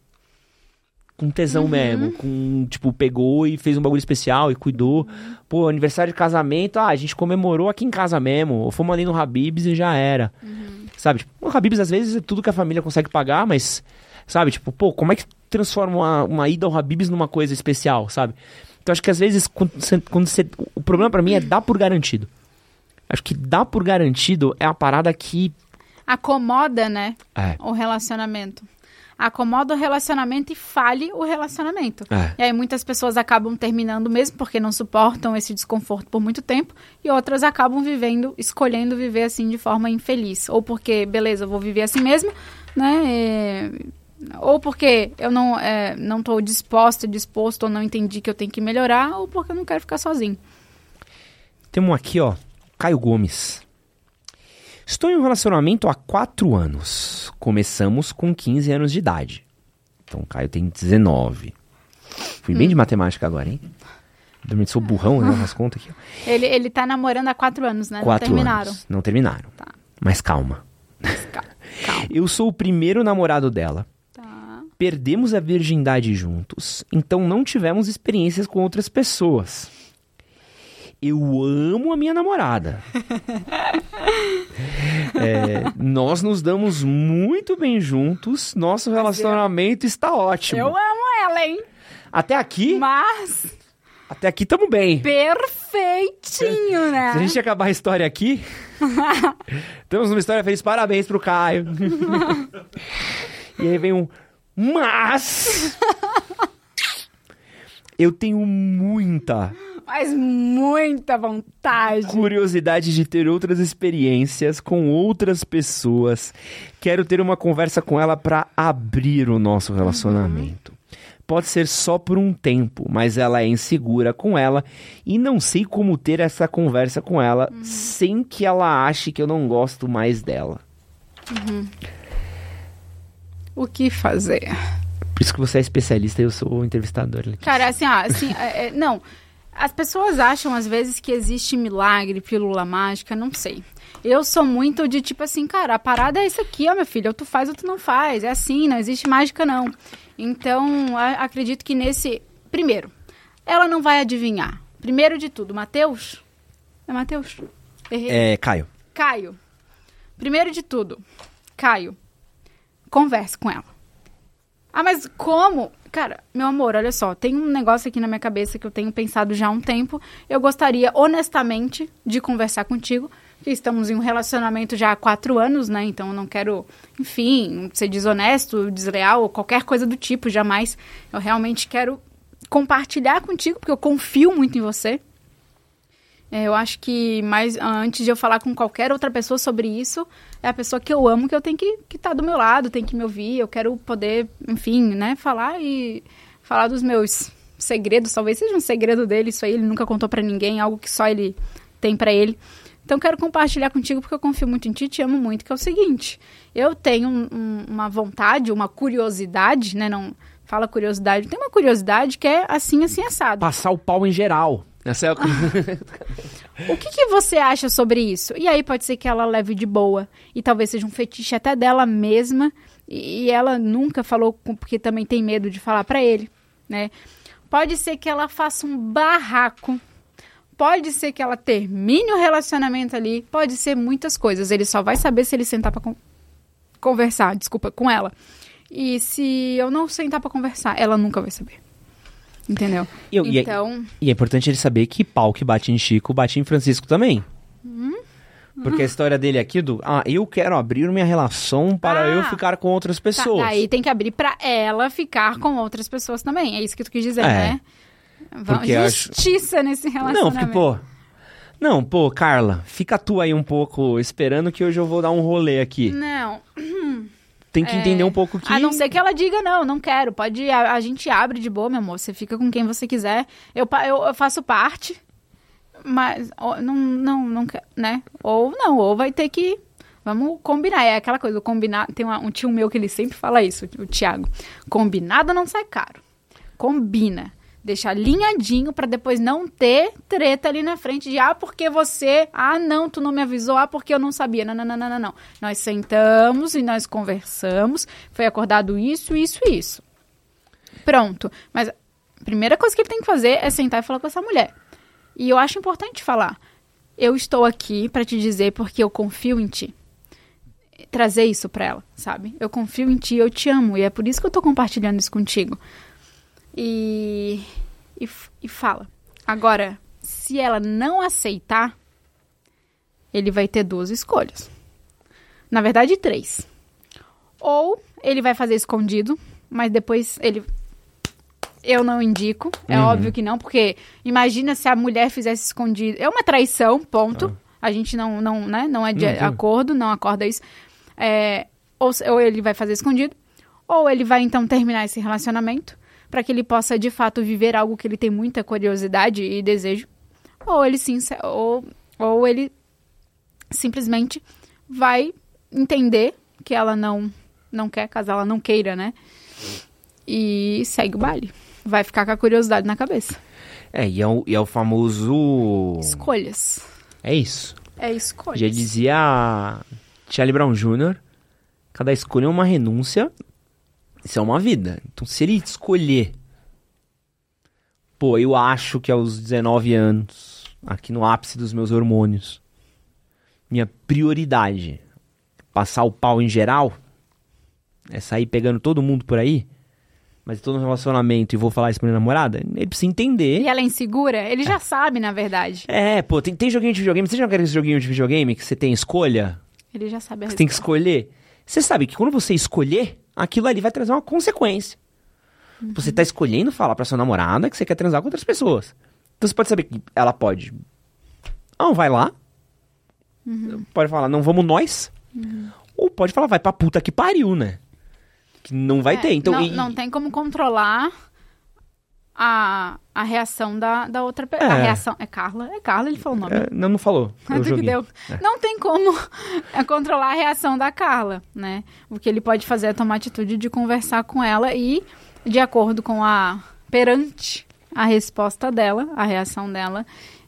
Com tesão uhum. mesmo, com, tipo, pegou e fez um bagulho especial e cuidou. Uhum. Pô, aniversário de casamento, ah, a gente comemorou aqui em casa mesmo, ou fomos ali no Habibs e já era. Uhum. Sabe? Tipo, o Habibs às vezes é tudo que a família consegue pagar, mas, sabe? Tipo, pô, como é que transforma uma, uma ida ao Habibs numa coisa especial, sabe? Então acho que às vezes, quando você, quando você o problema para mim é dar por garantido. Acho que dar por garantido é a parada que acomoda, né? É. O relacionamento acomoda o relacionamento e fale o relacionamento. É. E aí muitas pessoas acabam terminando mesmo porque não suportam esse desconforto por muito tempo e outras acabam vivendo, escolhendo viver assim de forma infeliz. Ou porque, beleza, eu vou viver assim mesmo, né? E ou porque eu não é, não estou disposta, disposto ou não entendi que eu tenho que melhorar, ou porque eu não quero ficar sozinho. Temos aqui, ó, Caio Gomes. Estou em um relacionamento há 4 anos. Começamos com 15 anos de idade. Então o Caio tem 19. Fui bem hum. de matemática agora, hein? Dormi, sou burrão, né? As <laughs> contas aqui. Ele, ele tá namorando há 4 anos, né? Quatro não terminaram. Anos. Não terminaram. Tá. Mas calma. Mas calma. calma. <laughs> Eu sou o primeiro namorado dela. Tá. Perdemos a virgindade juntos, então não tivemos experiências com outras pessoas eu amo a minha namorada. é, nós nos damos muito bem juntos, nosso relacionamento está ótimo. Eu amo ela, hein? Até aqui. Mas. Até aqui estamos bem. Perfeitinho, né? Se a gente acabar a história aqui. <laughs> temos uma história feliz. Parabéns pro Caio. e aí vem um. Mas. <laughs> eu tenho muita mas muita vontade. Curiosidade de ter outras experiências com outras pessoas. Quero ter uma conversa com ela para abrir o nosso relacionamento. Uhum. Pode ser só por um tempo, mas ela é insegura com ela e não sei como ter essa conversa com ela uhum. sem que ela ache que eu não gosto mais dela. Uhum. O que fazer? Por isso que você é especialista e eu sou o entrevistador. Cara, assim, assim, é, é, não. As pessoas acham às vezes que existe milagre, pílula mágica, não sei. Eu sou muito de tipo assim, cara, a parada é isso aqui, ó, meu filho, ou tu faz ou tu não faz. É assim, não existe mágica não. Então, acredito que nesse. Primeiro, ela não vai adivinhar. Primeiro de tudo, Mateus, É Matheus? Errei. É, Caio. Caio. Primeiro de tudo, Caio, converse com ela. Ah, mas como? Cara, meu amor, olha só, tem um negócio aqui na minha cabeça que eu tenho pensado já há um tempo. Eu gostaria, honestamente, de conversar contigo. Porque estamos em um relacionamento já há quatro anos, né? Então eu não quero, enfim, ser desonesto, desleal ou qualquer coisa do tipo, jamais. Eu realmente quero compartilhar contigo, porque eu confio muito em você. É, eu acho que mais antes de eu falar com qualquer outra pessoa sobre isso, é a pessoa que eu amo que eu tenho que estar que tá do meu lado, tem que me ouvir. Eu quero poder, enfim, né, falar e falar dos meus segredos. Talvez seja um segredo dele, isso aí ele nunca contou para ninguém, algo que só ele tem para ele. Então quero compartilhar contigo porque eu confio muito em ti, te amo muito, que é o seguinte. Eu tenho um, um, uma vontade, uma curiosidade, né, não fala curiosidade, tem uma curiosidade que é assim, assim assado. Passar o pau em geral. É <laughs> o que, que, você acha sobre isso? E aí pode ser que ela leve de boa. E talvez seja um fetiche até dela mesma. E, e ela nunca falou porque também tem medo de falar para ele, né? Pode ser que ela faça um barraco. Pode ser que ela termine o relacionamento ali. Pode ser muitas coisas. Ele só vai saber se ele sentar para con conversar, desculpa, com ela. E se eu não sentar para conversar, ela nunca vai saber. Entendeu? E, eu, então... E é, e é, importante ele saber que pau que bate em Chico, bate em Francisco também. Hum? Porque a história dele aqui do, ah, eu quero abrir minha relação para ah, eu ficar com outras tá, pessoas. Tá, daí tem que abrir para ela ficar com outras pessoas também. É isso que tu quis dizer, é. né? Vamos, justiça acho... nesse relacionamento. Não, porque, pô, não, pô, Carla, fica tu aí um pouco esperando que hoje eu vou dar um rolê aqui. Não. Tem que é, entender um pouco que. A não ser que ela diga, não, não quero. Pode. A, a gente abre de boa, meu amor. Você fica com quem você quiser. Eu, eu, eu faço parte. Mas ou, não, não, não quer, né? Ou não, ou vai ter que. Vamos combinar. É aquela coisa, combinar. Tem uma, um tio meu que ele sempre fala isso, o Thiago. Combinado não sai caro. Combina deixar alinhadinho para depois não ter treta ali na frente de ah, porque você, ah, não, tu não me avisou, ah, porque eu não sabia. Não, não, não, não, não. Nós sentamos e nós conversamos, foi acordado isso, isso isso. Pronto. Mas a primeira coisa que ele tem que fazer é sentar e falar com essa mulher. E eu acho importante falar. Eu estou aqui para te dizer porque eu confio em ti. Trazer isso para ela, sabe? Eu confio em ti, eu te amo e é por isso que eu tô compartilhando isso contigo e, e, e fala. Agora, se ela não aceitar, ele vai ter duas escolhas. Na verdade, três. Ou ele vai fazer escondido, mas depois ele. Eu não indico. É uhum. óbvio que não, porque imagina se a mulher fizesse escondido. É uma traição, ponto. Ah. A gente não, não, né, não é de uhum. acordo, não acorda isso. É, ou, ou ele vai fazer escondido, ou ele vai então terminar esse relacionamento para que ele possa de fato viver algo que ele tem muita curiosidade e desejo, ou ele sim, ou, ou ele simplesmente vai entender que ela não não quer, caso ela não queira, né? E segue o baile. Vai ficar com a curiosidade na cabeça. É, e é o, e é o famoso. Escolhas. É isso. É escolhas. Já dizia Charlie Brown Jr., cada escolha é uma renúncia isso é uma vida. Então, se ele escolher. Pô, eu acho que aos 19 anos, aqui no ápice dos meus hormônios, minha prioridade passar o pau em geral é sair pegando todo mundo por aí, mas estou no relacionamento e vou falar isso pra minha namorada, ele precisa entender. E ela é insegura? Ele já sabe, na verdade. É, pô, tem, tem joguinho de videogame. Você já quer esse joguinho de videogame que você tem escolha? Ele já sabe a Você tem que escolher. Você sabe que quando você escolher, aquilo ali vai trazer uma consequência. Uhum. Você tá escolhendo falar pra sua namorada que você quer transar com outras pessoas. Então você pode saber que ela pode. Não, vai lá. Uhum. Pode falar, não vamos nós. Uhum. Ou pode falar, vai pra puta que pariu, né? Que não vai é, ter. Então, não, e... não tem como controlar a, a reação da, da outra pessoa. É. A reação. É Carla? É Carla, ele falou o nome. É, não, não falou. <laughs> que deu. É. Não tem como <laughs> é, controlar a reação da Carla, né? O que ele pode fazer é tomar atitude de conversar com ela e, de acordo com a. perante a resposta dela, a reação dela,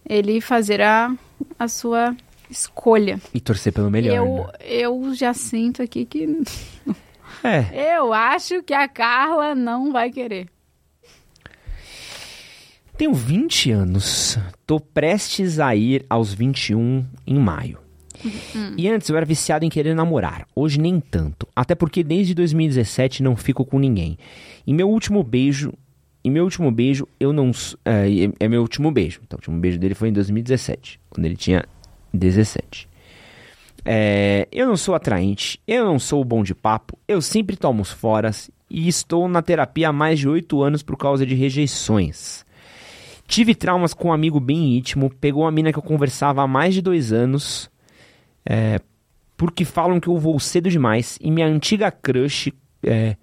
ele fazer a, a sua escolha. E torcer pelo melhor. Eu, né? eu já sinto aqui que. É. <laughs> Eu acho que a Carla não vai querer. Tenho 20 anos. Tô prestes a ir aos 21 em maio. E antes eu era viciado em querer namorar. Hoje nem tanto. Até porque desde 2017 não fico com ninguém. E meu último beijo. E meu último beijo, eu não. s- É, é meu último beijo. Então, o último beijo dele foi em 2017, quando ele tinha 17. É, eu não sou atraente, eu não sou bom de papo, eu sempre tomo os foras e estou na terapia há mais de 8 anos por causa de rejeições. Tive traumas com um amigo bem íntimo, pegou uma mina que eu conversava há mais de dois anos, é, porque falam que eu vou cedo demais, e minha antiga crush, é,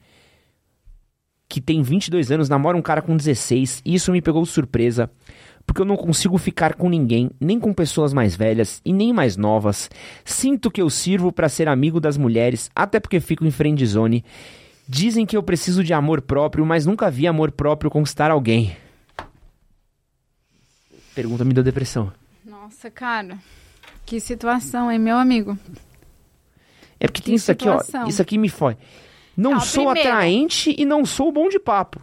que tem 22 anos, namora um cara com 16, e isso me pegou de surpresa, porque eu não consigo ficar com ninguém, nem com pessoas mais velhas e nem mais novas. Sinto que eu sirvo para ser amigo das mulheres, até porque fico em friendzone. Dizem que eu preciso de amor próprio, mas nunca vi amor próprio conquistar alguém. Pergunta me deu depressão. Nossa, cara. Que situação, hein, meu amigo? É porque Que tem isso aqui, ó. situação. Isso aqui me foi. Não sou primeiro- atraente e não sou bom de papo.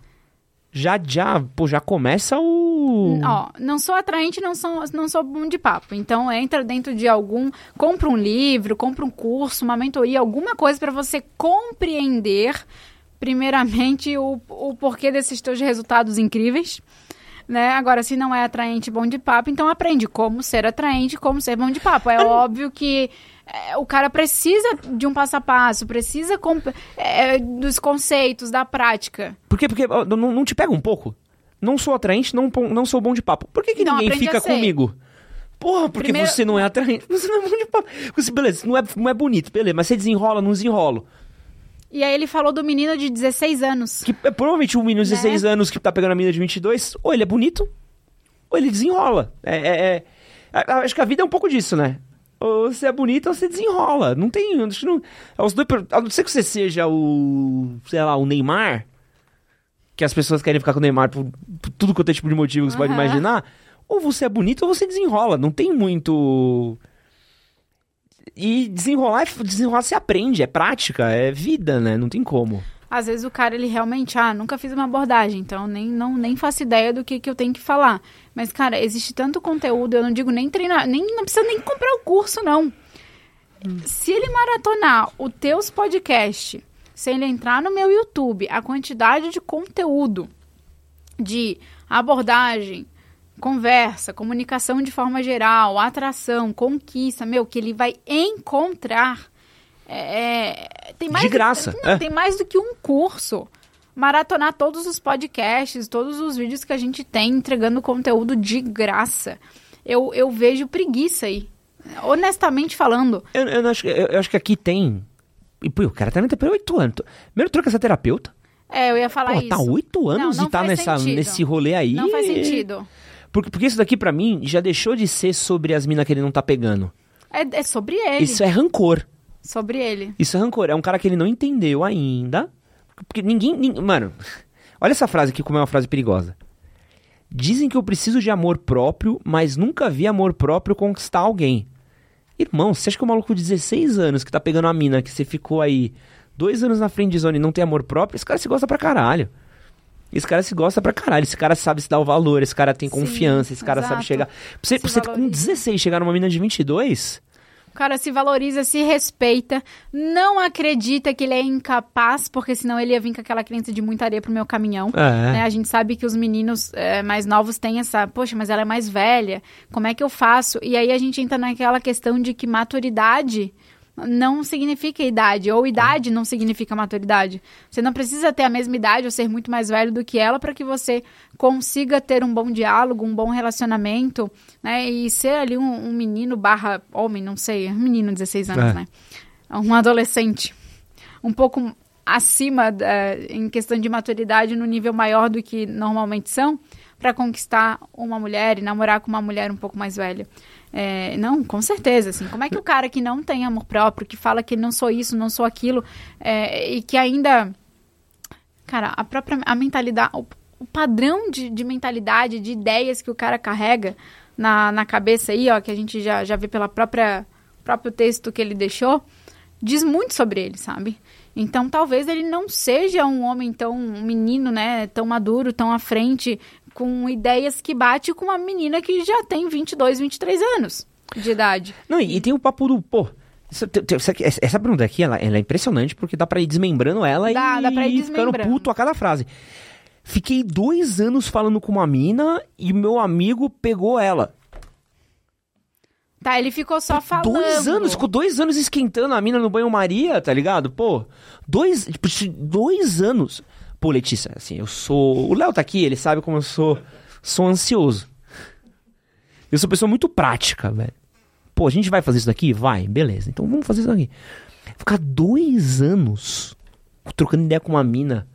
Já, já, pô, já começa o. Ó, não sou atraente, não sou, não sou bom de papo. Então entra dentro de algum, compra um livro, compra um curso, uma mentoria, alguma coisa para você compreender primeiramente o, o porquê desses teus resultados incríveis. Né? Agora, se não é atraente bom de papo, então aprende como ser atraente, como ser bom de papo. É <laughs> óbvio que é, o cara precisa de um passo a passo, precisa comp- é, dos conceitos, da prática. Por quê? Porque ó, não, não te pega um pouco? Não sou atraente, não, não sou bom de papo. Por que, que Não, ninguém fica comigo? Porra, porque Primeiro- você não é atraente, <laughs> você não é bom de papo. Você, beleza, não é, não é bonito, beleza, mas você desenrola, não desenrola. E aí ele falou do menino de 16 anos. Que é provavelmente um menino de Né? 16 anos que tá pegando a menina de 22, ou ele é bonito, ou ele desenrola. É, é- é- acho que a vida é um pouco disso, né? Ou você é bonito ou você desenrola. Não tem. Acho que não, é os dois, a não ser que você seja o. sei lá, o Neymar. Que as pessoas querem ficar com o Neymar por, por tudo quanto é tipo de motivo que você pode Aham. imaginar. Ou você é bonito ou você desenrola. Não tem muito. E desenrolar, é- desenrolar se aprende, é prática, é vida, né? Não tem como. Às vezes o cara, ele realmente, ah, nunca fiz uma abordagem, então nem, não, nem faço ideia do que, que eu tenho que falar. Mas, cara, existe tanto conteúdo, eu não digo nem treinar, nem, não precisa nem comprar o curso, não. Se ele maratonar os teus podcasts, se ele entrar no meu YouTube, a quantidade de conteúdo de abordagem, conversa, comunicação de forma geral, atração, conquista, meu, que ele vai encontrar. É, tem mais De graça, não, é. Tem mais do que um curso. Maratonar todos os podcasts, todos os vídeos que a gente tem entregando conteúdo de graça. Eu, eu vejo preguiça aí. Honestamente falando. Eu, eu acho, que- eu, eu acho que aqui tem. E, pô, o cara também tá por oito anos. Primeiro troca essa terapeuta. É, eu ia falar Pô, isso. tá oito anos Não, não e tá nessa, sentido. nesse rolê aí. Não faz sentido. Porque, porque isso daqui, pra mim, já deixou de ser sobre as minas que ele não tá pegando. É, é sobre ele. Isso é rancor. Sobre ele. Isso é rancor. É um cara que ele não entendeu ainda. Porque ninguém. nin- Mano, <laughs> olha essa frase aqui como é uma frase perigosa. Dizem que eu preciso de amor próprio, mas nunca vi amor próprio conquistar alguém. Irmão, você acha que o maluco de 16 anos que tá pegando a mina que você ficou aí dois anos na frente de zona e não tem amor próprio, esse cara se gosta pra caralho. Esse cara se gosta pra caralho. Esse cara sabe se dar o valor, esse cara tem Sim, confiança, esse cara sabe exato. chegar. Pra você, Se você com valoriza. 16 chegar numa mina de 22, O cara se valoriza, se respeita, não acredita que ele é incapaz, porque senão ele ia vir com aquela crença de muita areia pro meu caminhão. É. né? A gente sabe que os meninos é, mais novos têm essa, poxa, mas ela é mais velha, como é que eu faço? E aí a gente entra naquela questão de que maturidade não significa idade, ou idade não significa maturidade. Você não precisa ter a mesma idade ou ser muito mais velho do que ela para que você consiga ter um bom diálogo, um bom relacionamento, né? E ser ali um, um menino barra homem, não sei, um menino de 16 anos, É. né? Um adolescente. Um pouco acima da- em questão de maturidade no nível maior do que normalmente são para conquistar uma mulher e namorar com uma mulher um pouco mais velha. É, não, com certeza, assim. Como é que o cara que não tem amor próprio, que fala que não sou isso, não sou aquilo, é, e que ainda cara, a própria a mentalidade, o, o padrão de, de mentalidade, de ideias que o cara carrega na, na cabeça aí, ó, que a gente já, já vê pela própria próprio texto que ele deixou, diz muito sobre ele, sabe? Então, talvez ele não seja um homem tão um menino, né, tão maduro, tão à frente com ideias que bate com uma menina que já tem 22, 23 anos de idade. Não, e, e tem o papo do, pô, essa, essa pergunta aqui, ela, ela é impressionante porque dá pra ir desmembrando ela Dá, e, dá pra ir ficando puto a cada frase. Fiquei dois anos falando com uma mina e meu amigo pegou ela. Tá, ele ficou só falando. Dois anos, ficou dois anos esquentando a mina no banho-maria, tá ligado? Pô, dois, tipo, dois anos. Pô, Letícia, assim, eu sou... O Léo tá aqui, ele sabe como eu sou, sou ansioso. Eu sou pessoa muito prática, velho. Pô, a gente vai fazer isso daqui? Vai, beleza. Então vamos fazer isso daqui. Ficar dois anos trocando ideia com uma mina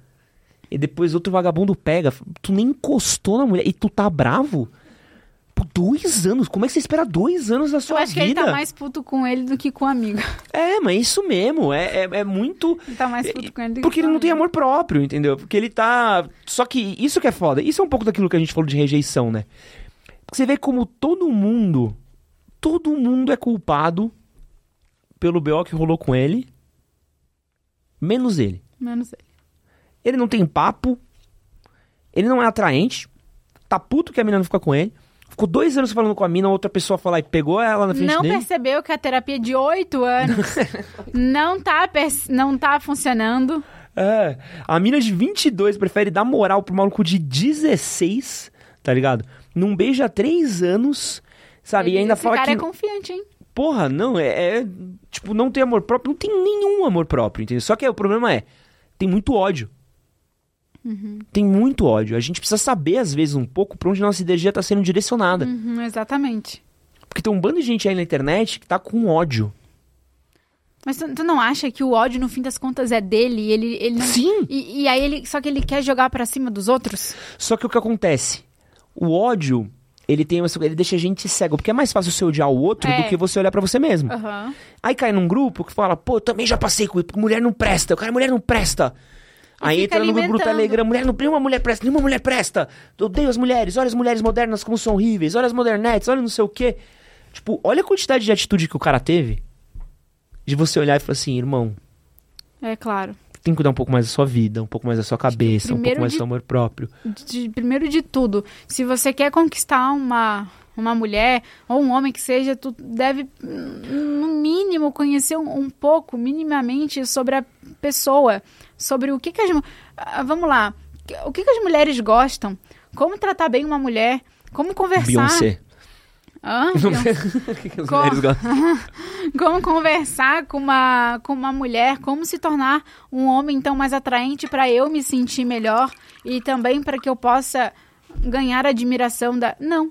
e depois outro vagabundo pega. Tu nem encostou na mulher e tu tá bravo? Por dois anos? Como é que você espera dois anos da Eu sua acho que vida? ele tá mais puto com ele do que com o amigo. É, mas isso mesmo. É, é, é muito. Ele tá mais puto com ele do que Porque ele não tem amor próprio, entendeu? Porque ele tá. Só que isso que é foda. Isso é um pouco daquilo que a gente falou de rejeição, né? Porque você vê como todo mundo. Todo mundo é culpado pelo BO que rolou com ele. Menos ele. Menos ele. Ele não tem papo. Ele não é atraente. Tá puto que a mina não fica com ele. Ficou dois anos falando com a mina, outra pessoa foi lá e pegou ela na frente Não dele. percebeu que a terapia de oito anos <laughs> não, tá não tá funcionando. É, a mina de 22 prefere dar moral pro maluco de 16, tá ligado? Não beija há três anos, sabe? e ainda Esse fala cara que, é confiante, hein? porra, não, é, é, tipo, não tem amor próprio, não tem nenhum amor próprio, entendeu? Só que o problema é, tem muito ódio. Tem muito ódio. A gente precisa saber, às vezes, um pouco pra onde nossa energia tá sendo direcionada. Uhum, exatamente. Porque tem um bando de gente aí na internet que tá com ódio. Mas tu, tu não acha que o ódio, no fim das contas, é dele? Ele, ele não... Sim! E, e aí ele. Só que ele quer jogar pra cima dos outros? Só que o que acontece? O ódio, ele tem essa- ele deixa a gente cego, porque é mais fácil você odiar o outro É. do que você olhar pra você mesmo. Aham. Aí cai num grupo que fala, pô, eu também já passei com mulher não presta, o cara, mulher não presta. Aí entra no grupo do. Telegram, mulher não, nenhuma mulher presta, nenhuma mulher presta. Eu odeio as mulheres, olha as mulheres modernas como são horríveis, olha as modernetes, olha não sei o quê. Tipo, olha a quantidade de atitude que o cara teve de você olhar e falar assim, irmão, É claro. tem que cuidar um pouco mais da sua vida, um pouco mais da sua cabeça, um pouco mais do de- seu amor próprio. De- primeiro de tudo, se você quer conquistar uma, uma mulher ou um homem que seja, tu deve, no mínimo, conhecer um, um pouco, minimamente, sobre a pessoa. Sobre o que, que as. ah, Vamos lá. O que, que as mulheres gostam? Como tratar bem uma mulher? Como conversar? Beyoncé. Hã? <laughs> O que que as Co- mulheres gostam? <laughs> como conversar com uma, com uma mulher, como se tornar um homem então mais atraente para eu me sentir melhor e também para que eu possa ganhar a admiração da. Não.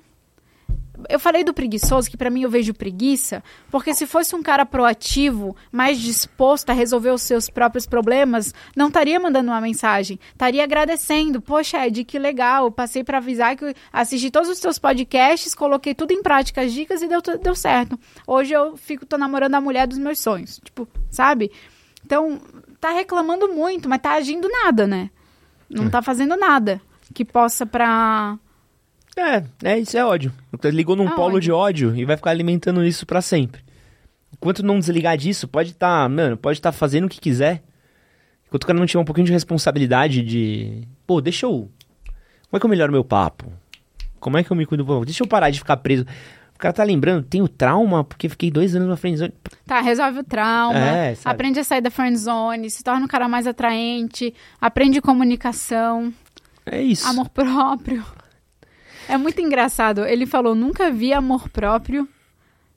Eu falei do preguiçoso, que para mim eu vejo preguiça, porque se fosse um cara proativo, mais disposto a resolver os seus próprios problemas, não estaria mandando uma mensagem, estaria agradecendo. Poxa, Ed, que legal, passei para avisar que assisti todos os seus podcasts, coloquei tudo em prática, as dicas e deu, deu certo. Hoje eu fico, tô namorando a mulher dos meus sonhos, tipo, sabe? Então, tá reclamando muito, mas tá agindo nada, né? Não tá fazendo nada que possa pra... É, é, isso é ódio. Ligou num É polo ódio. de ódio e vai ficar alimentando isso pra sempre. Enquanto não desligar disso, pode estar, mano, pode estar fazendo o que quiser. Enquanto o cara não tiver um pouquinho de responsabilidade de, pô, deixa eu Como é que eu melhoro meu papo? Como é que eu me cuido? Deixa eu parar de ficar preso. O cara tá lembrando, tenho trauma porque fiquei dois anos na frente. Tá, resolve o trauma, É, aprende a sair da friend zone, se torna um cara mais atraente, aprende comunicação, É isso. amor próprio. É muito engraçado. Ele falou, nunca vi amor próprio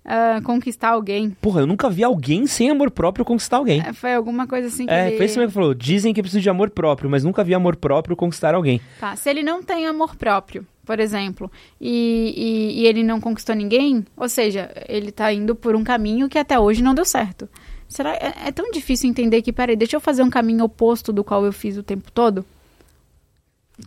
ah, conquistar alguém. Porra, eu nunca vi alguém sem amor próprio conquistar alguém. É, Foi alguma coisa assim que É, ele... foi isso mesmo que falou. Dizem que precisa de amor próprio, mas nunca vi amor próprio conquistar alguém. Tá, se ele não tem amor próprio, por exemplo, e, e, e ele não conquistou ninguém, ou seja, ele tá indo por um caminho que até hoje não deu certo. Será é, é tão difícil entender que, peraí, deixa eu fazer um caminho oposto do qual eu fiz o tempo todo?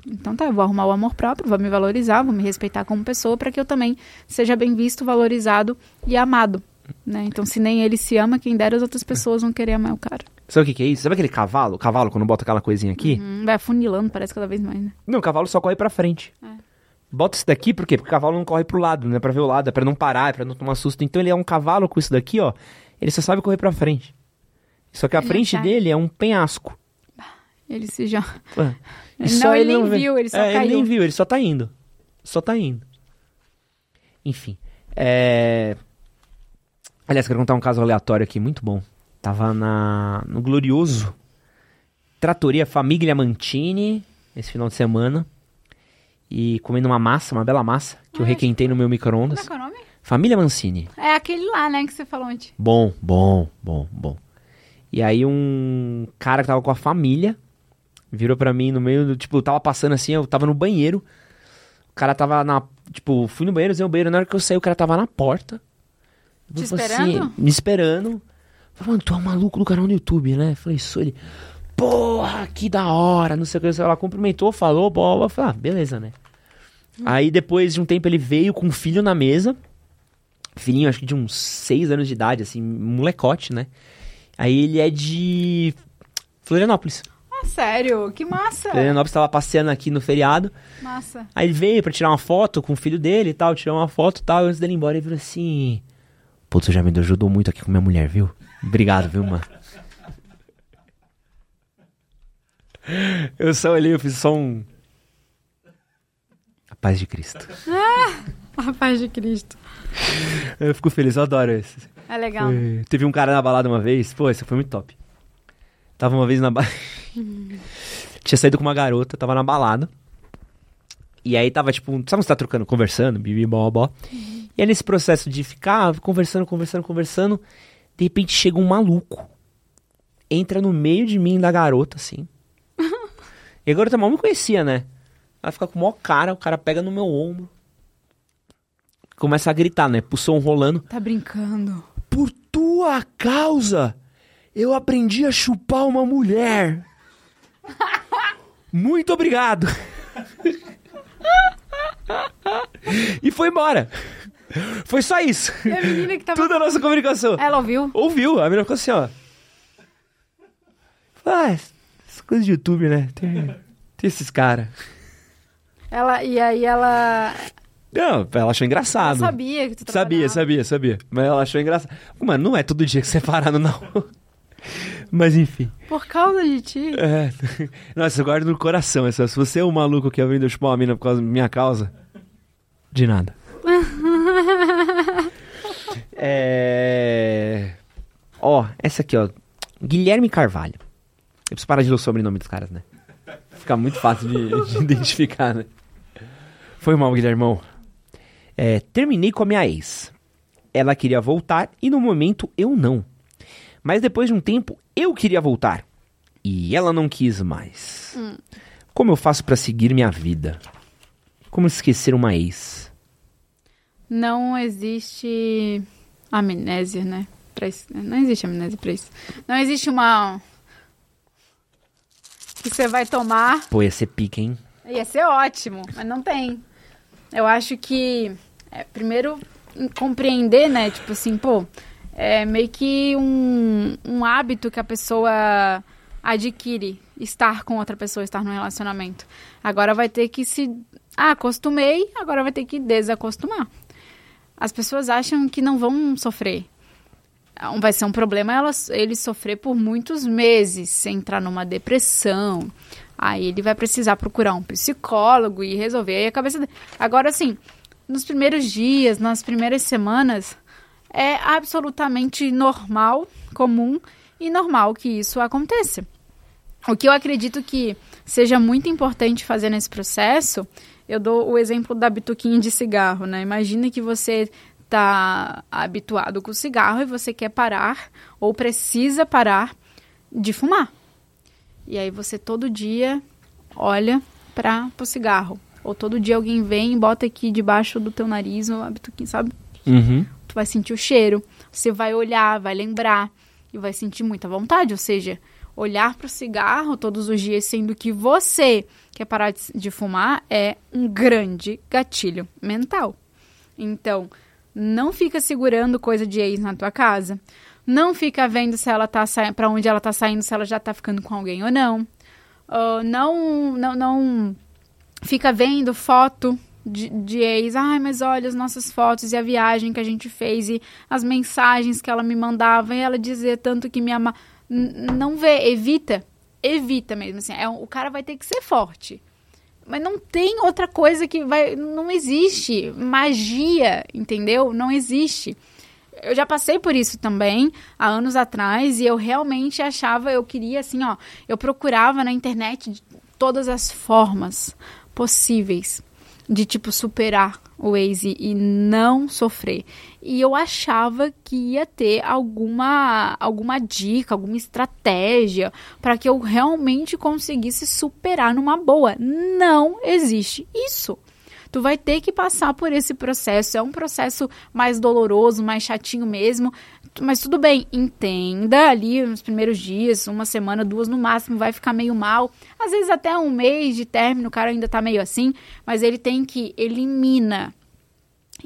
Então tá, eu vou arrumar o amor próprio, vou me valorizar, vou me respeitar como pessoa para que eu também seja bem visto, valorizado e amado. Né? Então, se nem ele se ama, quem dera as outras pessoas vão querer amar o cara. Sabe o que, que é isso? Sabe aquele cavalo? O cavalo, quando bota aquela coisinha aqui? Hum, vai afunilando, parece cada vez mais, né? Não, o cavalo só corre pra frente. É. Bota isso daqui, por quê? Porque o cavalo não corre pro lado, né? Pra ver o lado, é pra não parar, é pra não tomar susto. Então ele é um cavalo com isso daqui, ó. Ele só sabe correr pra frente. Só que a Ele frente sabe. dele é um penhasco. Ele se já. <laughs> E Não, só ele nem vê. viu, ele só é, caiu. Ele nem viu, ele só tá indo. Só tá indo. Enfim. É... Aliás, quero contar um caso aleatório aqui, muito bom. Tava na... no glorioso Trattoria Famiglia Mantini, esse final de semana. E comendo uma massa, uma bela massa, que eu requentei no meu Como é micro-ondas. que é o nome? Família Mancini. É aquele lá, né, que você falou antes. Bom, bom, bom, bom. E aí um cara que tava com a família virou pra mim no meio do, tipo, eu tava passando assim, eu tava no banheiro. O cara tava na, tipo, fui no banheiro, usei o banheiro, na hora que eu saí o cara tava na porta. Te falei esperando? me esperando. Falei, mano, tu é um maluco do canal no YouTube, né? Falei, sou ele. Porra, que da hora, não sei o que. Ela cumprimentou, falou, boba. Falei, ah, beleza, né? Aí depois de um tempo ele veio com um filho na mesa. Filhinho, acho que de uns 6 anos de idade, assim, molecote, né? Aí ele é de Florianópolis. Ah, sério? Que massa. Florianópolis tava passeando aqui no feriado. Massa. Aí ele veio pra tirar uma foto com o filho dele e tal, tirou uma foto e tal. Antes dele ir embora, ele virou assim: Pô, tu já me ajudou muito aqui com minha mulher, viu? Obrigado, viu, mano? Eu só olhei, eu fiz só um. A paz de Cristo. A paz de Cristo. Eu fico feliz, eu adoro esse. É legal. Foi- Teve um cara na balada uma vez, pô, esse foi muito top. Tava uma vez na balada. <laughs> Tinha saído com uma garota, tava na balada. E aí tava, tipo, sabe quando você tá trocando, conversando, bibi, bó, bó. E aí nesse processo de ficar conversando, conversando, conversando, de repente chega um maluco. Entra no meio de mim da garota, assim. <laughs> e a garota mal me conhecia, né? Ela fica com o maior cara, o cara pega no meu ombro. Começa a gritar, né? Som rolando. Tá brincando. Por tua causa, eu aprendi a chupar uma mulher. <laughs> Muito obrigado. <laughs> e foi embora. Foi só isso. E a menina que tava. Tudo a nossa comunicação. Ela ouviu? Ouviu, a menina ficou assim, ó. Ah, essas coisas de YouTube, né? Tem, tem esses caras. Ela, e aí ela. Não, ela achou Ela engraçado. sabia que tu Sabia, trabalhava. sabia, sabia. Mas ela achou engraçado. Mano, não é todo dia que você é parado, não. Mas enfim. Por causa de ti. É. <laughs> Nossa, eu guardo no coração essa. Se você é um maluco que aprendeu a chupar uma mina por causa da minha causa, de nada. <laughs> é. Ó, essa aqui, ó. Guilherme Carvalho. Eu preciso parar de ler o sobrenome dos caras, né? Fica muito fácil de, de <laughs> identificar, né? Foi mal, Guilhermão. É, terminei com a minha ex. Ela queria voltar e no momento eu não. Mas depois de um tempo eu queria voltar e ela não quis mais. Como eu faço pra seguir minha vida? Como esquecer uma ex? Não existe amnésia, né? Pra isso. Não existe amnésia pra isso. Não existe uma. Que você vai tomar. Pô, ia ser pique, hein? Ia ser ótimo, mas não tem. Eu acho que. é, primeiro, compreender, né? Tipo assim, pô. É meio que um, um hábito que a pessoa adquire. Estar com outra pessoa, estar num relacionamento. Agora vai ter que se. Ah, acostumei, agora vai ter que desacostumar. As pessoas acham que não vão sofrer. Ah, Vai ser um problema elas, ele sofrer por muitos meses, entrar numa depressão. Aí ele vai precisar procurar um psicólogo e resolver aí a cabeça dele. Agora, assim, nos primeiros dias, nas primeiras semanas, é absolutamente normal, comum e normal que isso aconteça. O que eu acredito que seja muito importante fazer nesse processo, eu dou o exemplo da bituquinha de cigarro, né? Imagina que você está habituado com o cigarro e você quer parar ou precisa parar de fumar. E aí você todo dia olha para o cigarro. Ou todo dia alguém vem e bota aqui debaixo do teu nariz sabe? Uhum. Tu vai sentir o cheiro, você vai olhar, vai lembrar e vai sentir muita vontade, ou seja, olhar para o cigarro todos os dias, sendo que você quer parar de, fumar, é um grande gatilho mental. Então, não fica segurando coisa de ex na tua casa. Não fica vendo se ela tá saindo, para onde ela tá saindo, se ela já tá ficando com alguém ou não. Ah, não, não, não fica vendo foto de, de ex. Ai, mas olha as nossas fotos e a viagem que a gente fez e as mensagens que ela me mandava e ela dizia tanto que me ama. Não vê, evita. evita mesmo, assim, é, o cara vai ter que ser forte. Mas não tem outra coisa que vai. Não existe magia, entendeu? Não existe. Eu já passei por isso também, há anos atrás, e eu realmente achava, eu queria assim, ó, eu procurava na internet de todas as formas possíveis de tipo superar o Waze e não sofrer. E eu achava que ia ter alguma alguma dica, alguma estratégia para que eu realmente conseguisse superar numa boa. Não existe isso. Tu vai ter que passar por esse processo. É um processo mais doloroso, mais chatinho mesmo. Mas tudo bem, entenda ali nos primeiros dias, uma semana, duas no máximo, vai ficar meio mal. Às vezes até um mês de término, o cara ainda tá meio assim, mas ele tem que elimina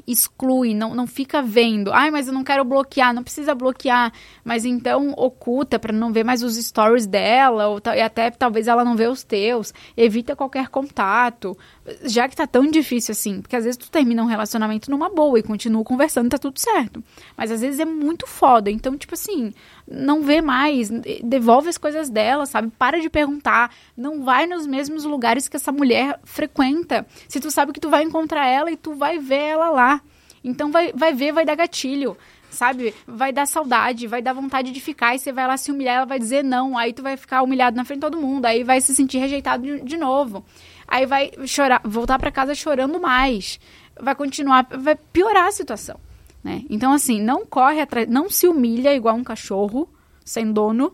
exclui, não, não fica vendo. Ai, mas eu não quero bloquear, não precisa bloquear, mas então oculta para não ver mais os stories dela, ou e até talvez ela não vê os teus. Evita qualquer contato, já que tá tão difícil assim, porque às vezes tu termina um relacionamento numa boa e continua conversando, tá tudo certo. Mas às vezes é muito foda, então tipo assim, não vê mais, devolve as coisas dela, sabe? Para de perguntar, não vai nos mesmos lugares que essa mulher frequenta. Se tu sabe que tu vai encontrar ela e tu vai ver ela lá. Então vai, vai ver, vai dar gatilho, sabe? Vai dar saudade, vai dar vontade de ficar e você vai lá se humilhar, ela vai dizer não, aí tu vai ficar humilhado na frente de todo mundo, aí vai se sentir rejeitado de, de novo. Aí vai chorar, voltar para casa chorando mais. Vai continuar, vai piorar a situação. Né? Então, assim, não corre atrás, não se humilha igual um cachorro sem dono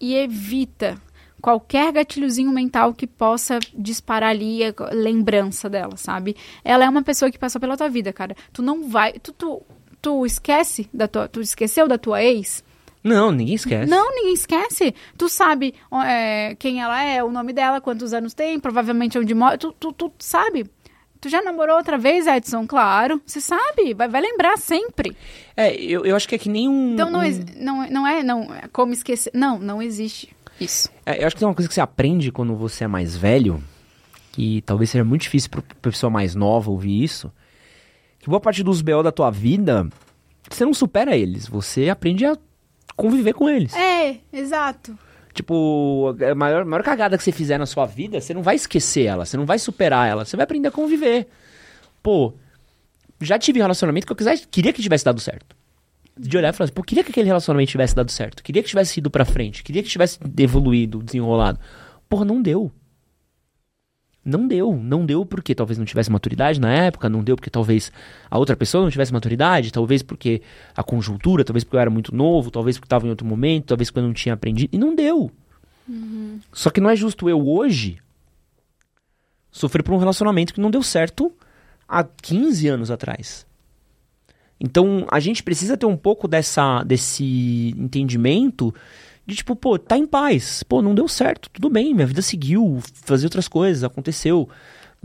e evita qualquer gatilhozinho mental que possa disparar ali a lembrança dela, sabe? Ela é uma pessoa que passou pela tua vida, cara. Tu não vai, tu, tu, tu esquece da tua, tu esqueceu da tua ex? Não, ninguém esquece. Não, ninguém esquece. Tu sabe é, quem ela é, o nome dela, quantos anos tem, provavelmente onde mora. Tu, tu, tu sabe. Tu já namorou outra vez, Edson? Claro. Você sabe, vai, vai lembrar sempre. É, eu, eu acho que é que nem um. Então não, um... não, não é não, é como esquecer. Não, não existe isso. É, eu acho que tem uma coisa que você aprende quando você é mais velho, que talvez seja muito difícil pra pessoa mais nova ouvir isso. Que boa parte dos BO da tua vida, você não supera eles, você aprende a conviver com eles. É, exato. Tipo, a maior, maior cagada que você fizer na sua vida, você não vai esquecer ela, você não vai superar ela, você vai aprender a conviver. Pô, já tive um relacionamento que eu quisesse, queria que tivesse dado certo. De olhar e falar assim, pô, queria que aquele relacionamento tivesse dado certo, queria que tivesse ido pra frente, queria que tivesse evoluído, desenrolado. Porra, não deu. Não deu. Não deu porque talvez não tivesse maturidade na época, não deu porque talvez a outra pessoa não tivesse maturidade, talvez porque a conjuntura, talvez porque eu era muito novo, talvez porque estava em outro momento, talvez porque eu não tinha aprendido. E não deu. Uhum. Só que não é justo eu hoje sofrer por um relacionamento que não deu certo há 15 anos atrás. Então a gente precisa ter um pouco dessa, desse entendimento de tipo, pô, tá em paz. Pô, não deu certo, tudo bem, minha vida seguiu, fazer outras coisas, aconteceu.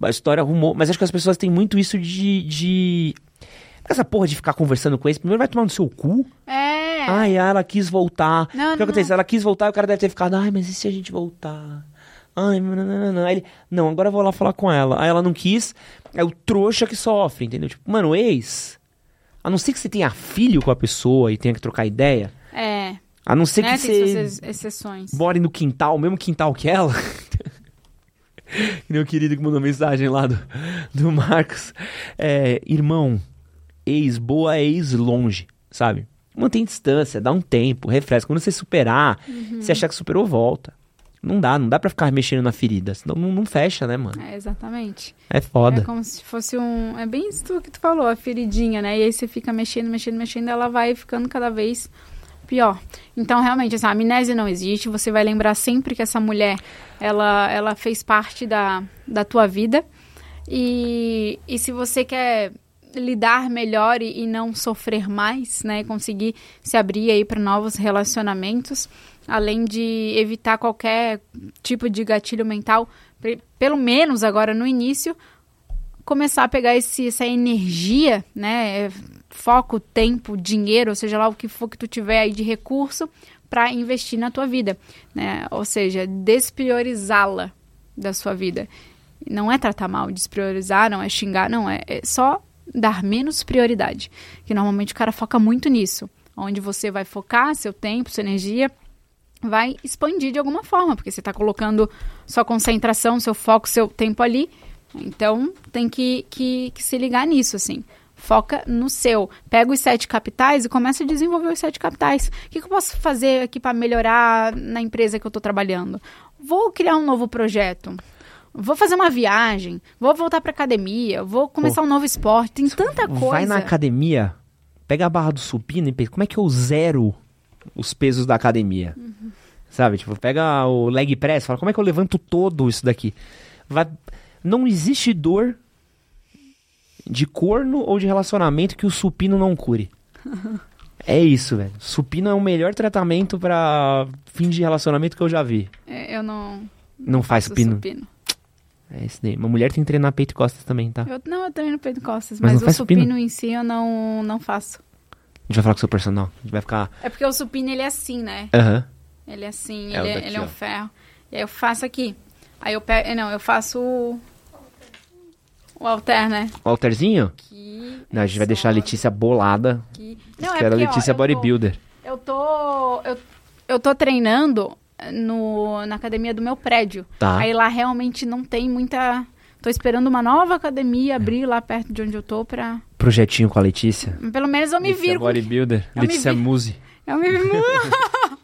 A história arrumou. Mas acho que as pessoas têm muito isso de. de... Essa porra de ficar conversando com eles, primeiro vai tomar no seu cu. É. Ai, ela quis voltar. Não, o que não, acontece? não. Ela quis voltar e o cara deve ter ficado, ai, mas e se a gente voltar? Ai, não, não, não, não. Aí ele, não, agora eu vou lá falar com ela. Aí ela não quis, é o trouxa que sofre, entendeu? Tipo, mano, ex, a não ser que você tenha filho com a pessoa e tenha que trocar ideia, É. a não ser né? que Tem você exceções. more no quintal, o mesmo quintal que ela. <laughs> Meu querido que mandou mensagem lá do, do Marcos. É, irmão, ex, boa ex longe, sabe? Mantém distância, dá um tempo, refresca. Quando você superar, você achar que superou, volta. Não dá, não dá pra ficar mexendo na ferida. Senão não, não fecha, né, mano? É, exatamente. É foda. É como se fosse um. É bem isso que tu falou, a feridinha, né? E aí você fica mexendo, mexendo, mexendo, ela vai ficando cada vez pior. Então, realmente, essa amnésia não existe. Você vai lembrar sempre que essa mulher, ela, ela fez parte da, da tua vida. E, e se você quer lidar melhor e, e não sofrer mais, né? Conseguir se abrir aí para novos relacionamentos, além de evitar qualquer tipo de gatilho mental, pe- pelo menos agora no início, começar a pegar esse, essa energia, né? Foco, tempo, dinheiro, ou seja lá o que for que tu tiver aí de recurso para investir na tua vida, né? Ou seja, despriorizá-la da sua vida. Não é tratar mal, despriorizar, não é xingar, não é, é só dar menos prioridade. Que normalmente o cara foca muito nisso, onde você vai focar seu tempo, sua energia vai expandir de alguma forma, porque você está colocando sua concentração, seu foco, seu tempo ali. Então, tem que, que, que se ligar nisso, assim. Foca no seu. Pega os sete capitais e começa a desenvolver os sete capitais. O que, que eu posso fazer aqui para melhorar na empresa que eu estou trabalhando? Vou criar um novo projeto. Vou fazer uma viagem. Vou voltar para academia. Vou começar Pô, um novo esporte. Tem tanta coisa. Vai na academia, pega a barra do supino e pensa, como é que eu zero os pesos da academia? Uhum. Sabe? Tipo, pega o leg press, fala, como é que eu levanto todo isso daqui? Vai... Não existe dor de corno ou de relacionamento que o supino não cure. <laughs> é isso, velho. Supino é o melhor tratamento para fim de relacionamento que eu já vi. É, eu não. Não, não faz supino. supino. É isso daí. Uma mulher tem que treinar peito e costas também, tá? Eu, não, eu treino peito e costas, mas, mas o supino, supino em si eu não, não faço. A gente vai falar com o seu personal. A gente vai ficar. É porque o supino ele é assim, né? Aham. Uhum. Ele é assim, é ele, é, daqui, ele é um ferro. E aí eu faço aqui. Aí eu pego. Não, eu faço o. Alter, né? O alterzinho? Aqui. Não, a gente vai deixar a Letícia bolada. Aqui. Não, é que era a Letícia ó, bodybuilder. Eu tô. Eu, eu tô treinando no, na academia do meu prédio. Tá. Aí lá realmente não tem muita. Tô esperando uma nova academia abrir lá perto de onde eu tô pra. Projetinho com a Letícia? Pelo menos eu me Letícia viro. Bodybuilder. Eu Letícia Muse. Eu me <laughs>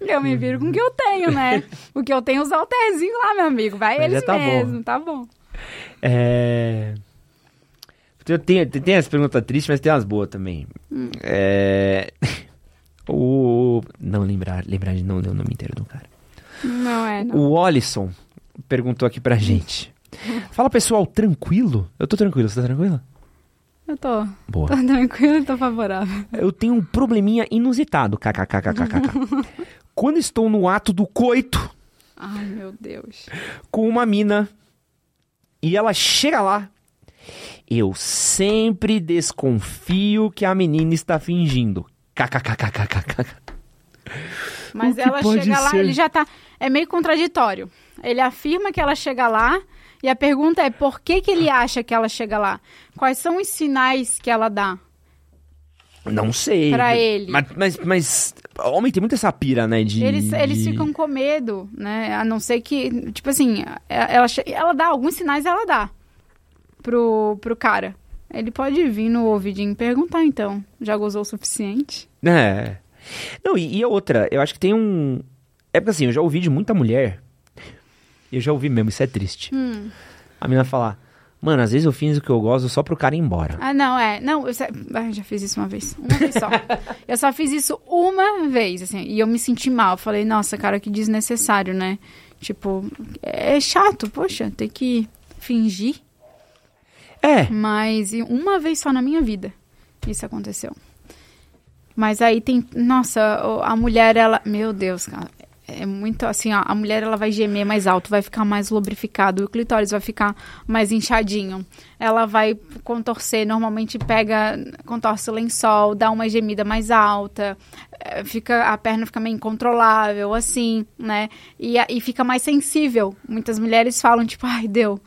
eu me viro com o que eu tenho, né? O que eu tenho os alterzinhos lá, meu amigo. Vai Mas eles tá mesmo, bom. tá bom. É... Tem, tem, tem as perguntas tristes, mas tem as boas também. Hum. É... <laughs> O... Não lembrar, lembrar de não ler o nome inteiro do cara. Não é, não. O Olisson perguntou aqui pra gente. Fala, pessoal, tranquilo? Eu tô tranquilo, você tá tranquilo? Eu tô. Boa. Tô tranquilo, tô favorável. Eu tenho um probleminha inusitado, kkkkkkk. Quando estou no ato do coito... Ai, meu Deus. Com uma mina e ela chega lá, eu sempre desconfio que a menina está fingindo. KKKKKK. Mas ela chega lá, ele já tá. É meio contraditório. Ele afirma que ela chega lá e a pergunta é por que, que ele acha que ela chega lá? Quais são os sinais que ela dá? Não sei. Pra ele. Mas, mas, mas homem tem muito essa pira, né? De, eles, eles ficam com medo, né? A não ser que, tipo assim, ela, ela dá alguns sinais, ela dá pro, pro cara. Ele pode vir no ouvidinho e perguntar, então. Já gozou o suficiente? É. Não, e, e outra, eu acho que tem um. É porque assim, eu já ouvi de muita mulher. Eu já ouvi mesmo, isso é triste. Hum. A menina falar. Mano, às vezes eu finzo que eu gosto só pro cara ir embora. Ah, não, é. Não, eu ah, já fiz isso uma vez. Uma vez só. <laughs> eu só fiz isso uma vez, assim. E eu me senti mal. Eu falei, nossa, cara, que desnecessário, né? Tipo, é chato, poxa, ter que fingir. É. Mas uma vez só na minha vida isso aconteceu. Mas aí tem. Nossa, a mulher, ela. Meu Deus, cara. É muito assim, ó, a mulher ela vai gemer mais alto, vai ficar mais lubrificado, o clitóris vai ficar mais inchadinho. Ela vai contorcer, normalmente pega, contorce o lençol, dá uma gemida mais alta, eh, fica a perna fica meio incontrolável, assim, né? E, e fica mais sensível. Muitas mulheres falam, tipo, ai, deu.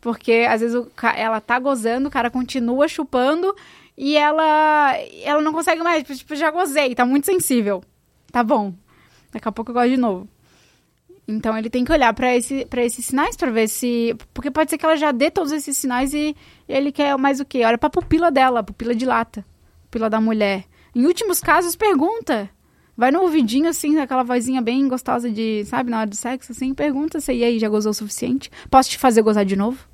Porque às vezes o, ela tá gozando, o cara continua chupando e ela ela não consegue mais, tipo, já gozei, tá muito sensível. Tá bom. Daqui a pouco eu gosto de novo. Então ele tem que olhar para esse, pra esses sinais para ver se. Porque pode ser que ela já dê todos esses sinais e ele quer mais o quê? Olha pra pupila dela, pupila de lata. Pupila da mulher. Em últimos casos, pergunta. Vai no ouvidinho, assim, aquela vozinha bem gostosa de, sabe, na hora do sexo, assim, pergunta se e aí já gozou o suficiente. Posso te fazer gozar de novo?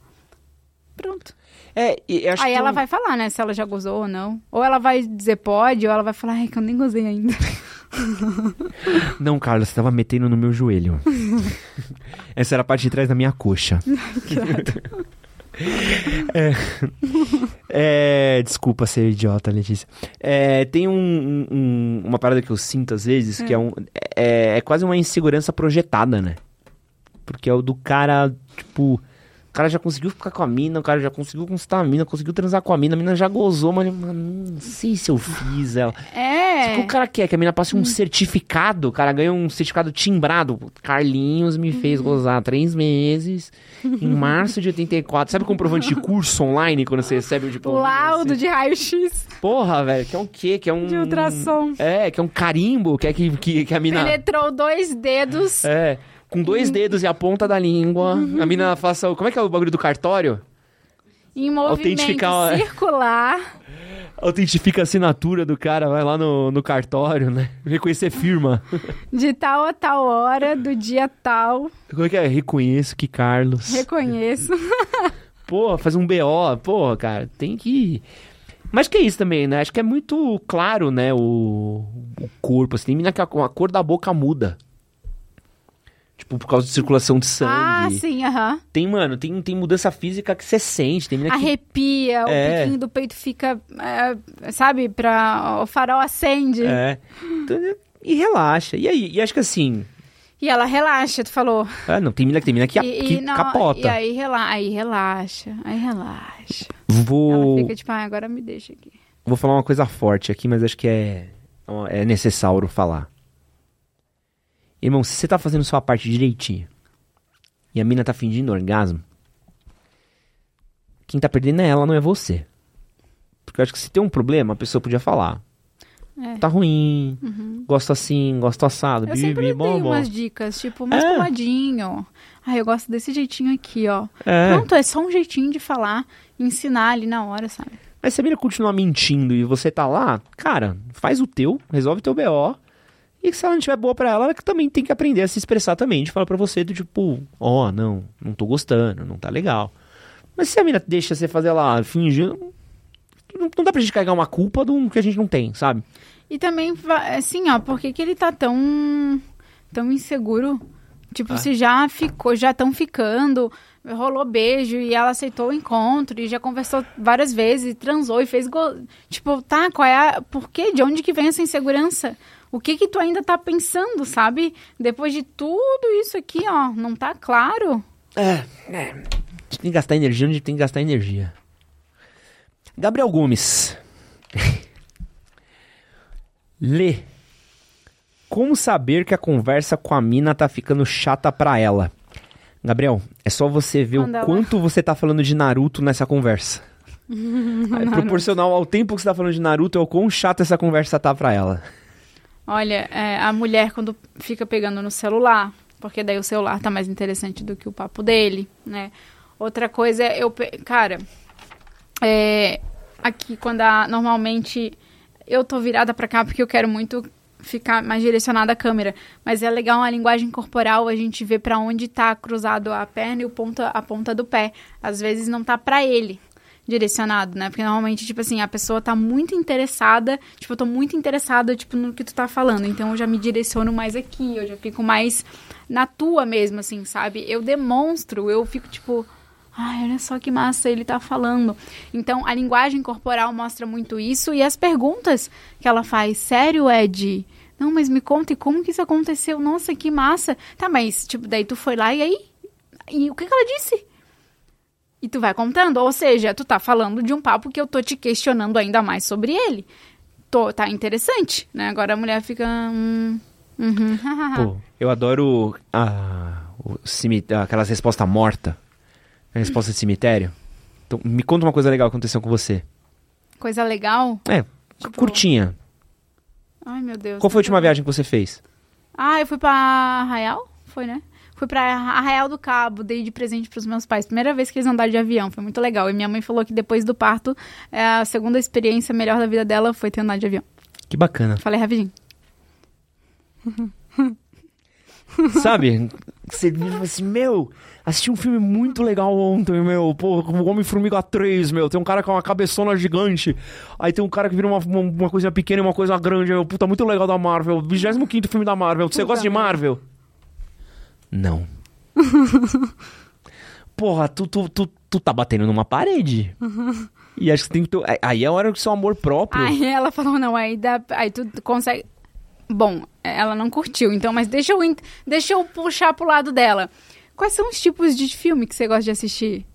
Pronto. É, aí ela vai falar, né, se ela já gozou ou não. Ou ela vai dizer pode, ou ela vai falar, ai, que eu nem gozei ainda. <laughs> <laughs> Não, Carlos, você tava metendo no meu joelho. <laughs> Essa era a parte de trás da minha coxa. <laughs> é, é, desculpa ser idiota, Letícia. É, tem um, um, uma parada que eu sinto às vezes que é, um, é, é quase uma insegurança projetada, né? Porque é o do cara, tipo, O cara já conseguiu ficar com a mina, o cara já conseguiu conquistar a mina, conseguiu transar com a mina, a mina já gozou, mas mano, não sei se eu fiz ela. É. O que o cara quer? Que a mina passe um certificado, o cara ganha um certificado timbrado. Carlinhos me fez gozar três meses, em <laughs> março de 84. Sabe o comprovante de curso online, quando você recebe o diploma? Laudo de raio-x Porra, velho, que é um quê? Que é um... de ultrassom. É, que é um carimbo, que é que, que, que a mina... Penetrou dois dedos. É, com dois Uhum. dedos e a ponta da língua. A mina faça. o- Como é que é o bagulho do cartório? Em movimento Autenticar- circular. <laughs> Autentifica a assinatura do cara, vai lá no, no cartório, né? Reconhecer firma. <laughs> De tal a tal hora, do dia tal. Como é que é? Reconheço que Carlos. Reconheço. <laughs> Porra, faz um BO. Porra, cara, tem que. Mas que é isso também, né? Acho que é muito claro, né? O, o corpo, assim. Tem mina que a, a cor da boca muda. Tipo, por causa de circulação de sangue. Ah, sim, aham. Tem, mano, tem, tem mudança física que você sente. Tem que Arrepia, É. o piquinho do peito fica, é, sabe, pra, o farol acende. É. Então, e relaxa. E aí? E acho que assim. E ela relaxa, tu falou. Ah, não, tem mina que tem mina que, e, que e não, capota. E aí, rela aí relaxa, aí relaxa. Vou, Ela fica tipo, ah, agora me deixa aqui. vou falar uma coisa forte aqui, mas acho que é, é necessário falar. Irmão, se você tá fazendo sua parte direitinho e a mina tá fingindo orgasmo, quem tá perdendo é ela, não é você. Porque eu acho que se tem um problema, a pessoa podia falar. É. Tá ruim, gosto assim, gosto assado, Eu bibi, dei bom, bom. umas dicas, tipo, mais É. coladinho. Ah, eu gosto desse jeitinho aqui, ó. É. Pronto, é só um jeitinho de falar, ensinar ali na hora, sabe? Mas se a mina continuar mentindo e você tá lá, cara, faz o teu, resolve o teu BO. E se ela não tiver boa pra ela, ela que também tem que aprender a se expressar também. De falar pra você, do tipo, ó, não, não tô gostando, não tá legal. Mas se a mina deixa você fazer lá, fingindo, não, não dá pra gente carregar uma culpa do que a gente não tem, sabe? E também, assim, ó, por que, que ele tá tão, tão inseguro? Tipo, Ah. se já ficou, já estão ficando, rolou beijo e ela aceitou o encontro e já conversou várias vezes, transou e fez gol. Tipo, tá, qual é a. Por quê? De onde que vem essa insegurança? O que que tu ainda tá pensando, sabe? Depois de tudo isso aqui, ó, não tá claro? É, é. A gente tem que gastar energia onde tem que gastar energia. Gabriel Gomes. <laughs> Lê. Como saber que a conversa com a mina tá ficando chata pra ela? Gabriel, é só você ver Manda o lá. quanto você tá falando de Naruto nessa conversa. <laughs> É proporcional ao tempo que você tá falando de Naruto, é o quão chata essa conversa tá pra ela. Olha, é, a mulher quando fica pegando no celular, porque daí o celular tá mais interessante do que o papo dele, né? Outra coisa é eu, cara, é, aqui quando a, normalmente eu tô virada pra cá porque eu quero muito ficar mais direcionada à câmera, mas é legal uma linguagem corporal, a gente vê pra onde tá cruzado a perna e o ponta, a ponta do pé. Às vezes não tá pra ele direcionado, né? Porque normalmente, tipo assim, a pessoa tá muito interessada, tipo, eu tô muito interessada, tipo, no que tu tá falando, então eu já me direciono mais aqui, eu já fico mais na tua mesmo, assim, sabe? Eu demonstro, eu fico, tipo, ai, olha só que massa ele tá falando. Então, a linguagem corporal mostra muito isso, e as perguntas que ela faz, sério, Ed? Não, mas me conta, e como que isso aconteceu? Nossa, que massa. Tá, mas, tipo, daí tu foi lá, e aí? E o que que ela disse? E tu vai contando, ou seja, tu tá falando de um papo que eu tô te questionando ainda mais sobre ele. Tô, tá interessante, né? Agora a mulher fica. Hum, uhum, <laughs> Pô, eu adoro a, cimi- aquelas respostas mortas. A resposta de cemitério. Então, me conta uma coisa legal que aconteceu com você. Coisa legal. É, Tipo- curtinha. Ai, meu Deus. Qual foi a última viagem que você fez? Ah, eu fui pra Arraial? Foi, né? Fui pra Arraial do Cabo, dei de presente pros meus pais. Primeira vez que eles andaram de avião, foi muito legal. E minha mãe falou que depois do parto, é, a segunda experiência melhor da vida dela foi ter andado de avião. Que bacana. Falei rapidinho. <laughs> Sabe? Você diz assim, meu, assisti um filme muito legal ontem, meu. Pô, o Homem-Formiga 3, meu. Tem um cara com uma cabeçona gigante. Aí tem um cara que vira uma, uma, uma coisa pequena e uma coisa grande. Meu, puta, muito legal da Marvel. 25 filme da Marvel. Você Puta gosta de. Marvel? Não. <laughs> Porra, tu, tu, tu, tu tá batendo numa parede. <laughs> E acho que tem que ter... Aí é a hora do seu amor próprio. Aí ela falou, não, aí, dá, aí tu consegue... Bom, ela não curtiu, então, mas deixa eu, deixa eu puxar pro lado dela. Quais são os tipos de filme que você gosta de assistir?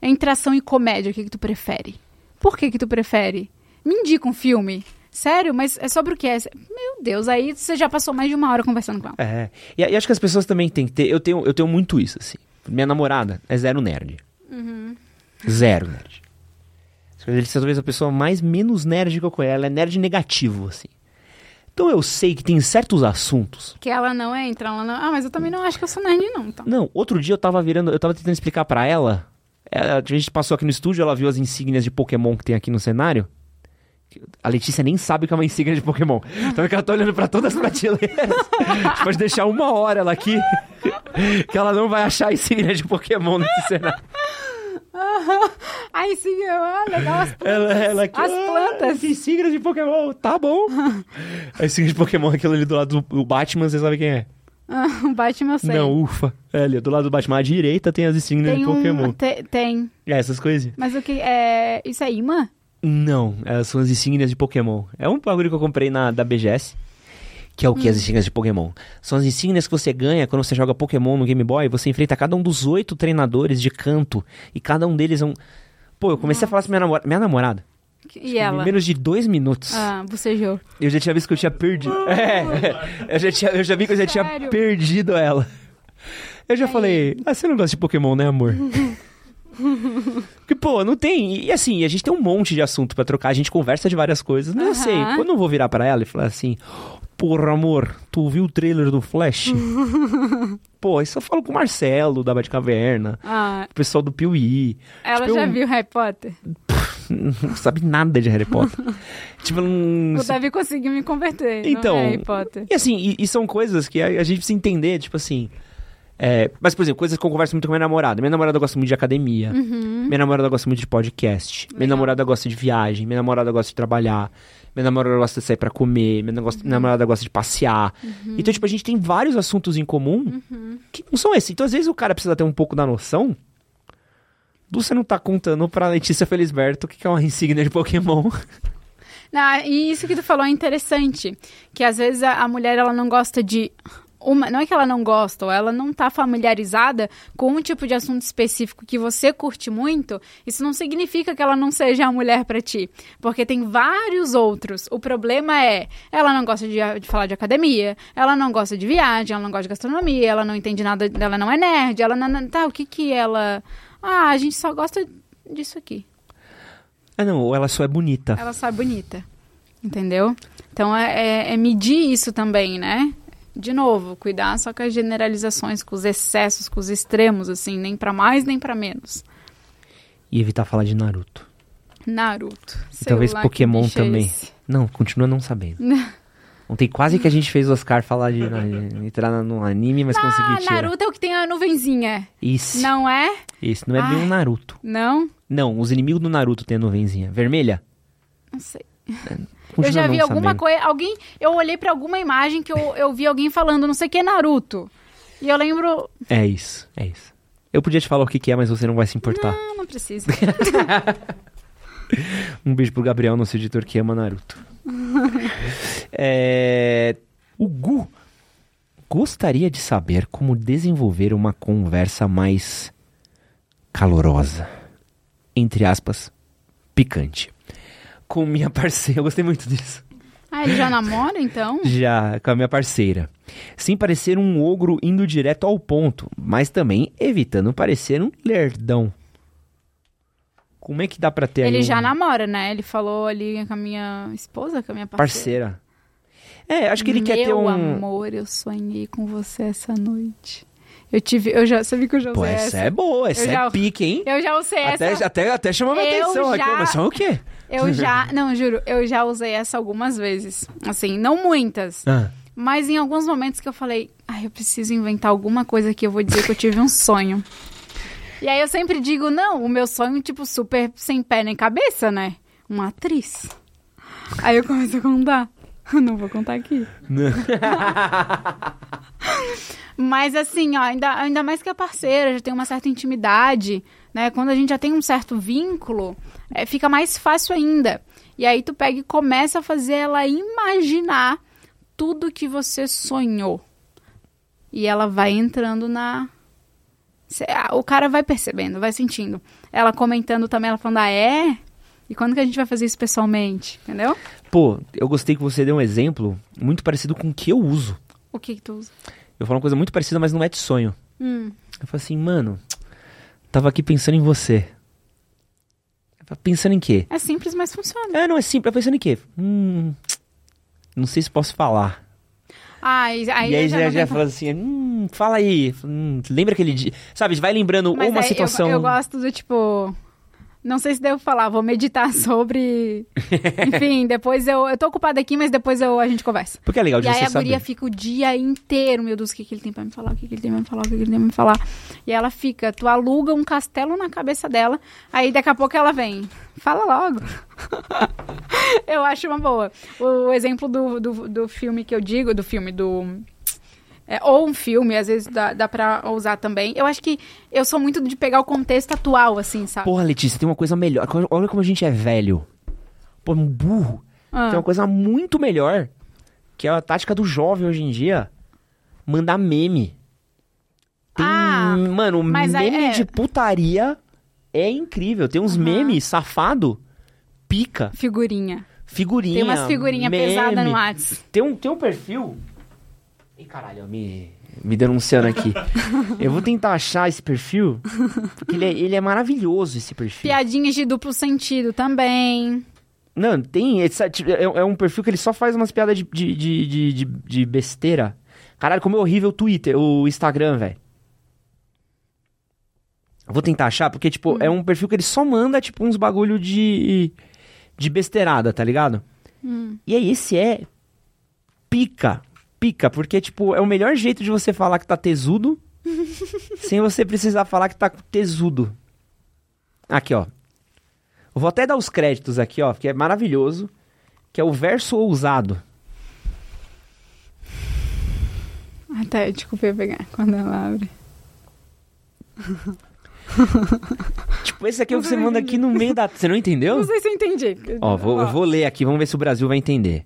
Entre ação e comédia, o que, que tu prefere? Por que, que tu prefere? Me indica um filme. Sério? Mas é sobre o que? É... Meu Deus, aí você já passou mais de uma hora conversando com ela. É. E, e acho que as pessoas também têm que ter. Eu tenho, eu tenho muito isso, assim. Minha namorada é zero nerd. Zero nerd. Ele é talvez a pessoa mais menos nerd que eu conheço. Ela é nerd negativo, assim. Então eu sei que tem certos assuntos. Que ela não entra, ela não... Ah, mas eu também não acho que eu sou nerd, não. Então. Não, outro dia eu tava virando. Eu tava tentando explicar pra ela. ela- A gente passou aqui no estúdio, ela viu as insígnias de Pokémon que tem aqui no cenário. A Letícia nem sabe que é uma insígnia de Pokémon. Então é que ela tá olhando pra todas as prateleiras. <laughs> A gente pode deixar uma hora ela aqui. <laughs> Que ela não vai achar a insígnia de Pokémon nesse cenário. <laughs> Ai, sim, ah, legal as plantas. Ela, ela aqui. As "Ah, plantas. insígnia de Pokémon, tá bom. A insígnia de Pokémon é aquilo ali do lado do Batman, você sabe quem é? Ah, o Batman eu sei. Não, ufa. É ali, do lado do Batman à direita tem as insígnias tem de Pokémon. um... te- tem. É, essas coisinhas. Mas o que é... Isso é imã? Não, elas são as insígnias de Pokémon. É um bagulho que eu comprei na da BGS. Que é o que? As insígnias de Pokémon. São as insígnias que você ganha quando você joga Pokémon no Game Boy. Você enfrenta cada um dos oito treinadores de canto. E cada um deles é um. Pô, eu comecei a falar com minha, namora... minha namorada. E ela? Em menos de dois minutos. Ah, bocejou. Eu já tinha visto que eu tinha perdido. <laughs> É, eu já, tinha, eu já vi que eu já tinha Sério? perdido ela. Eu já falei, ah, você não gosta de Pokémon, né, amor? <laughs> <laughs> Porque, pô, não tem. E assim, a gente tem um monte de assunto pra trocar, a gente conversa de várias coisas. Não Aham. sei, eu não vou virar pra ela e falar assim: Porra, amor, tu viu o trailer do Flash? <laughs> pô, isso eu falo com o Marcelo, da Batcaverna, Ah, o pessoal do Piuí. ela Tipo, já eu- viu Harry Potter? Não sabe nada de Harry Potter. <laughs> tipo, não. O Davi conseguiu me converter Então, no Harry Potter. E assim, e, e são coisas que a, a gente precisa entender, tipo assim. É, mas, por exemplo, coisas que eu converso muito com minha namorada. Minha namorada gosta muito de academia. Minha namorada gosta muito de podcast. Minha Legal. namorada gosta de viagem. Minha namorada gosta de trabalhar. Minha namorada gosta de sair pra comer. Minha, minha namorada gosta de passear. Então, tipo, a gente tem vários assuntos em comum que não são esses. Então, às vezes, o cara precisa ter um pouco da noção do você não tá contando pra Letícia Felisberto o que que é uma insígnia de Pokémon. <laughs> Não, e isso que tu falou é interessante. Que às vezes a, a mulher ela não gosta de. Uma, não é que ela não gosta, ou ela não tá familiarizada com um tipo de assunto específico que você curte muito, isso não significa que ela não seja a mulher pra ti. Porque tem vários outros. O problema é, ela não gosta de, de falar de academia, ela não gosta de viagem, ela não gosta de gastronomia, ela não entende nada, ela não é nerd, ela não. Tá, o que que ela. Ah, a gente só gosta disso aqui. Ah, não, ou ela só é bonita. Ela sai bonita. Entendeu? Então é, é- é medir isso também, né? De novo, cuidar só com as generalizações, com os excessos, com os extremos, assim, nem pra mais nem pra menos. E evitar falar de Naruto. Naruto. E sei talvez Pokémon é também. esse. Não, continua não sabendo. <laughs> Ontem quase que a gente fez o Oscar falar de, de entrar no anime, mas Ah, consegui tirar. Naruto é o que tem a nuvenzinha. Isso, Não é? isso. Não é bem Ai. um Naruto. Não? Não, os inimigos do Naruto têm a nuvenzinha. Vermelha? Não sei. Continua eu já vi alguma sabendo. coisa. Alguém. Eu olhei pra alguma imagem que eu, eu vi alguém falando, não sei o que, Naruto. E eu lembro. É isso, é isso. Eu podia te falar o que, que é, mas você não vai se importar. Não, não precisa. <laughs> Um beijo pro Gabriel, nosso editor que ama Naruto. <laughs> É, O Gu gostaria de saber como desenvolver uma conversa mais calorosa. Entre aspas, picante. Com minha parceira. Eu gostei muito disso. Ah, ele já namora, então? Já com a minha parceira. Sem parecer um ogro indo direto ao ponto, mas também evitando parecer um lerdão. Como é que dá pra ter Ele um- já namora, né? Ele falou ali com a minha esposa, com a minha parceira. parceira? É, acho que ele quer ter Meu um. amor, eu sonhei com você essa noite. Eu tive, eu já, sabia que eu já usei Pô, essa? essa é boa, essa Eu é já- pique, hein? Eu já usei Até, essa. até, até chamou minha Eu atenção aqui. já- Mas só o quê? Eu <laughs> já, não, juro, eu já usei essa algumas vezes. Assim, não muitas, Ah, mas em alguns momentos que eu falei, ai, eu preciso inventar alguma coisa que eu vou dizer que eu tive um sonho. <laughs> E aí eu sempre digo, não, o meu sonho, tipo, super sem pé nem cabeça, né? Uma atriz. Aí eu começo a contar. Não vou contar aqui. <laughs> Mas assim, ó, ainda, ainda mais que a parceira, já tem uma certa intimidade, né? Quando a gente já tem um certo vínculo, é, fica mais fácil ainda. E aí tu pega e começa a fazer ela imaginar tudo que você sonhou. E ela vai entrando na, o cara vai percebendo, vai sentindo. Ela comentando também, ela falando, ah, é? E quando que a gente vai fazer isso pessoalmente? Entendeu? Pô, eu gostei que você deu um exemplo muito parecido com o que eu uso. O que que tu usa? Eu falo uma coisa muito parecida, mas não é de sonho. Hum, Eu falo assim, mano, tava aqui pensando em você. Eu Pensando em quê? é simples, mas funciona. É, não, é simples. Eu pensando em quê? Hum, não sei se posso falar. Ah, e aí, e aí eu já, já tenho- fala assim, hum, fala aí. Hum, lembra aquele dia? Sabe, vai lembrando Mas uma aí eu- situação... Eu, gosto do tipo. Não sei se devo falar, vou meditar <laughs> sobre. Enfim, depois eu. Eu tô ocupada aqui, mas depois eu, a gente conversa. Porque é legal de E aí você a guria saber. fica o dia inteiro, meu Deus, o que, que ele tem pra me falar, o que, que ele tem pra me falar, o que, que ele tem pra me falar. E ela fica, tu aluga um castelo na cabeça dela, aí daqui a pouco ela vem. Fala logo. <laughs> eu acho uma boa. O, exemplo do, do, do filme que eu digo, do filme do. É, ou um filme, às vezes dá, dá pra usar também. Eu acho que eu sou muito de pegar o contexto atual, assim, sabe? Porra, Letícia, tem uma coisa melhor. Olha como a gente é velho. Pô, um burro. Ah. Tem uma coisa muito melhor. Que é a tática do jovem hoje em dia. Mandar meme. Tem, Ah, mano, meme é- de putaria é incrível. Tem uns memes safado, pica, Figurinha. figurinha. Tem umas figurinhas pesadas no Whats. Tem um, tem um perfil. Ih, caralho, me, me denunciando aqui. <laughs> Eu vou tentar achar esse perfil. Porque ele é, ele é maravilhoso, esse perfil. Piadinhas de duplo sentido também. Não, tem. tipo, É, é um perfil que ele só faz umas piadas de, de, de, de, de- de besteira. Caralho, como é horrível o Twitter, o Instagram, velho. Vou tentar achar, porque, tipo, é um perfil que ele só manda, tipo, uns bagulho de. de besteirada, tá ligado? E aí, esse é. pica. Pica, porque, tipo, é o melhor jeito de você falar que tá tesudo. <laughs> sem você precisar falar que tá tesudo. Aqui, ó. Eu vou até dar os créditos aqui, ó, que é maravilhoso. Que é o verso ousado. Até, desculpa eu pegar quando ela abre. <laughs> Tipo, esse aqui é o que você manda aqui no meio da. Você não entendeu? Não sei se eu entendi. Ó, vou, eu vou ler aqui, vamos ver se o Brasil vai entender.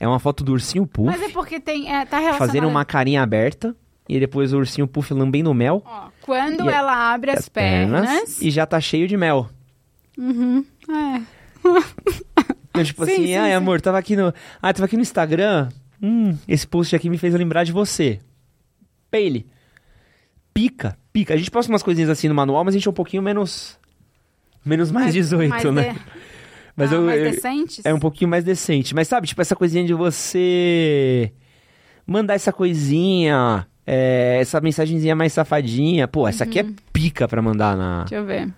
É uma foto do ursinho Puff Mas é porque tem. É, tá relacionado. fazendo uma carinha aberta. E depois o ursinho Puff lambendo mel. Ó, quando a- ela abre as, pernas. E já tá cheio de mel. Uhum. É. Então, tipo <laughs> Sim, assim, sim, ai sim. amor, tava aqui no. Ah, tava aqui no Instagram. Hum, esse post aqui me fez lembrar de você. Pele. Pica, pica. A gente posta umas coisinhas assim no manual, mas a gente é um pouquinho menos. Menos mais 18, mais né? de- Mas ah, eu, mais eu- decentes? é um pouquinho mais decente. Mas sabe, tipo, essa coisinha de você mandar essa coisinha, é, essa mensagenzinha mais safadinha. Pô, essa aqui é Uhum. pica pra mandar na. Deixa eu ver.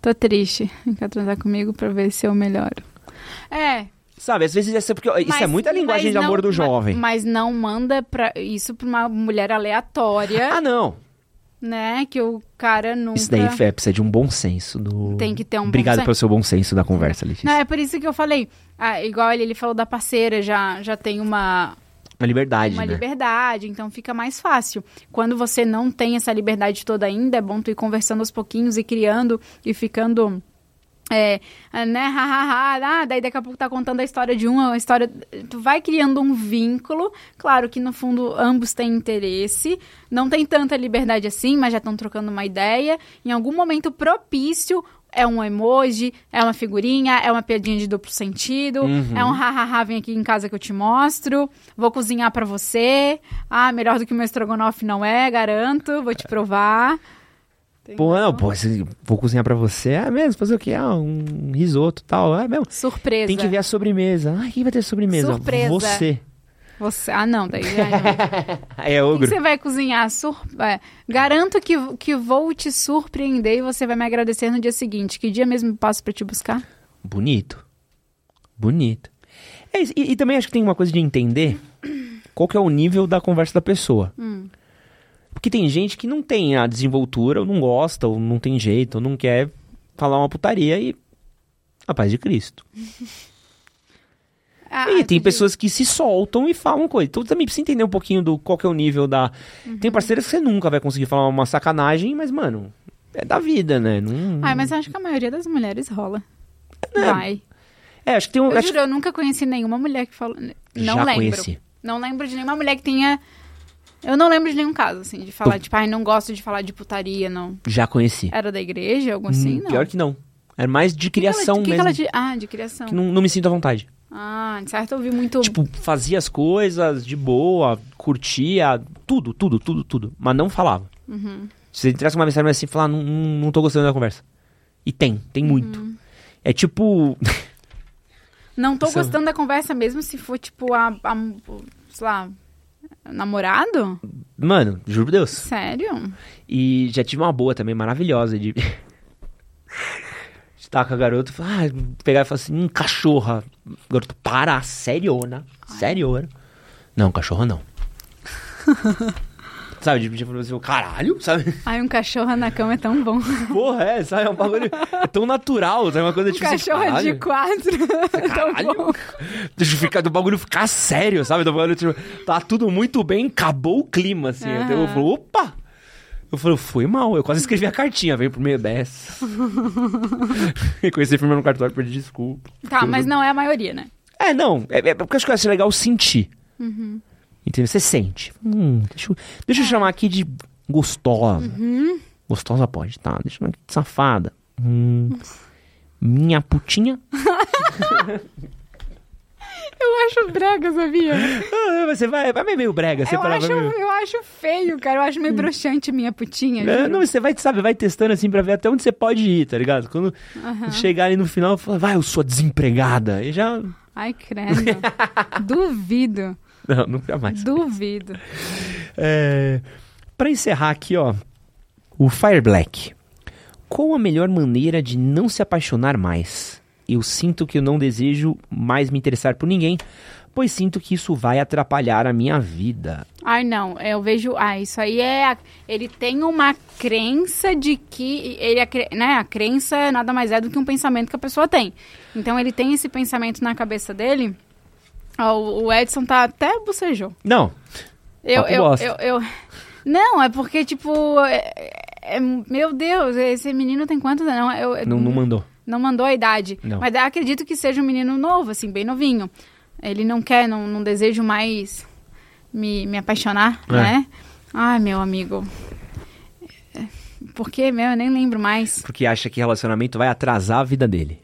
Tô triste. Quer transar comigo pra ver se eu melhoro. É. Sabe, às vezes essa porque ó, isso é mas- muita linguagem mas de amor não- do jovem. Mas, mas não manda pra, isso pra uma mulher aleatória, Ah, não. Né? Que o cara nunca. Isso daí é, precisa de um bom senso do. Tem que ter um bom Obrigado senso. pelo seu bom senso da conversa, Letícia. Não, é por isso que eu falei. Ah, igual ele, ele falou da parceira, já, já tem uma, Uma liberdade, uma né? liberdade, então fica mais fácil. Quando você não tem essa liberdade toda ainda, é bom tu ir conversando aos pouquinhos e criando e ficando. É, né, hahaha, ah, daí daqui a pouco tá contando a história de um, a história. Tu vai criando um vínculo. Claro que no fundo ambos têm interesse, não tem tanta liberdade assim, mas já estão trocando uma ideia. Em algum momento propício, é um emoji, é uma figurinha, é uma piadinha de duplo sentido, Uhum. é um hahaha, vem aqui em casa que eu te mostro, vou cozinhar pra você. Ah, melhor do que o meu estrogonofe não é, garanto, vou te provar. Pô, não, pô, vou cozinhar pra você. É mesmo, fazer o quê? Ah, um risoto e tal. É mesmo. Surpresa. Tem que ver a sobremesa. Ah, quem vai ter sobremesa? Surpresa. Você. Você... Ah, não, daí já. É <laughs> que ogro. você vai cozinhar? Sur... é, Garanto que, que vou te surpreender e você vai me agradecer no dia seguinte. Que dia mesmo passo pra te buscar? Bonito. Bonito. É e, e também acho que tem uma coisa de entender qual que é o nível da conversa da pessoa. Hum. Porque tem gente que não tem a desenvoltura, ou não gosta, ou não tem jeito, ou não quer falar uma putaria e. A paz de Cristo. <laughs> Ah, e tem pessoas que se soltam e falam coisa. Então também precisa entender um pouquinho do qual é o nível da. Uhum. Tem parceiras que você nunca vai conseguir falar uma sacanagem, mas, mano, é da vida, né? Não... Ai, mas eu acho que a maioria das mulheres rola. É, Vai. É, acho que tem um. Eu acho juro, eu nunca conheci nenhuma mulher que falou. Não Já lembro. conheci. Não lembro de nenhuma mulher que tenha Eu não lembro de nenhum caso, assim, de falar, tipo, ai, não gosto de falar de putaria, não. Já conheci. Era da igreja, algo assim, Hum, não. Pior que não. É mais de Que que ela- criação que que mesmo. ela de- Ah, de criação. Que não, não me sinto à vontade. Ah, de certo eu vi muito... Tipo, fazia as coisas de boa, curtia, tudo, tudo, tudo, tudo. Mas não falava. Uhum. Se ele entrasse uma mensagem assim, falar, não, não, não tô gostando da conversa. E tem, tem muito. Uhum. É tipo. Não tô é- gostando da conversa mesmo se for, tipo, a, a sei lá, namorado? Mano, juro por Deus. Sério? E já tive uma boa também, maravilhosa, de. de <laughs> estar com a garota e falar, ah, pegar e falar assim, hum, cachorra. Garoto, para, seriona. Seriona. Não, cachorra não. <laughs> sabe, tipo, tipo assim, caralho, sabe? Ai, um cachorro na cama é tão bom. Porra, é, sabe? É um bagulho é tão natural, sabe? Uma coisa Um tipo assim, cachorro caralho. de quatro. <laughs> é Caralho. Deixa eu ficar, do bagulho ficar sério, sabe? Do bagulho, tipo, tá tudo muito bem, acabou o clima, assim. Aham. Então eu falei, opa! Eu falei, foi mal. Eu quase escrevi a cartinha, veio por meio dessa. <laughs> Reconheci firme no cartório, pedi desculpa. Tá, mas não é a maioria, né? É, não. É, é porque acho que vai ser legal sentir. Uhum. Entendeu? Você sente. Hum, deixa eu, deixa eu chamar aqui de gostosa. Uhum. Gostosa pode, tá? Deixa eu chamar aqui de safada. Hum, minha putinha. <laughs> Eu acho brega, sabia? Ah, você vai, vai meio brega. Você Eu acho, meio- eu acho feio, cara. Eu acho meio broxante minha putinha. É, juro. não, você vai, sabe, vai testando assim pra ver até onde você pode ir, tá ligado? Quando Aham. chegar ali no final, fala, vai, eu sou desempregada. E já. Ai, credo. <laughs> Duvido. <laughs> Não, nunca jamais. Duvido. É, pra encerrar aqui, ó, o Fire Black. Qual a melhor maneira de não se apaixonar mais? Eu sinto que eu não desejo mais me interessar por ninguém, pois sinto que isso vai atrapalhar a minha vida. Ai, não. Eu vejo. Ah, isso aí é. a- Ele tem uma crença de que. Ele, né, a crença nada mais é do que um pensamento que a pessoa tem. Então ele tem esse pensamento na cabeça dele. Ó, o Edson tá até bocejou. Não, Eu, eu, eu, eu- Não, é porque, tipo. é- é- meu Deus, esse menino tem quantos anos? Não, eu, não, não mandou. não mandou a idade. Não. Mas acredito que seja um menino novo, assim, bem novinho. Ele não quer, não, não desejo mais me, me apaixonar, É. né? Ai, meu amigo. É, Por quê, meu? Eu nem lembro mais. Porque acha que relacionamento vai atrasar a vida dele.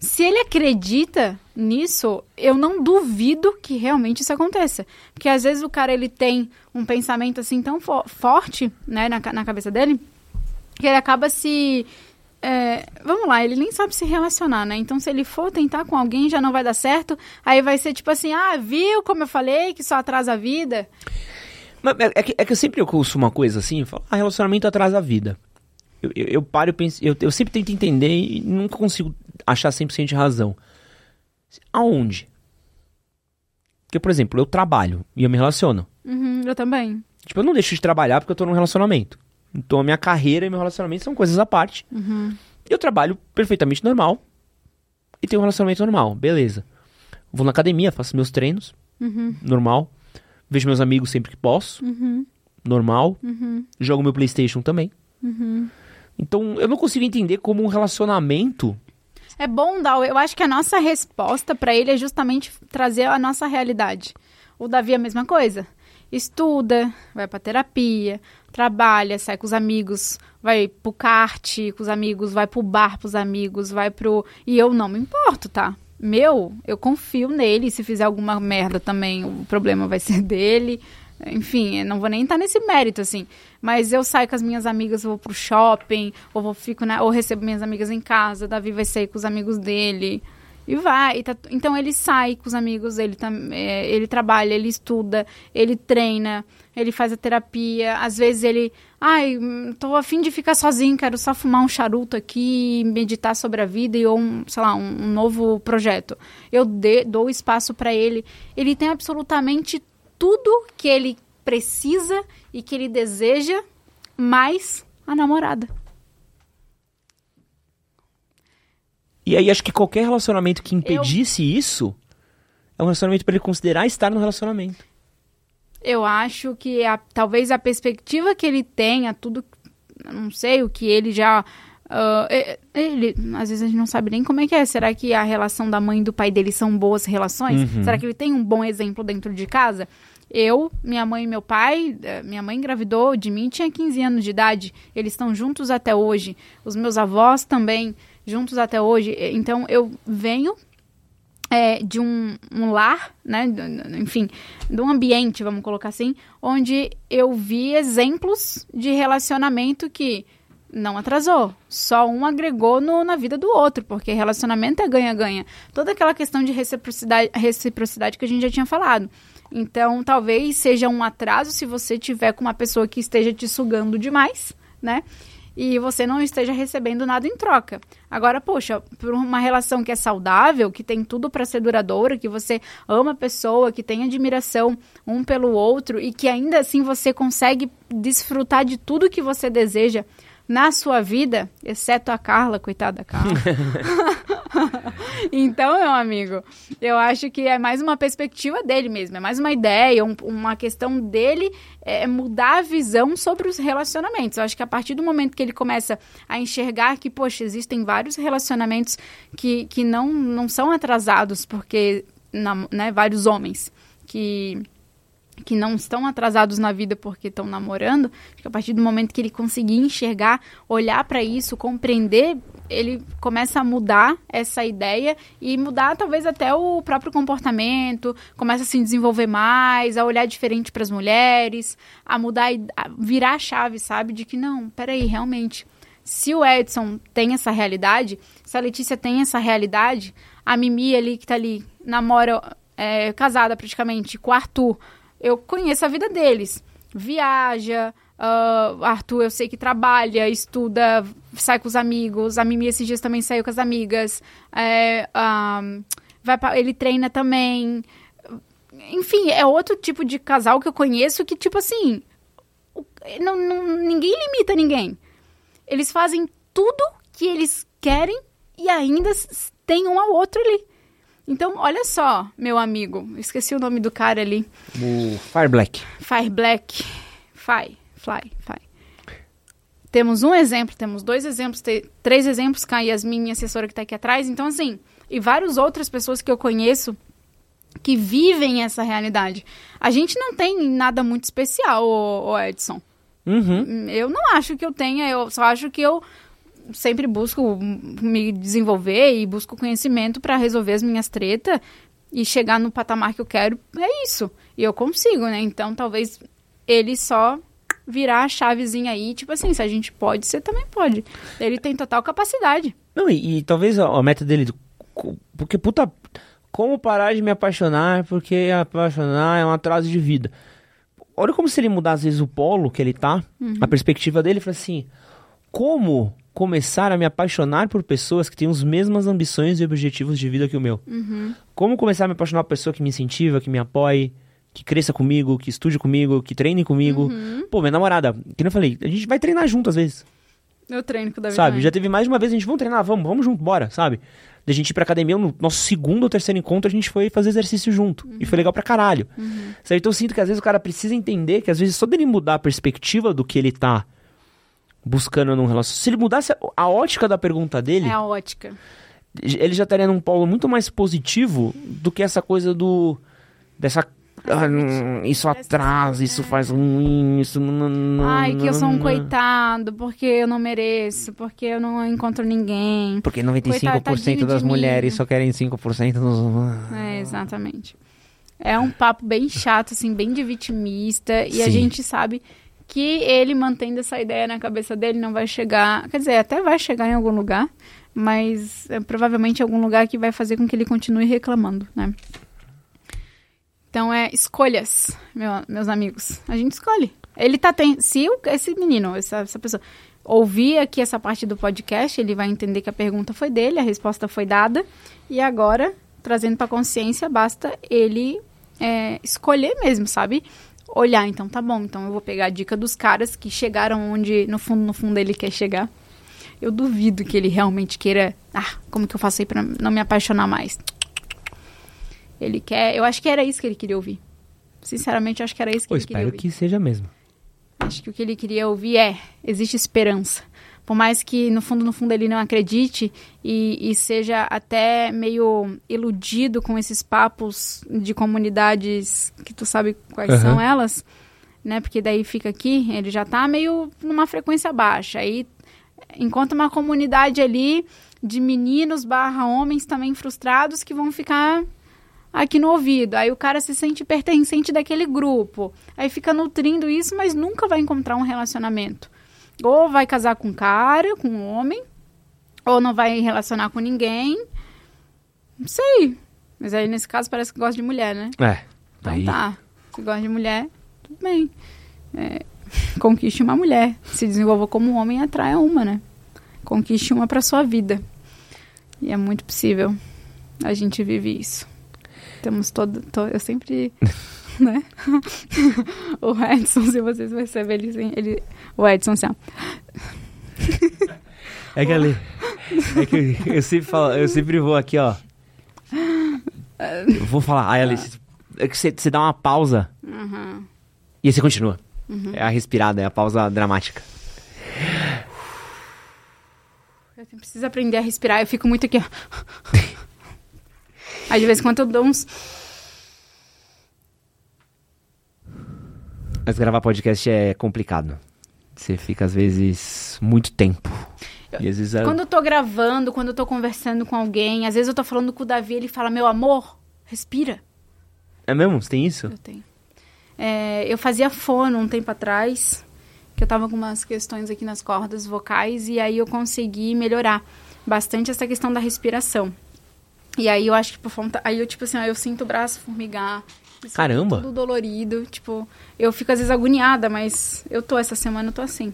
Se ele acredita nisso, eu não duvido que realmente isso aconteça. Porque às vezes o cara ele tem um pensamento assim tão fo- forte, né, na, na cabeça dele, que ele acaba se. é, vamos lá, ele nem sabe se relacionar, né? Então, se ele for tentar com alguém, já não vai dar certo. Aí vai ser tipo assim: ah, viu como eu falei que só atrasa a vida? Mas é, é que, é que eu sempre ouço uma coisa assim, eu falo, ah, relacionamento atrasa a vida. Eu, eu, eu paro e penso, eu, eu sempre tento entender e nunca consigo achar 100% de razão. Aonde? Porque, por exemplo, eu trabalho e eu me relaciono. Uhum, eu também. Tipo, eu não deixo de trabalhar porque eu tô num relacionamento. Então, a minha carreira e meu relacionamento são coisas à parte. Uhum. Eu trabalho perfeitamente normal e tenho um relacionamento normal, beleza. Vou na academia, faço meus treinos, Uhum, normal. Vejo meus amigos sempre que posso, uhum, normal. uhum, Jogo meu PlayStation também. uhum. Então, eu não consigo entender como um relacionamento. É bom, Dal. Eu acho que a nossa resposta pra ele é justamente trazer a nossa realidade. O Davi é a mesma coisa. Estuda, vai pra terapia, trabalha, sai com os amigos, vai pro kart com os amigos, vai pro bar pros amigos, vai pro. E eu não me importo, tá? Meu, eu confio nele. Se fizer alguma merda também, o problema vai ser <laughs> dele. Enfim, não vou nem estar nesse mérito, assim. Mas eu saio com as minhas amigas, vou pro shopping, ou vou fico na, ou recebo minhas amigas em casa, Davi vai sair com os amigos dele. E vai. e tá- então ele sai com os amigos, ele, tam, é, ele trabalha, ele estuda, ele treina, ele faz a terapia. Às vezes ele. Ai, tô afim de ficar sozinho, quero só fumar um charuto aqui, meditar sobre a vida e ou um, sei lá, um, um novo projeto. Eu dê- dou espaço para ele. Ele tem absolutamente tudo que ele precisa e que ele deseja, mais a namorada. E aí, acho que qualquer relacionamento que impedisse isso é um relacionamento pra ele considerar estar no relacionamento. Eu acho que a- talvez a perspectiva que ele tenha, tudo, eu não sei, o que ele já. e- ele, às vezes a gente não sabe nem como é que é. Será que a relação da mãe e do pai dele são boas relações? Uhum. Será que ele tem um bom exemplo dentro de casa? Eu, minha mãe e meu pai, eh, minha mãe engravidou de mim, tinha 15 anos de idade. Eles estão juntos até hoje. Os meus avós também juntos até hoje. Então eu venho é, de um, um, lar, né, enfim, de um ambiente, vamos colocar assim, onde eu vi exemplos de relacionamento que não atrasou, só um agregou no, na vida do outro, porque relacionamento é ganha-ganha. Toda aquela questão de reciprocidade, reciprocidade que a gente já tinha falado. Então, talvez seja um atraso se você tiver com uma pessoa que esteja te sugando demais, né? e você não esteja recebendo nada em troca. Agora, poxa, por uma relação que é saudável, que tem tudo para ser duradoura, que você ama a pessoa, que tem admiração um pelo outro e que ainda assim você consegue desfrutar de tudo que você deseja na sua vida, exceto a Carla, coitada da Carla. <laughs> então, meu amigo, eu acho que é mais uma perspectiva dele mesmo, é mais uma ideia, um, uma questão dele é, mudar a visão sobre os relacionamentos. Eu acho que a partir do momento que ele começa a enxergar que, poxa, existem vários relacionamentos que, que não, não são atrasados, porque, na, né, vários homens que que não estão atrasados na vida porque estão namorando, que a partir do momento que ele conseguir enxergar, olhar para isso, compreender, ele começa a mudar essa ideia e mudar talvez até o próprio comportamento, começa a se desenvolver mais, a olhar diferente para as mulheres, a mudar, a virar a chave, sabe, de que não, peraí, realmente, se o Edson tem essa realidade, se a Letícia tem essa realidade, a Mimi ali que tá ali, namora, é, casada praticamente, com o Arthur, eu conheço a vida deles. Viaja, uh, Arthur eu sei que trabalha, estuda, sai com os amigos. A Mimi esses dias também saiu com as amigas. É, um, vai pra, ele treina também. Enfim, é outro tipo de casal que eu conheço que, tipo assim, não, não, ninguém limita ninguém. Eles fazem tudo que eles querem e ainda tem um ao outro ali. Então, olha só, meu amigo. Esqueci o nome do cara ali. O Fire Black. Fire Black. Fly, fly, fly. Temos um exemplo, temos dois exemplos, três exemplos com a Yasmin, minha assessora que está aqui atrás. Então, assim, e várias outras pessoas que eu conheço que vivem essa realidade. A gente não tem nada muito especial, o Edson. Uhum. Eu não acho que eu tenha, eu só acho que eu sempre busco me desenvolver e busco conhecimento para resolver as minhas tretas e chegar no patamar que eu quero. É isso. E eu consigo, né? Então talvez ele só virar a chavezinha aí, tipo assim, se a gente pode, você também pode. Ele tem total capacidade. Não, e, e talvez a, a, meta dele. Porque, puta, como parar de me apaixonar? Porque apaixonar é um atraso de vida. Olha como se ele mudar, às vezes, o polo que ele tá, uhum. a perspectiva dele, fala assim: como começar a me apaixonar por pessoas que têm as mesmas ambições e objetivos de vida que o meu? Uhum. Como começar a me apaixonar por pessoa que me incentiva, que me apoie, que cresça comigo, que estude comigo, que treine comigo? Uhum. Pô, minha namorada, que eu falei, a gente vai treinar junto às vezes. Eu treino com o David Sabe, também. já teve mais de uma vez, a gente, vamos treinar, vamos, vamos junto, bora, sabe? Da gente ir pra academia, no nosso segundo ou terceiro encontro, a gente foi fazer exercício junto. Uhum. E foi legal pra caralho. Uhum. Sabe? Então eu sinto que às vezes o cara precisa entender que às vezes só dele mudar a perspectiva do que ele tá buscando num relacionamento. Se ele mudasse a ótica da pergunta dele. É a ótica. Ele já estaria num polo muito mais positivo do que essa coisa do. dessa. Ah, isso atrasa, isso faz ruim, isso. Ai, que eu sou um coitado, porque eu não mereço, porque eu não encontro ninguém. Porque 95% Coitado, das mulheres só querem 5% nos. É, exatamente. É um papo bem chato, assim, bem de vitimista. E Sim. a gente sabe que ele mantendo essa ideia na cabeça dele não vai chegar, quer dizer, até vai chegar em algum lugar, mas é, provavelmente algum lugar que vai fazer com que ele continue reclamando, né? Então é escolhas, meu, meus amigos. A gente escolhe. Ele tá tem, se o, esse menino, essa, essa pessoa ouvir aqui essa parte do podcast, ele vai entender que a pergunta foi dele, a resposta foi dada e agora trazendo para consciência basta ele é, escolher mesmo, sabe? Olhar, então tá bom, então eu vou pegar a dica dos caras que chegaram onde no fundo, no fundo ele quer chegar. Eu duvido que ele realmente queira, ah, como que eu faço aí para não me apaixonar mais? Ele quer, eu acho que era isso que ele queria ouvir. Sinceramente, eu acho que era isso que Pô, ele queria ouvir. espero que seja mesmo. Acho que o que ele queria ouvir é, existe esperança. Por mais que no fundo, no fundo ele não acredite e, e seja até meio iludido com esses papos de comunidades que tu sabe quais Aham. são elas, né? Porque daí fica aqui, ele já tá meio numa frequência baixa. Aí encontra uma comunidade ali de meninos barra homens também frustrados que vão ficar aqui no ouvido. Aí o cara se sente pertencente daquele grupo. Aí fica nutrindo isso, mas nunca vai encontrar um relacionamento. Ou vai casar com um cara, com um homem, ou não vai relacionar com ninguém. Não sei. Mas aí nesse caso parece que gosta de mulher, né? É. Então Aí, tá. Se gosta de mulher, tudo bem. É, <laughs> conquiste uma mulher. Se desenvolva como homem, atraia uma, né? Conquiste uma pra sua vida. E é muito possível. A gente vive isso. Temos todo. to- eu sempre. <laughs> né? <laughs> o Edson, se vocês perceberem, ele, assim, ele. O Edson, assim, ó. É que ali. É que eu sempre falo, eu sempre vou aqui, ó. Eu vou falar, aí ali, é que você, você dá uma pausa Uhum. e aí você continua. É a respirada, é a pausa dramática. Eu preciso aprender a respirar. Eu fico muito aqui, ó. Aí de vez em quando eu dou uns. Mas gravar podcast é complicado. Você fica, às vezes, muito tempo. E às vezes é... Quando eu tô gravando, quando eu tô conversando com alguém, às vezes eu tô falando com o Davi, ele fala, meu amor, respira. É mesmo? Você tem isso? Eu tenho. É, eu fazia fono um tempo atrás, que eu tava com umas questões aqui nas cordas vocais, e aí eu consegui melhorar bastante essa questão da respiração. E aí eu acho que por conta. Aí eu, tipo assim, ó, eu sinto o braço formigar. Sinto Caramba! Tudo dolorido. Tipo, eu fico às vezes agoniada, mas eu tô essa semana, eu tô assim.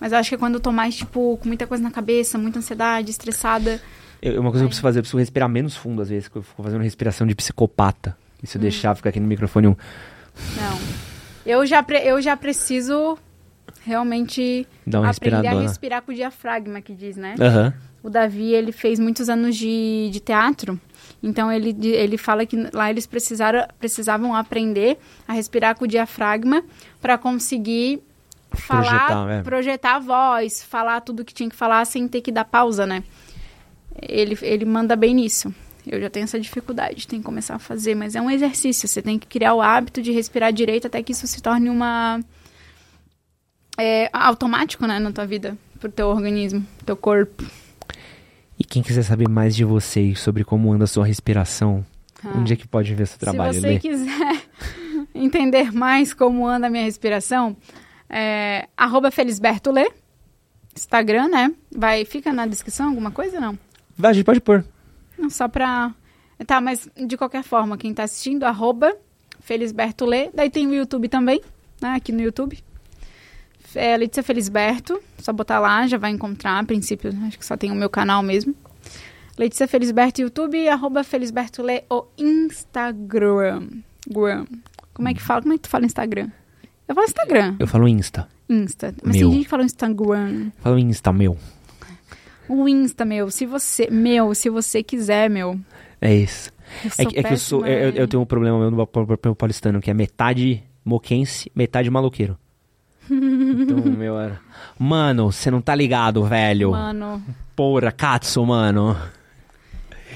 Mas eu acho que é quando eu tô mais, tipo, com muita coisa na cabeça, muita ansiedade, estressada. Eu- uma coisa que eu preciso fazer, eu preciso respirar menos fundo, às vezes, que eu fico fazendo respiração de psicopata. E se eu deixar ficar aqui no microfone um... Não. Eu já, eu já preciso realmente Dá uma aprender a respirar com o diafragma, que diz, né? Aham. O Davi, ele fez muitos anos de, de teatro. Então, ele, ele fala que lá eles precisaram, precisavam aprender a respirar com o diafragma para conseguir falar, Projetar, é. projetar a voz, falar tudo que tinha que falar sem ter que dar pausa, né? Ele, ele manda bem nisso. Eu já tenho essa dificuldade, tem que começar a fazer, mas é um exercício. Você tem que criar o hábito de respirar direito até que isso se torne uma. É, automático, né, na tua vida, pro teu organismo, teu corpo. E quem quiser saber mais de você e sobre como anda a sua respiração, Ah. onde é que pode ver seu trabalho, Se você Lê? quiser <laughs> entender mais como anda a minha respiração, é arroba Felisberto Lê, Instagram, né? Vai, fica na descrição alguma coisa, não? Vai, a gente pode pôr. Não, só pra... Tá, mas de qualquer forma, quem tá assistindo, arroba Felisberto Lê. Daí tem o YouTube também, né? Aqui no YouTube. É Letícia Felisberto, só botar lá, já vai encontrar, a princípio, acho que só tem o meu canal mesmo. Letícia Felisberto YouTube arroba Felisberto Lê o Instagram. Gram. Como é que fala? Como é que tu fala Instagram? Eu falo Instagram. Eu falo Insta. Insta. Mas Meu. tem gente que fala Instagram. Eu falo Insta, meu. O Insta, meu, se você... Meu, se você quiser, meu. É isso. É, que- é que eu sou. Eu, eu tenho um problema meu no pa- paulistano, que é metade moquense, metade maloqueiro. Então, <laughs> meu era. Mano, você não tá ligado, velho. Mano, Porra, Katsu, mano.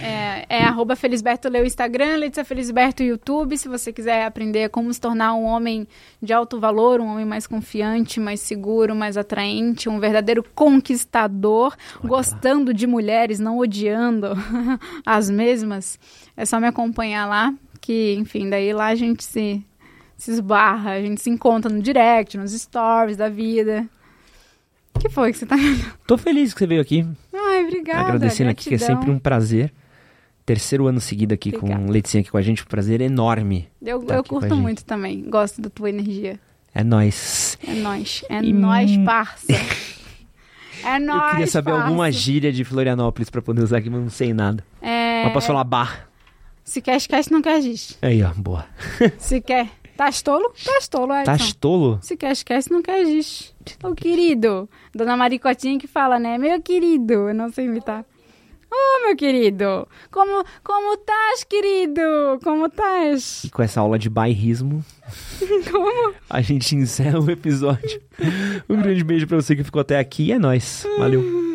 é, é arroba Felisberto o Instagram, Letícia Felisberto YouTube, se você quiser aprender como se tornar um homem de alto valor, um homem mais confiante, mais seguro, mais atraente, um verdadeiro conquistador, gostando de mulheres, não odiando <laughs> as mesmas, é só me acompanhar lá, que, enfim, daí lá a gente se, se esbarra, a gente se encontra no direct, nos stories da vida. O que foi que você tá... Tô feliz que você veio aqui. Ai, obrigada. agradecendo aqui, que é gratidão. sempre um prazer. Terceiro ano seguido aqui Obrigada. com Leticinha aqui com a gente. Um prazer enorme. Eu, tá eu curto muito também. Gosto da tua energia. É nóis. É nóis. É E nóis, mu- parça. <laughs> É nóis, Eu queria saber parça. alguma gíria de Florianópolis pra poder usar aqui, mas não sei nada. É... Mas posso falar bar. Se quer, esquece, não quer, diz. Aí, ó, boa. Se quer, tá tolo? Tá tolo, Edson. Tá tolo? Se quer, esquece, não quer, diz. Ô, querido. Dona Maricotinha que fala, né? Meu querido. Eu não sei imitar. Ô, meu querido! Como, como estás, querido? Como estás? E com essa aula de bairrismo, <laughs> Como? a gente encerra o episódio. Um grande beijo pra você que ficou até aqui e é nóis. Valeu.